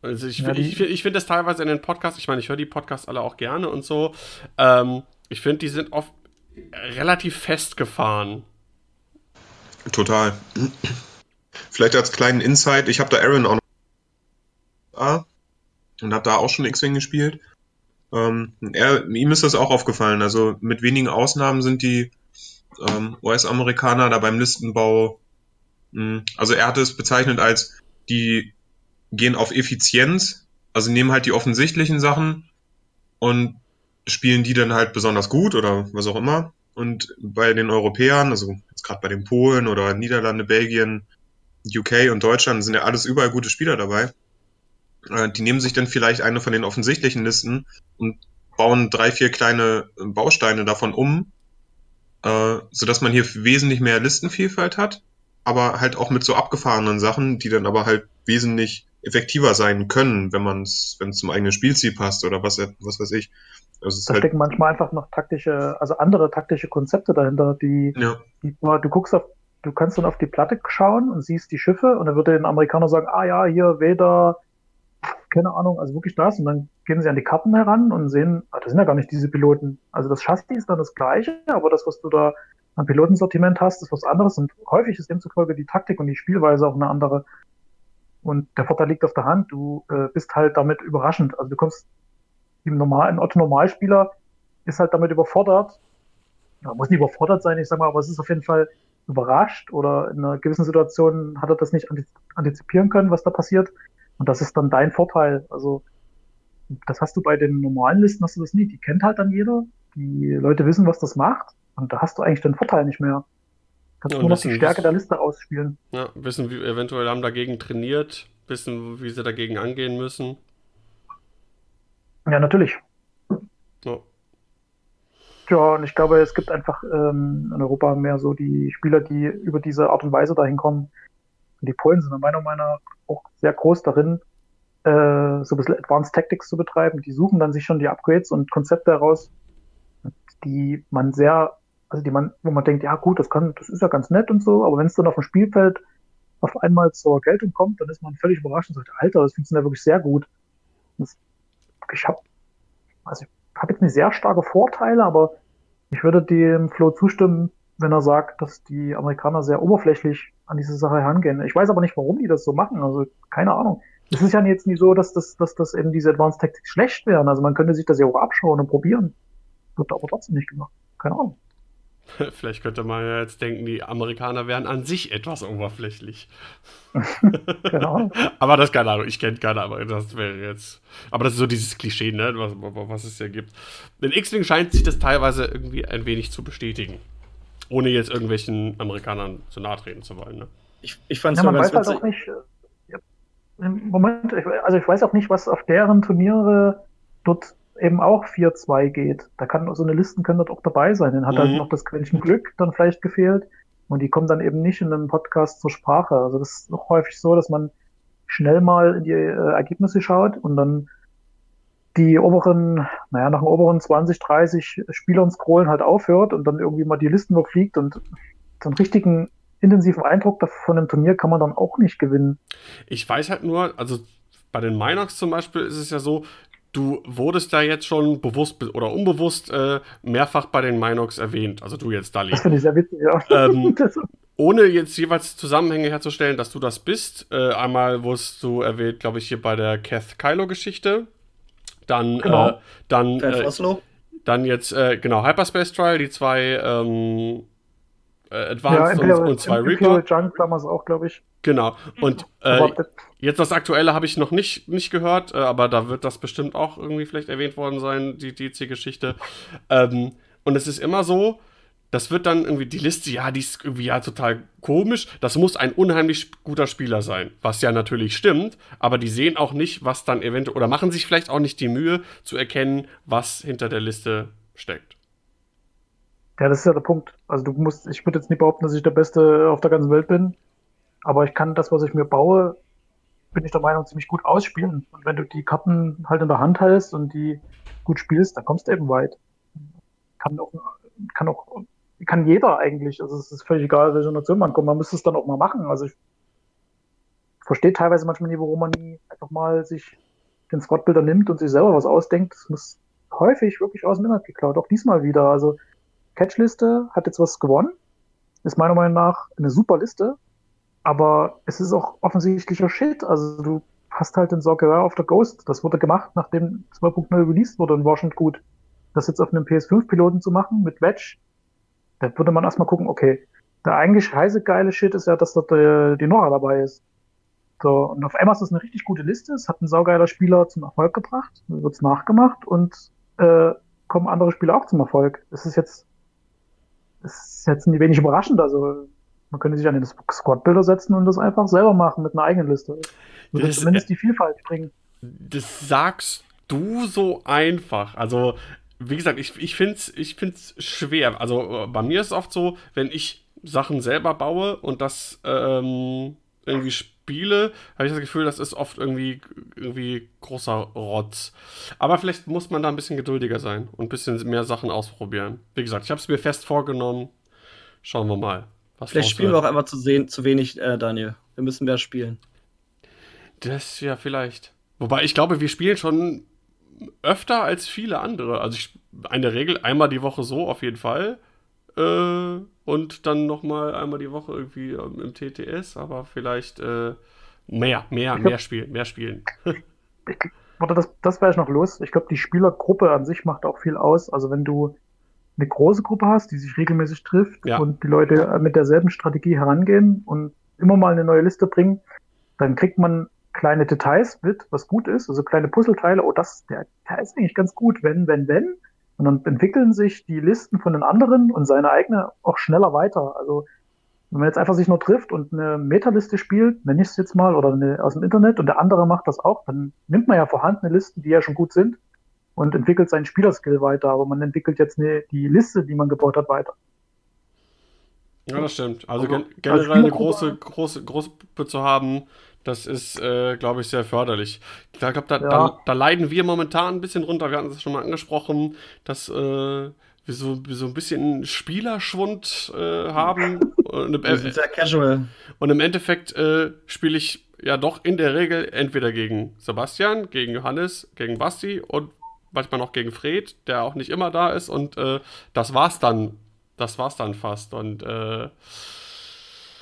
Also ich, ja, ich, ich finde das teilweise in den Podcasts, ich meine, ich höre die Podcasts alle auch gerne und so. Ähm, ich finde, die sind oft relativ festgefahren. Total. Vielleicht als kleinen Insight, ich habe da Aaron auch noch und habe da auch schon X-Wing gespielt. Ähm, er, ihm ist das auch aufgefallen. Also mit wenigen Ausnahmen sind die ähm, US-Amerikaner da beim Listenbau, mh, hm, also er hat es bezeichnet als, die gehen auf Effizienz, also nehmen halt die offensichtlichen Sachen und spielen die dann halt besonders gut oder was auch immer. Und bei den Europäern, also jetzt gerade bei den Polen oder Niederlande, Belgien, UK und Deutschland sind ja alles überall gute Spieler dabei. Äh, die nehmen sich dann vielleicht eine von den offensichtlichen Listen und bauen drei, vier kleine Bausteine davon um äh, sodass man hier wesentlich mehr Listenvielfalt hat, aber halt auch mit so abgefahrenen Sachen, die dann aber halt wesentlich effektiver sein können, wenn man es, wenn es zum eigenen Spielziel passt oder was, was weiß ich. Also da halt stecken manchmal einfach noch taktische, also andere taktische Konzepte dahinter, die, ja. die du guckst auf, du kannst dann auf die Platte schauen und siehst die Schiffe und dann würde den Amerikaner sagen, ah ja, hier weder keine Ahnung, also wirklich das. Und dann gehen sie an die Karten heran und sehen, ah, das sind ja gar nicht diese Piloten. Also das Chassis ist dann das gleiche, aber das, was du da an Pilotensortiment hast, ist was anderes. Und häufig ist demzufolge die Taktik und die Spielweise auch eine andere. Und der Vorteil liegt auf der Hand. Du äh, bist halt damit überraschend. Also du kommst im normalen Otto Normalspieler ist halt damit überfordert. Ja, muss nicht überfordert sein, ich sag mal, aber es ist auf jeden Fall überrascht oder in einer gewissen Situation hat er das nicht antizipieren können, was da passiert. Und das ist dann dein Vorteil. Also, das hast du bei den normalen Listen, hast du das nie. Die kennt halt dann jeder. Die Leute wissen, was das macht. Und da hast du eigentlich den Vorteil nicht mehr. Kannst ja, nur noch die Stärke der Liste ausspielen. Ja, wissen, wie eventuell haben dagegen trainiert, wissen, wie sie dagegen angehen müssen. Ja, natürlich. Ja. Ja, und ich glaube, es gibt einfach ähm, in Europa mehr so die Spieler, die über diese Art und Weise dahin kommen. Und die Polen sind meiner Meinung nach auch sehr groß darin, äh, so ein bisschen Advanced Tactics zu betreiben. Die suchen dann sich schon die Upgrades und Konzepte heraus, die man sehr, also die man, wo man denkt, ja gut, das kann, das ist ja ganz nett und so, aber wenn es dann auf dem Spielfeld auf einmal zur Geltung kommt, dann ist man völlig überrascht und sagt, Alter, das funktioniert wirklich sehr gut. Das, ich habe also ich habe jetzt nicht sehr starke Vorteile, aber ich würde dem Flo zustimmen, wenn er sagt, dass die Amerikaner sehr oberflächlich an diese Sache herangehen. Ich weiß aber nicht, warum die das so machen. Also keine Ahnung. Es ist ja jetzt nicht so, dass das, dass das eben diese Advanced Tactics schlecht wären. Also man könnte sich das ja auch abschauen und probieren. Wird aber trotzdem nicht gemacht. Keine Ahnung. Vielleicht könnte man ja jetzt denken, die Amerikaner wären an sich etwas oberflächlich. genau. aber das keine Ahnung, ich kenne keine, aber das wäre jetzt. Aber das ist so dieses Klischee, ne, was, was es ja gibt. In X-Wing scheint sich das teilweise irgendwie ein wenig zu bestätigen. Ohne jetzt irgendwelchen Amerikanern zu nahe treten zu wollen. Ne? Ich, ich fand es ja, man weiß halt auch nicht. Äh, Moment, also ich weiß auch nicht, was auf deren Turniere dort eben auch 4-2 geht. Da kann so eine Listen können dort auch dabei sein. Dann hat halt mhm. halt noch das Quäntchen Glück dann vielleicht gefehlt. Und die kommen dann eben nicht in einem Podcast zur Sprache. Also das ist noch häufig so, dass man schnell mal in die äh, Ergebnisse schaut und dann die oberen, naja, nach den oberen 20, 30 Spielern scrollen halt aufhört und dann irgendwie mal die Listen überfliegt und so einen richtigen intensiven Eindruck von einem Turnier kann man dann auch nicht gewinnen. Ich weiß halt nur, also bei den Minox zum Beispiel ist es ja so, du wurdest da jetzt schon bewusst oder unbewusst äh, mehrfach bei den Minox erwähnt. Also du jetzt, Dali. Das finde ich sehr witzig, ja. Ähm, ohne jetzt jeweils Zusammenhänge herzustellen, dass du das bist. Äh, einmal wurdest du erwähnt, glaube ich, hier bei der Kath Kylo-Geschichte. Dann, genau. äh, dann, äh, dann jetzt, äh, genau, Hyperspace Trial, die zwei ähm, äh, Advanced ja, und, und, zwei Reaper. Junk damals auch, glaube ich. Genau. Und äh, jetzt das Aktuelle habe ich noch nicht, nicht gehört, äh, aber da wird das bestimmt auch irgendwie vielleicht erwähnt worden sein, die DC-Geschichte. Ähm, und es ist immer so, das wird dann irgendwie die Liste, ja, die ist irgendwie ja total komisch. Das muss ein unheimlich guter Spieler sein, was ja natürlich stimmt, aber die sehen auch nicht, was dann eventuell, oder machen sich vielleicht auch nicht die Mühe zu erkennen, was hinter der Liste steckt. Ja, das ist ja der Punkt. Also du musst, ich würde jetzt nicht behaupten, dass ich der Beste auf der ganzen Welt bin, aber ich kann das, was ich mir baue, bin ich der Meinung, ziemlich gut ausspielen. Und wenn du die Karten halt in der Hand hältst und die gut spielst, dann kommst du eben weit. Kann auch, kann auch, kann jeder eigentlich. Also es ist völlig egal, welche Nation man kommt. Man müsste es dann auch mal machen. Also ich verstehe teilweise manchmal nie, warum man nie einfach mal sich den Squad-Bilder nimmt und sich selber was ausdenkt. Das muss häufig wirklich aus dem Inhalt geklaut. Auch diesmal wieder. Also Catchliste hat jetzt was gewonnen. Ist meiner Meinung nach eine super Liste. Aber es ist auch offensichtlicher Shit. Also du hast halt den Sorgerer auf der Ghost. Das wurde gemacht, nachdem 2.0 released wurde und war schon gut. Das jetzt auf einem PS5-Piloten zu machen mit Wedge, da würde man erstmal gucken, okay, der eigentlich heiße geile Shit ist ja, dass da die, die Nora dabei ist. So, und auf einmal ist das eine richtig gute Liste. Es hat ein saugeiler Spieler zum Erfolg gebracht, wird es nachgemacht und äh, kommen andere Spieler auch zum Erfolg. Das ist jetzt das ist jetzt ein wenig überraschend. Also man könnte sich an den Squad-Bilder setzen und das einfach selber machen mit einer eigenen Liste. Würde zumindest die Vielfalt bringen. Das sagst du so einfach. Also, wie gesagt, ich, ich finde es ich find's schwer. Also, bei mir ist es oft so, wenn ich Sachen selber baue und das ähm, irgendwie spiele, habe ich das Gefühl, das ist oft irgendwie, irgendwie großer Rotz. Aber vielleicht muss man da ein bisschen geduldiger sein und ein bisschen mehr Sachen ausprobieren. Wie gesagt, ich habe es mir fest vorgenommen. Schauen wir mal. vielleicht spielen wir auch einfach zu, sehen, zu wenig, äh, Daniel. Wir müssen mehr spielen. Das ja vielleicht. Wobei ich glaube, wir spielen schon öfter als viele andere. Also ich, in der Regel einmal die Woche so auf jeden Fall. Äh, und dann nochmal einmal die Woche irgendwie ähm, im TTS, aber vielleicht äh, mehr, mehr, glaub, mehr spielen, mehr spielen. warte, das, das wäre ich noch los. Ich glaube, die Spielergruppe an sich macht auch viel aus. Also wenn du eine große Gruppe hast, die sich regelmäßig trifft ja. und die Leute mit derselben Strategie herangehen und immer mal eine neue Liste bringen, dann kriegt man kleine Details mit, was gut ist, also kleine Puzzleteile, oh, das, der, der ist eigentlich ganz gut, wenn, wenn, wenn. Und dann entwickeln sich die Listen von den anderen und seine eigene auch schneller weiter. Also wenn man jetzt einfach sich nur trifft und eine Metaliste spielt, nenne ich es jetzt mal, oder eine, aus dem Internet und der andere macht das auch, dann nimmt man ja vorhandene Listen, die ja schon gut sind, und entwickelt seinen Spielerskill weiter, aber man entwickelt jetzt ne, die Liste, die man gebaut hat, weiter. Ja, das stimmt. Also Also, gen als generell eine große, große, große Gruppe zu haben, das ist, äh, glaube ich, sehr förderlich. Ich glaube, da, da, Ja. da leiden wir momentan ein bisschen runter. Wir hatten es schon mal angesprochen, dass äh, wir, so, so ein bisschen Spielerschwund äh, haben. Und im, Wir sind sehr casual. und im Endeffekt äh, spiele ich ja doch in der Regel entweder gegen Sebastian, gegen Johannes, gegen Basti und manchmal noch gegen Fred, der auch nicht immer da ist. Und äh, das war's dann. Das war's dann fast. Und äh,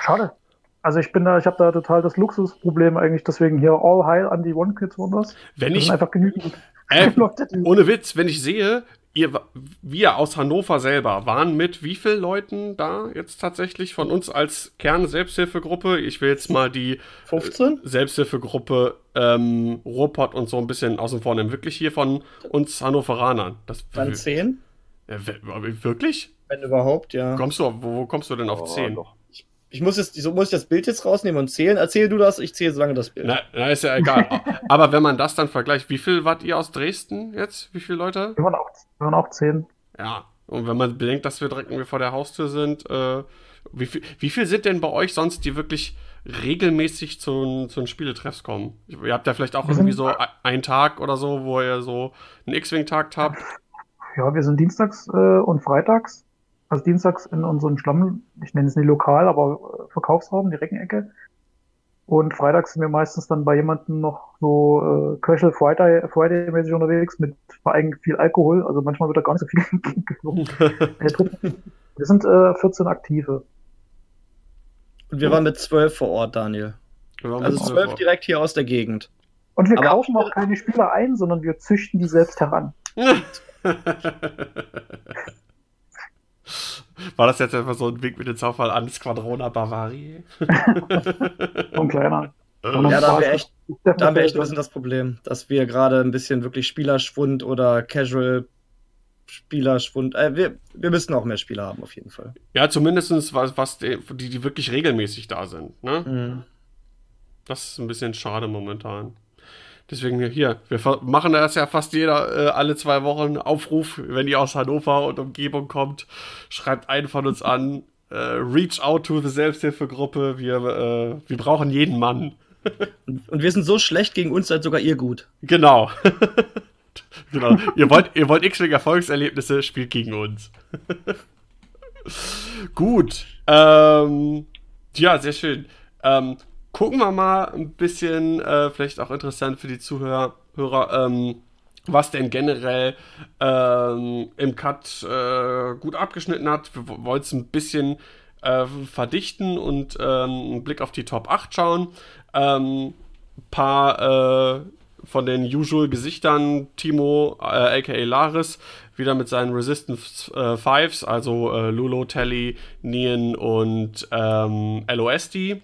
Schade. Also ich bin da, ich habe da total das Luxusproblem eigentlich, deswegen hier all heil an die One Kids Wonders. wenn Das ich einfach genügend Äh, Leute, Ohne Witz, wenn ich sehe, ihr, wir aus Hannover selber waren mit wie vielen Leuten da jetzt tatsächlich von uns als Kern-Selbsthilfegruppe? Ich will jetzt mal die 15? Selbsthilfegruppe ähm, Ruhrpott und so ein bisschen außen vor nehmen. Wirklich hier von uns Hannoveranern. Das, Dann 10? Ja, wir- wirklich? Wenn überhaupt, ja. Kommst du, wo, wo kommst du denn auf Oh, 10? doch. Ich muss, jetzt, so muss ich das Bild jetzt rausnehmen und zählen. Erzähl du das, ich zähle so lange das Bild. Na, na, ist ja egal. Aber wenn man das dann vergleicht, wie viel wart ihr aus Dresden jetzt? Wie viele Leute? wir waren auch, wir waren auch zehn. Ja, und wenn man bedenkt, dass wir direkt vor der Haustür sind, äh, wie, viel, wie viel sind denn bei euch sonst, die wirklich regelmäßig zu, zu den Spieletreffs kommen? Ihr habt ja vielleicht auch Wir irgendwie so ein- einen Tag oder so, wo ihr so einen X-Wing-Tag habt. Ja, wir sind dienstags äh, und freitags. Also dienstags in unserem Schlamm, ich nenne es nicht lokal, aber äh, Verkaufsraum, die Reckenecke. Und freitags sind wir meistens dann bei jemandem noch so äh, Casual Friday, Friday-mäßig unterwegs mit vor allem viel Alkohol. Also manchmal wird da gar nicht so viel getrunken. Äh, Wir sind äh, 14 Aktive. Und wir waren mit 12 vor Ort, Daniel. Wir waren Also mit 12 vor. direkt hier aus der Gegend. Und wir Aber- kaufen auch keine Spieler ein, sondern wir züchten die selbst heran. War das jetzt einfach so ein Weg mit dem Zaufall an Squadrona Bavaria? So ein kleiner. Ja, da haben wir echt, da haben wir echt ein was. bisschen das Problem, dass wir gerade ein bisschen wirklich Spielerschwund oder Casual Spielerschwund. Äh, wir, wir müssen auch mehr Spieler haben, auf jeden Fall. Ja, zumindest was, was die, die, die wirklich regelmäßig da sind. Ne? Mhm. Das ist ein bisschen schade momentan. Deswegen hier, wir machen das ja fast jeder äh, alle zwei Wochen Aufruf, wenn ihr aus Hannover und Umgebung kommt, schreibt einen von uns an. Äh, reach out to the Selbsthilfegruppe. Wir, äh, wir brauchen jeden Mann. Und, und wir sind so schlecht gegen uns, seid sogar ihr gut. Genau. genau. Ihr wollt, ihr wollt X-Wing Erfolgserlebnisse, spielt gegen uns. Gut. Ähm, ja, sehr schön. Ähm, gucken wir mal ein bisschen, äh, vielleicht auch interessant für die Zuhörer, Hörer, ähm, was denn generell ähm, im Cut äh, gut abgeschnitten hat. Wir wo- wollen es ein bisschen äh, verdichten und ähm, einen Blick auf die Top 8 schauen. Ähm, paar äh, von den usual Gesichtern, Timo, äh, aka Laris, wieder mit seinen Resistance äh, Fives, also äh, Lulo, Telly, Nian und ähm, LOSD.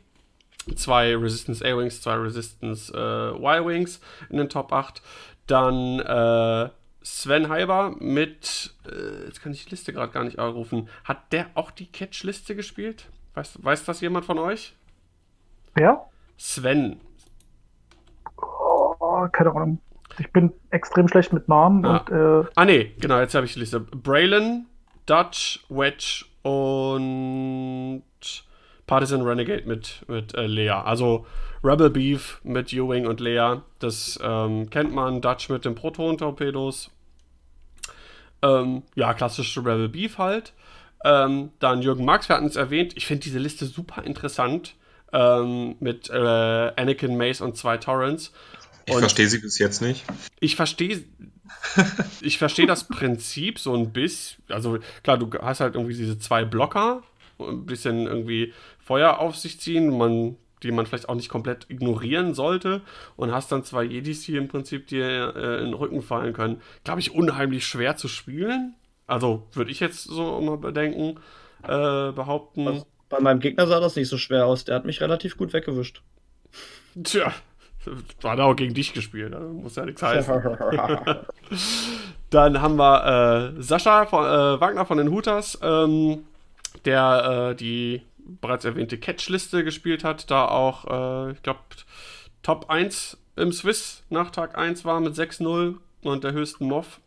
Zwei Resistance A-Wings, zwei Resistance äh, Y-Wings in den Top 8. Dann äh, Sven Heiber mit, äh, jetzt kann ich die Liste gerade gar nicht aufrufen. Hat der auch die Catch-Liste gespielt? Weiß, weiß das jemand von euch? Wer? Sven. Oh, keine Ahnung. Ich bin extrem schlecht mit Namen Ah. und äh, Ah, nee, genau, jetzt habe ich die Liste. Braylon, Dutch, Wedge und Partisan Renegade mit, mit äh, Lea. Also Rebel Beef mit Ewing und Lea. Das ähm, kennt man. Dutch mit den Proton-Torpedos. Ähm, ja, klassische Rebel Beef halt. Ähm, dann Jürgen Marx, wir hatten es erwähnt. Ich finde diese Liste super interessant. Ähm, mit äh, Anakin, Mace und zwei Torrents. Ich verstehe sie bis jetzt nicht. ich verstehe ich verstehe das Prinzip so ein bisschen. Also klar, du hast halt irgendwie diese zwei Blocker, ein bisschen irgendwie Feuer auf sich ziehen, man, die man vielleicht auch nicht komplett ignorieren sollte und hast dann zwei Jedis, die im Prinzip dir äh, in den Rücken fallen können. Glaube ich, unheimlich schwer zu spielen. Also würde ich jetzt so mal bedenken, äh, behaupten. Also, bei meinem Gegner sah das nicht so schwer aus. Der hat mich relativ gut weggewischt. Tja, war da auch gegen dich gespielt, also muss ja nichts heißen. Dann haben wir äh, Sascha von, äh, Wagner von den Hooters, ähm, der äh, die bereits erwähnte Catch-Liste gespielt hat, da auch, äh, ich glaube, Top 1 im Swiss nach Tag 1 war mit 6-0 und der höchsten Moff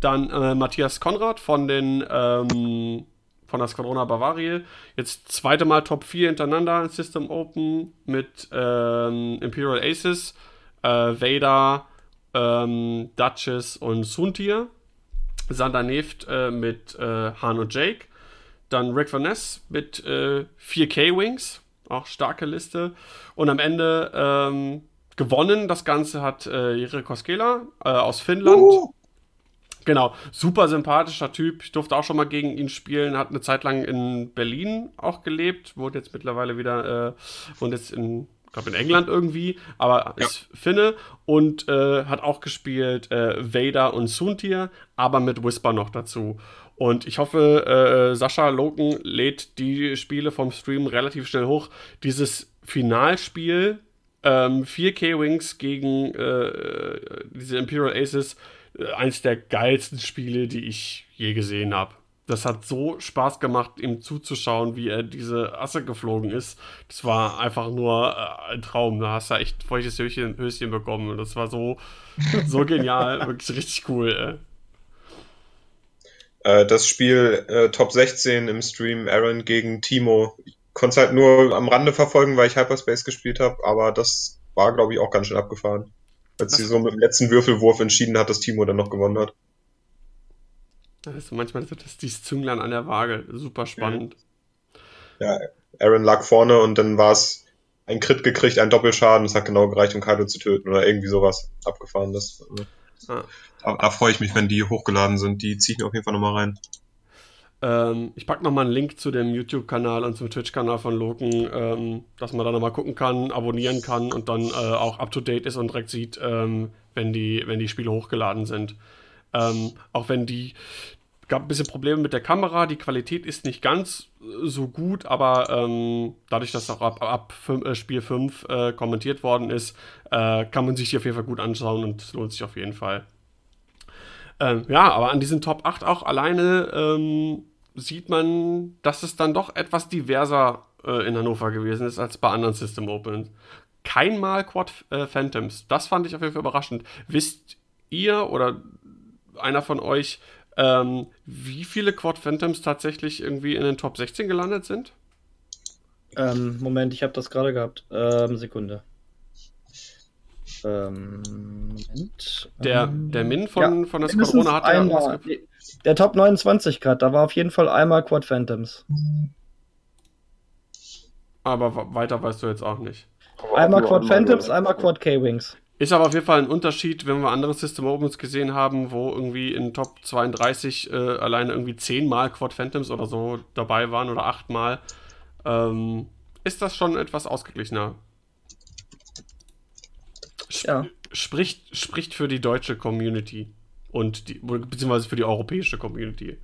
Dann äh, Matthias Konrad von den ähm, von der Squadrona Bavaria. Jetzt zweite Mal Top 4 hintereinander in System Open mit ähm, Imperial Aces, äh, Vader, ähm, Duchess und Suntir. Sander Neft äh, mit äh, Han und Jake. Dann Rick Van Ness mit äh, 4K Wings. Auch starke Liste. Und am Ende ähm, gewonnen. Das Ganze hat äh, Jere Koskela äh, aus Finnland. Uh. Genau, super sympathischer Typ. Ich durfte auch schon mal gegen ihn spielen. Hat eine Zeit lang in Berlin auch gelebt. Wurde jetzt mittlerweile wieder, äh, und jetzt in glaube in England irgendwie, aber ja. ist Finne und äh, hat auch gespielt äh, Vader und Suntir, aber mit Whisper noch dazu. Und ich hoffe, äh, Sascha Loken lädt die Spiele vom Stream relativ schnell hoch. Dieses Finalspiel, ähm, 4K Wings gegen äh, diese Imperial Aces, äh, eins der geilsten Spiele, die ich je gesehen habe das hat so Spaß gemacht, ihm zuzuschauen, wie er diese Asse geflogen ist. Das war einfach nur äh, ein Traum. Da hast du echt feuchtes Höschen, Höschen bekommen. Das war so, so genial. Wirklich richtig cool. Äh, das Spiel äh, Top 16 im Stream, Aaron gegen Timo. Ich konnte es halt nur am Rande verfolgen, weil ich Hyperspace gespielt habe. Aber das war, glaube ich, auch ganz schön abgefahren. Als sie so mit dem letzten Würfelwurf entschieden hat, dass Timo dann noch gewonnen hat. Das ist manchmal so das, dieses Zünglein an der Waage. Super spannend. Ja, Aaron lag vorne und dann war es ein Crit gekriegt, ein Doppelschaden. Das hat genau gereicht, um Kaido zu töten oder irgendwie sowas abgefahren. Da, da freue ich mich, wenn die hochgeladen sind. Die ziehe ich mir auf jeden Fall nochmal rein. Ähm, ich packe nochmal einen Link zu dem YouTube-Kanal und zum Twitch-Kanal von Loken, ähm, dass man da nochmal gucken kann, abonnieren kann und dann äh, auch up-to-date ist und direkt sieht, ähm, wenn, die, wenn die Spiele hochgeladen sind. Ähm, auch wenn die gab ein bisschen Probleme mit der Kamera, die Qualität ist nicht ganz äh, so gut, aber ähm, dadurch, dass auch ab, ab äh, Spiel 5 äh, kommentiert worden ist, äh, kann man sich die auf jeden Fall gut anschauen und lohnt sich auf jeden Fall. Ähm, ja, aber an diesen Top 8 auch alleine ähm, sieht man, dass es dann doch etwas diverser äh, in Hannover gewesen ist als bei anderen System Open. Kein Mal Quad äh, Phantoms. Das fand ich auf jeden Fall überraschend. Wisst ihr oder einer von euch, ähm, wie viele Quad Phantoms tatsächlich irgendwie in den Top 16 gelandet sind? Ähm, Moment, ich habe das gerade gehabt. Ähm, Sekunde. Ähm, Moment. Der, der Min von, ja, von der Squadrona hat ja Der Top 29 gerade, da war auf jeden Fall einmal Quad Phantoms. Aber weiter weißt du jetzt auch nicht. Einmal Quad Phantoms, einmal Quad K-Wings. Ist aber auf jeden Fall ein Unterschied, wenn wir andere System Opens gesehen haben, wo irgendwie in Top 32 äh, alleine irgendwie zehnmal Quad Phantoms oder so dabei waren oder achtmal. Ähm, ist das schon etwas ausgeglichener. Sp ja. Spricht, spricht für die deutsche Community und die, beziehungsweise für die europäische Community.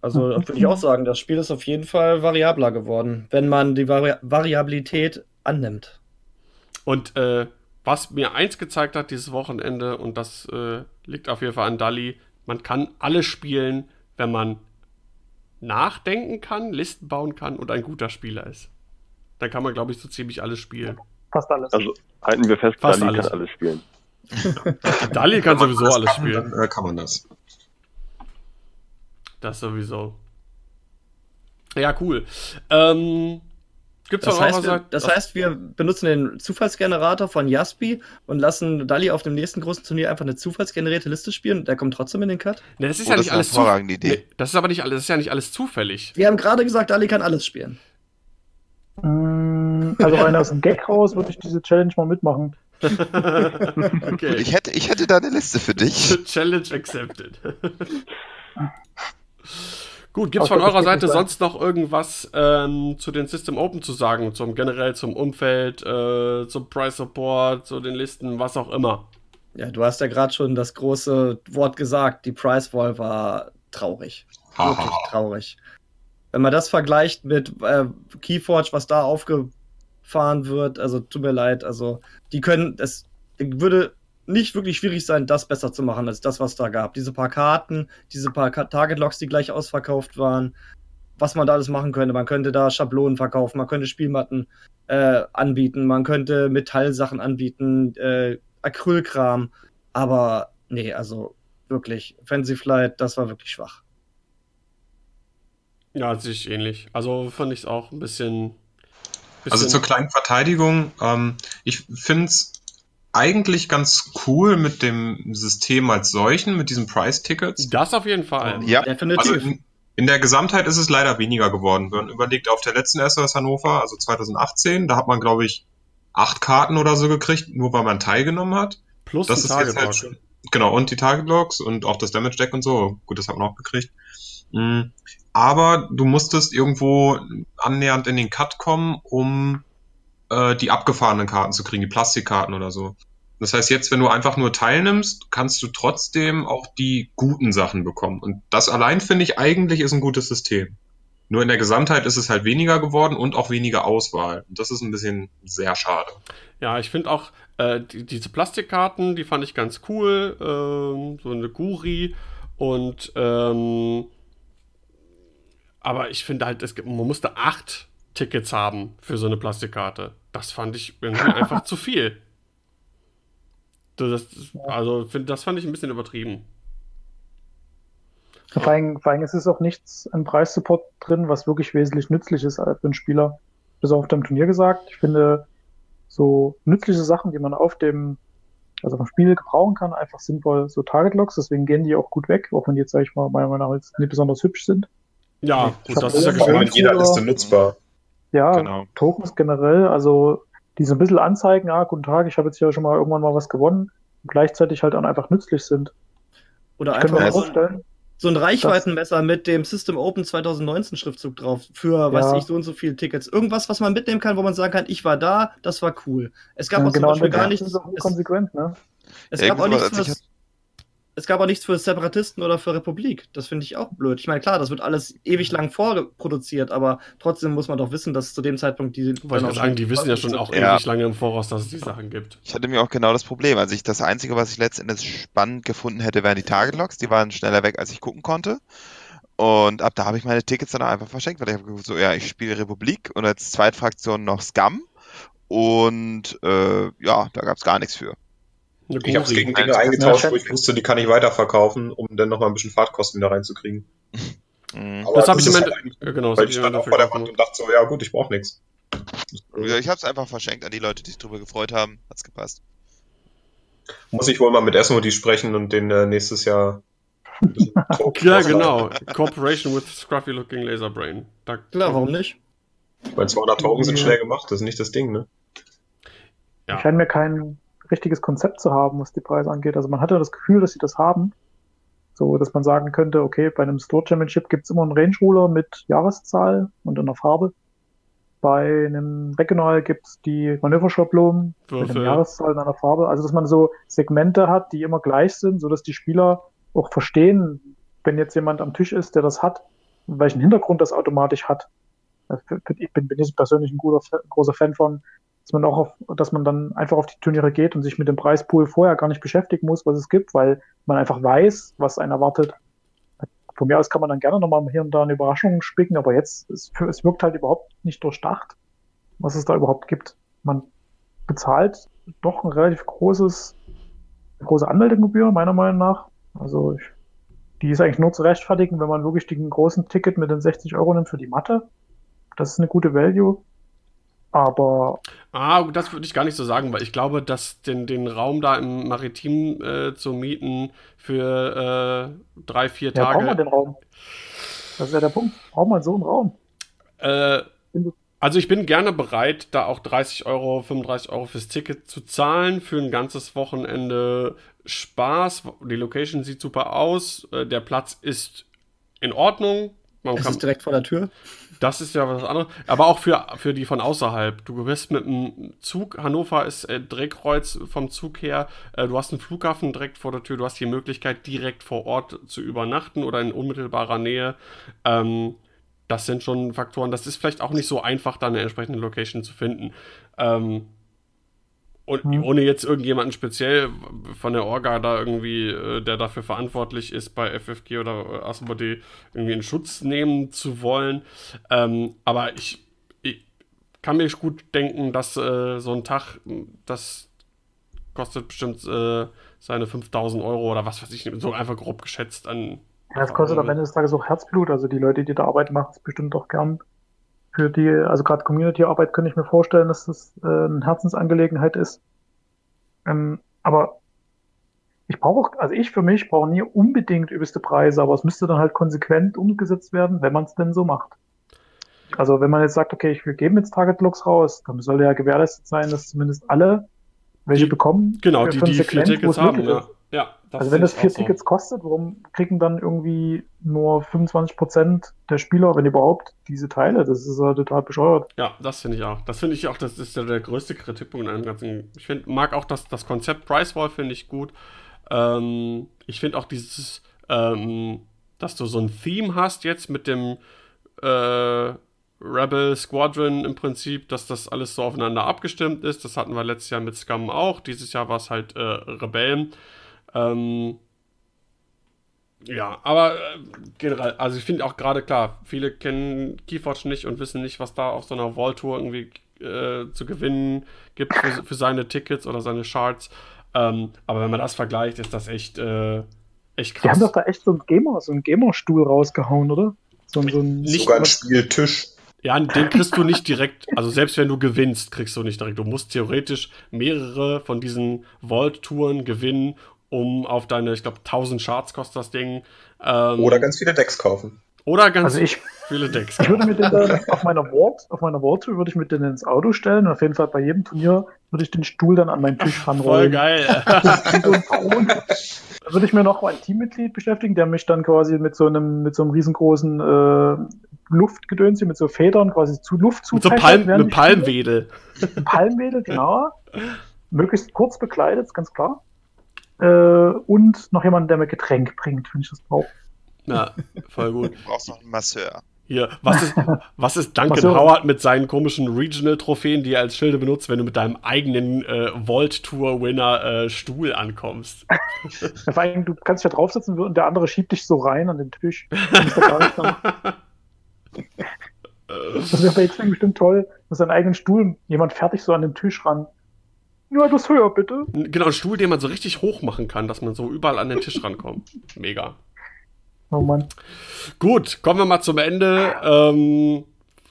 Also würde ich auch sagen, das Spiel ist auf jeden Fall variabler geworden, wenn man die Vari Variabilität annimmt. Und äh, was mir eins gezeigt hat dieses Wochenende, und das äh, liegt auf jeden Fall an Dali, man kann alles spielen, wenn man nachdenken kann, Listen bauen kann und ein guter Spieler ist. Dann kann man, glaube ich, so ziemlich alles spielen. Fast alles. Also halten wir fest, Fast Dali alles. kann alles spielen. Dali kann sowieso alles kann, spielen. Dann äh, kann man das. Das sowieso. Ja, cool. Ähm, Gibt's das, heißt, wir, das heißt, wir benutzen den Zufallsgenerator von Jaspi und lassen Dali auf dem nächsten großen Turnier einfach eine zufallsgenerierte Liste spielen und der kommt trotzdem in den Cut? Ne, das ist oh, ja das nicht alles zufällig. Nee, das ist aber nicht alles, das ist ja nicht alles zufällig. Wir haben gerade gesagt, Dali kann alles spielen. Mm, also rein aus dem Gag raus würde ich diese Challenge mal mitmachen. okay. ich, hätte, ich hätte da eine Liste für dich. Challenge accepted. Gut, gibt es von eurer Seite sonst noch irgendwas ähm, zu den System Open zu sagen? Zum generell zum Umfeld, äh, zum Price Support, zu den Listen, was auch immer? Ja, du hast ja gerade schon das große Wort gesagt. Die Price Wall war traurig. Wirklich traurig. Wenn man das vergleicht mit äh, Keyforge, was da aufgefahren wird, also tut mir leid, also die können, es würde nicht wirklich schwierig sein, das besser zu machen als das, was da gab. Diese paar Karten, diese paar Target-Logs, die gleich ausverkauft waren, was man da alles machen könnte. Man könnte da Schablonen verkaufen, man könnte Spielmatten äh, anbieten, man könnte Metallsachen anbieten, äh, Acrylkram. Aber nee, also wirklich, Fancy Flight, das war wirklich schwach. Ja, sehe ich ähnlich. Also fand ich es auch ein bisschen, bisschen. Also zur kleinen Verteidigung, ähm, ich finde es eigentlich ganz cool mit dem System als solchen, mit diesen Price-Tickets. Das auf jeden Fall. Ja, Definitiv. Also in, in der Gesamtheit ist es leider weniger geworden. Wenn man überlegt, auf der letzten SOS Hannover, also 2018, da hat man, glaube ich, acht Karten oder so gekriegt, nur weil man teilgenommen hat. Plus Das die ist halt schon. Genau, und die Target Logs und auch das Damage Deck und so. Gut, das hat man auch gekriegt. Mm, Aber du musstest irgendwo annähernd in den Cut kommen, um äh, die abgefahrenen Karten zu kriegen, die Plastikkarten oder so. Das heißt, jetzt, wenn du einfach nur teilnimmst, kannst du trotzdem auch die guten Sachen bekommen. Und das allein finde ich eigentlich ist ein gutes System. Nur in der Gesamtheit ist es halt weniger geworden und auch weniger Auswahl. Und das ist ein bisschen sehr schade. Ja, ich finde auch äh, die, diese Plastikkarten, die fand ich ganz cool. Ähm, so eine Guri und ähm, aber ich finde halt, es gibt, man musste acht Tickets haben für so eine Plastikkarte. Das fand ich irgendwie einfach zu viel. Das, also find, das fand ich ein bisschen übertrieben. Vor allem, vor allem ist es auch nichts im Preissupport drin, was wirklich wesentlich nützlich ist für einen Spieler. Das auch auf dem Turnier gesagt. Ich finde, so nützliche Sachen, die man auf dem, also vom Spiel gebrauchen kann, einfach sinnvoll so Target Logs. Deswegen gehen die auch gut weg, auch wenn die jetzt, sag ich mal, meiner Meinung nach jetzt nicht besonders hübsch sind. Ja, gut, das ist ja geschmack. jeder oder- Liste nutzbar. Ja, Genau. Tokens generell, also die so ein bisschen anzeigen, ja, guten Tag, ich habe jetzt hier schon mal irgendwann mal was gewonnen und gleichzeitig halt auch einfach nützlich sind. Oder Ich einfach so, vorstellen, so ein Reichweitenmesser mit dem System Open 2019 Schriftzug drauf für, weiß Ja. ich, so und so viele Tickets. Irgendwas, was man mitnehmen kann, wo man sagen kann, ich war da, das war cool. Es gab ja, auch genau, zum Beispiel gar nichts. konsequent, ne? es, Ja, gab auch nichts für, es gab auch nichts für Separatisten oder für Republik. Das finde ich auch blöd. Ich meine, klar, das wird alles ewig lang vorproduziert, aber trotzdem muss man doch wissen, dass zu dem Zeitpunkt die. Wollte ich sagen, die wissen ja schon auch Ja. ewig lange im Voraus, dass es die Sachen gibt. Ich hatte mir auch genau das Problem. Also ich das Einzige, was ich letztendlich spannend gefunden hätte, wären die Target Logs. Die waren schneller weg, als ich gucken konnte. Und ab da habe ich meine Tickets dann einfach verschenkt, weil ich habe gesagt, so, ja, ich spiele Republik und als Zweitfraktion noch Scum. Und äh, ja, da gab es gar nichts für. Ich habe es gegen Dinge eingetauscht, wo ich wusste, die kann ich weiterverkaufen, um dann nochmal ein bisschen Fahrtkosten wieder reinzukriegen. Mhm. Aber Das habe ich im ist Ende- halt genau, das Weil hab ich stand auch vor der. Wand und dachte so, ja gut, ich brauche nichts. Ja, ich habe es einfach verschenkt an die Leute, die sich drüber gefreut haben. Hat's gepasst. Muss ich wohl mal mit Esmodi sprechen und den äh, nächstes Jahr. ein bisschen Token Ja, genau. Cooperation with Scruffy Looking Laser Brain. Da, Klar, warum nicht? Ich meine, 200 Token sind schnell gemacht, das ist nicht das Ding, ne? Ja. Ich scheine mir kein richtiges Konzept zu haben, was die Preise angeht. Also man hatte das Gefühl, dass sie das haben. So, dass man sagen könnte, okay, bei einem Store Championship gibt es immer einen Range Ruler mit Jahreszahl und einer Farbe. Bei einem Regional gibt es die Manöverschablonen mit einer Jahreszahl und einer Farbe. Also dass man so Segmente hat, die immer gleich sind, sodass die Spieler auch verstehen, wenn jetzt jemand am Tisch ist, der das hat, welchen Hintergrund das automatisch hat. Ich bin, bin ich persönlich ein guter, ein großer Fan von, dass man auch auf, dass man dann einfach auf die Turniere geht und sich mit dem Preispool vorher gar nicht beschäftigen muss, was es gibt, weil man einfach weiß, was einen erwartet. Von mir aus kann man dann gerne nochmal hier und da eine Überraschung spicken, aber jetzt, es, es wirkt halt überhaupt nicht durchdacht, was es da überhaupt gibt. Man bezahlt doch ein relativ großes, große Anmeldegebühr, meiner Meinung nach. Also ich, die ist eigentlich nur zu rechtfertigen, wenn man wirklich den großen Ticket mit den 60 Euro nimmt für die Matte. Das ist eine gute Value. Aber Ah, das würde ich gar nicht so sagen, weil ich glaube, dass den, den Raum da im Maritim äh, zu mieten für äh, drei, vier ja, braucht man Tage. den Raum. Das ist ja der Punkt. Braucht man so einen Raum? Äh, also ich bin gerne bereit, da auch 30 Euro, 35 Euro fürs Ticket zu zahlen für ein ganzes Wochenende Spaß. Die Location sieht super aus, äh, der Platz ist in Ordnung. Man Es kann, ist direkt vor der Tür. Das ist ja was anderes. Aber auch für, für die von außerhalb. Du bist mit dem Zug, Hannover ist äh, Drehkreuz vom Zug her. Äh, du hast einen Flughafen direkt vor der Tür. Du hast die Möglichkeit, direkt vor Ort zu übernachten oder in unmittelbarer Nähe. Ähm, das sind schon Faktoren. Das ist vielleicht auch nicht so einfach, da eine entsprechende Location zu finden. Ähm, und Mhm. ohne jetzt irgendjemanden speziell von der Orga da irgendwie, äh, der dafür verantwortlich ist, bei FFG oder äh, Asmodee irgendwie in Schutz nehmen zu wollen. Ähm, aber ich, ich kann mir gut denken, dass äh, so ein Tag, das kostet bestimmt äh, seine 5000 Euro oder was weiß ich, so einfach grob geschätzt an. Ja, es kostet am Ende des Tages auch Herzblut. Also die Leute, die da Arbeit machen, es bestimmt auch gern für die, also gerade Community-Arbeit könnte ich mir vorstellen, dass das äh, eine Herzensangelegenheit ist. Ähm, aber ich brauche auch, also ich für mich brauche nie unbedingt übelste Preise, aber es müsste dann halt konsequent umgesetzt werden, wenn man es denn so macht. Also wenn man jetzt sagt, okay, ich will geben jetzt Target Blocks raus, dann soll ja gewährleistet sein, dass zumindest alle welche Die- bekommen. Genau, die, die vier Tickets haben, ja. ist. Ja das Also wenn das vier auch so. Tickets kostet, warum kriegen dann irgendwie nur 25% der Spieler, wenn überhaupt, diese Teile? Das ist ja total bescheuert. Ja, das finde ich auch. Das finde ich auch, das ist ja der größte Kritikpunkt an dem ganzen. Ich find, mag auch das, das Konzept Price Wall, finde ich gut. Ähm, ich finde auch dieses, ähm, dass du so ein Theme hast jetzt mit dem äh, Rebel Squadron im Prinzip, dass das alles so aufeinander abgestimmt ist. Das hatten wir letztes Jahr mit Scum auch. Dieses Jahr war es halt äh, Rebellen. Ähm, ja, aber äh, generell, also ich finde auch gerade klar, viele kennen Keyforge nicht und wissen nicht, was da auf so einer Wall-Tour irgendwie äh, zu gewinnen gibt für, für seine Tickets oder seine Charts. Ähm, aber wenn man das vergleicht, ist das echt, äh, echt Die haben krass. doch da echt so einen Gamer, so einen Gamer-Stuhl rausgehauen, oder? So, ein- so ein, Nicht Sogar ein Spieltisch. Ja, den kriegst du nicht direkt, also selbst wenn du gewinnst, kriegst du nicht direkt. Du musst theoretisch mehrere von diesen Vault-Touren gewinnen, um auf deine, ich glaube, 1000 Charts kostet das Ding. Ähm, Oder ganz viele Decks kaufen. oder ganz Also ich, viele Decks. ich würde mir den dann auf meiner Vault, auf meiner Vault würde ich mir den ins Auto stellen und auf jeden Fall bei jedem Turnier würde ich den Stuhl dann an meinen Tisch Voll ranrollen. geil. Ein Thron. Da würde ich mir noch ein Teammitglied beschäftigen, der mich dann quasi mit so einem, mit so einem riesengroßen äh, Luftgedönse, mit so Federn quasi zu Luft mit so Palm, mit spiele. Palmwedel. Ein Palmwedel, genau. Möglichst kurz bekleidet, ist ganz klar. Äh, und noch jemand, der mir Getränk bringt, wenn ich das brauche. Ja, voll gut. Du brauchst noch einen Masseur. Hier, was ist, was ist Duncan so. Howard mit seinen komischen Regional-Trophäen, die er als Schilde benutzt, wenn du mit deinem eigenen äh, Vault-Tour-Winner äh, Stuhl ankommst? Ja, vor allem, du kannst dich ja draufsetzen und der andere schiebt dich so rein an den Tisch. Das wäre bei X-Wing bestimmt toll, mit seinem eigenen Stuhl jemand fertig so an den Tisch ran. Ja, etwas höher, bitte. Genau, ein Stuhl, den man so richtig hoch machen kann, dass man so überall an den Tisch rankommt. Mega. Oh Mann. Gut, kommen wir mal zum Ende. Ähm,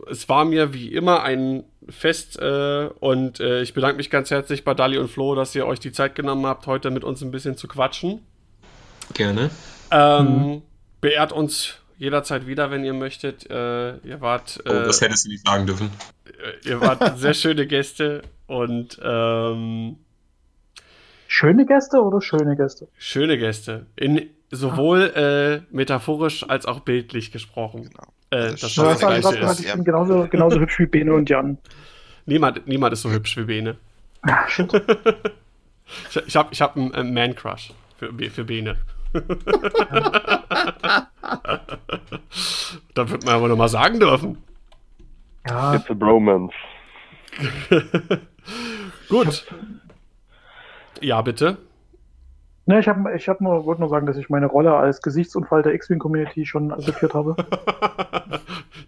es war mir wie immer ein Fest äh, und äh, ich bedanke mich ganz herzlich bei Dali und Flo, dass ihr euch die Zeit genommen habt, heute mit uns ein bisschen zu quatschen. Gerne. Ähm, Beehrt uns jederzeit wieder, wenn ihr möchtet. Äh, ihr wart, Oh, äh, das hättest du nicht sagen dürfen. ihr wart sehr schöne Gäste und ähm, Schöne Gäste oder schöne Gäste? schöne Gäste. In, sowohl äh, metaphorisch als auch bildlich gesprochen. Genau. Äh, Also das das das Gleiche ist. ich bin genauso, genauso hübsch wie Bene und Jan. Niemand, niemand ist so hübsch wie Bene. Ah, shit. Ich, ich habe ich hab einen äh, Man-Crush für, für Bene. Da wird man aber noch mal sagen dürfen. Ja, It's a bromance. Gut. Ja, bitte. ne, ich, hab, ich hab nur, wollte nur sagen, dass ich meine Rolle als Gesichtsunfall der X-Wing-Community schon akzeptiert habe.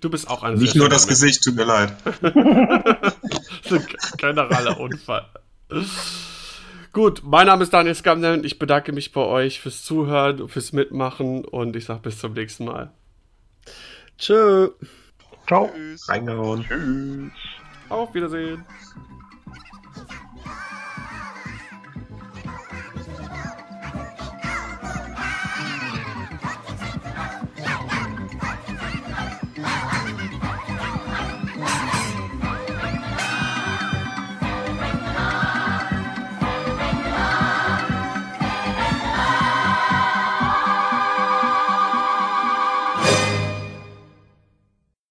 Du bist auch eine Nicht nur das Gesicht, tut mir leid. Das ist ein generaler Unfall. Gut, mein Name ist Daniel Skamden. Ich bedanke mich bei euch fürs Zuhören, fürs Mitmachen und ich sage bis zum nächsten Mal. Tschö. Ciao. Tschüss. Reingehauen. Tschüss. Auf Wiedersehen.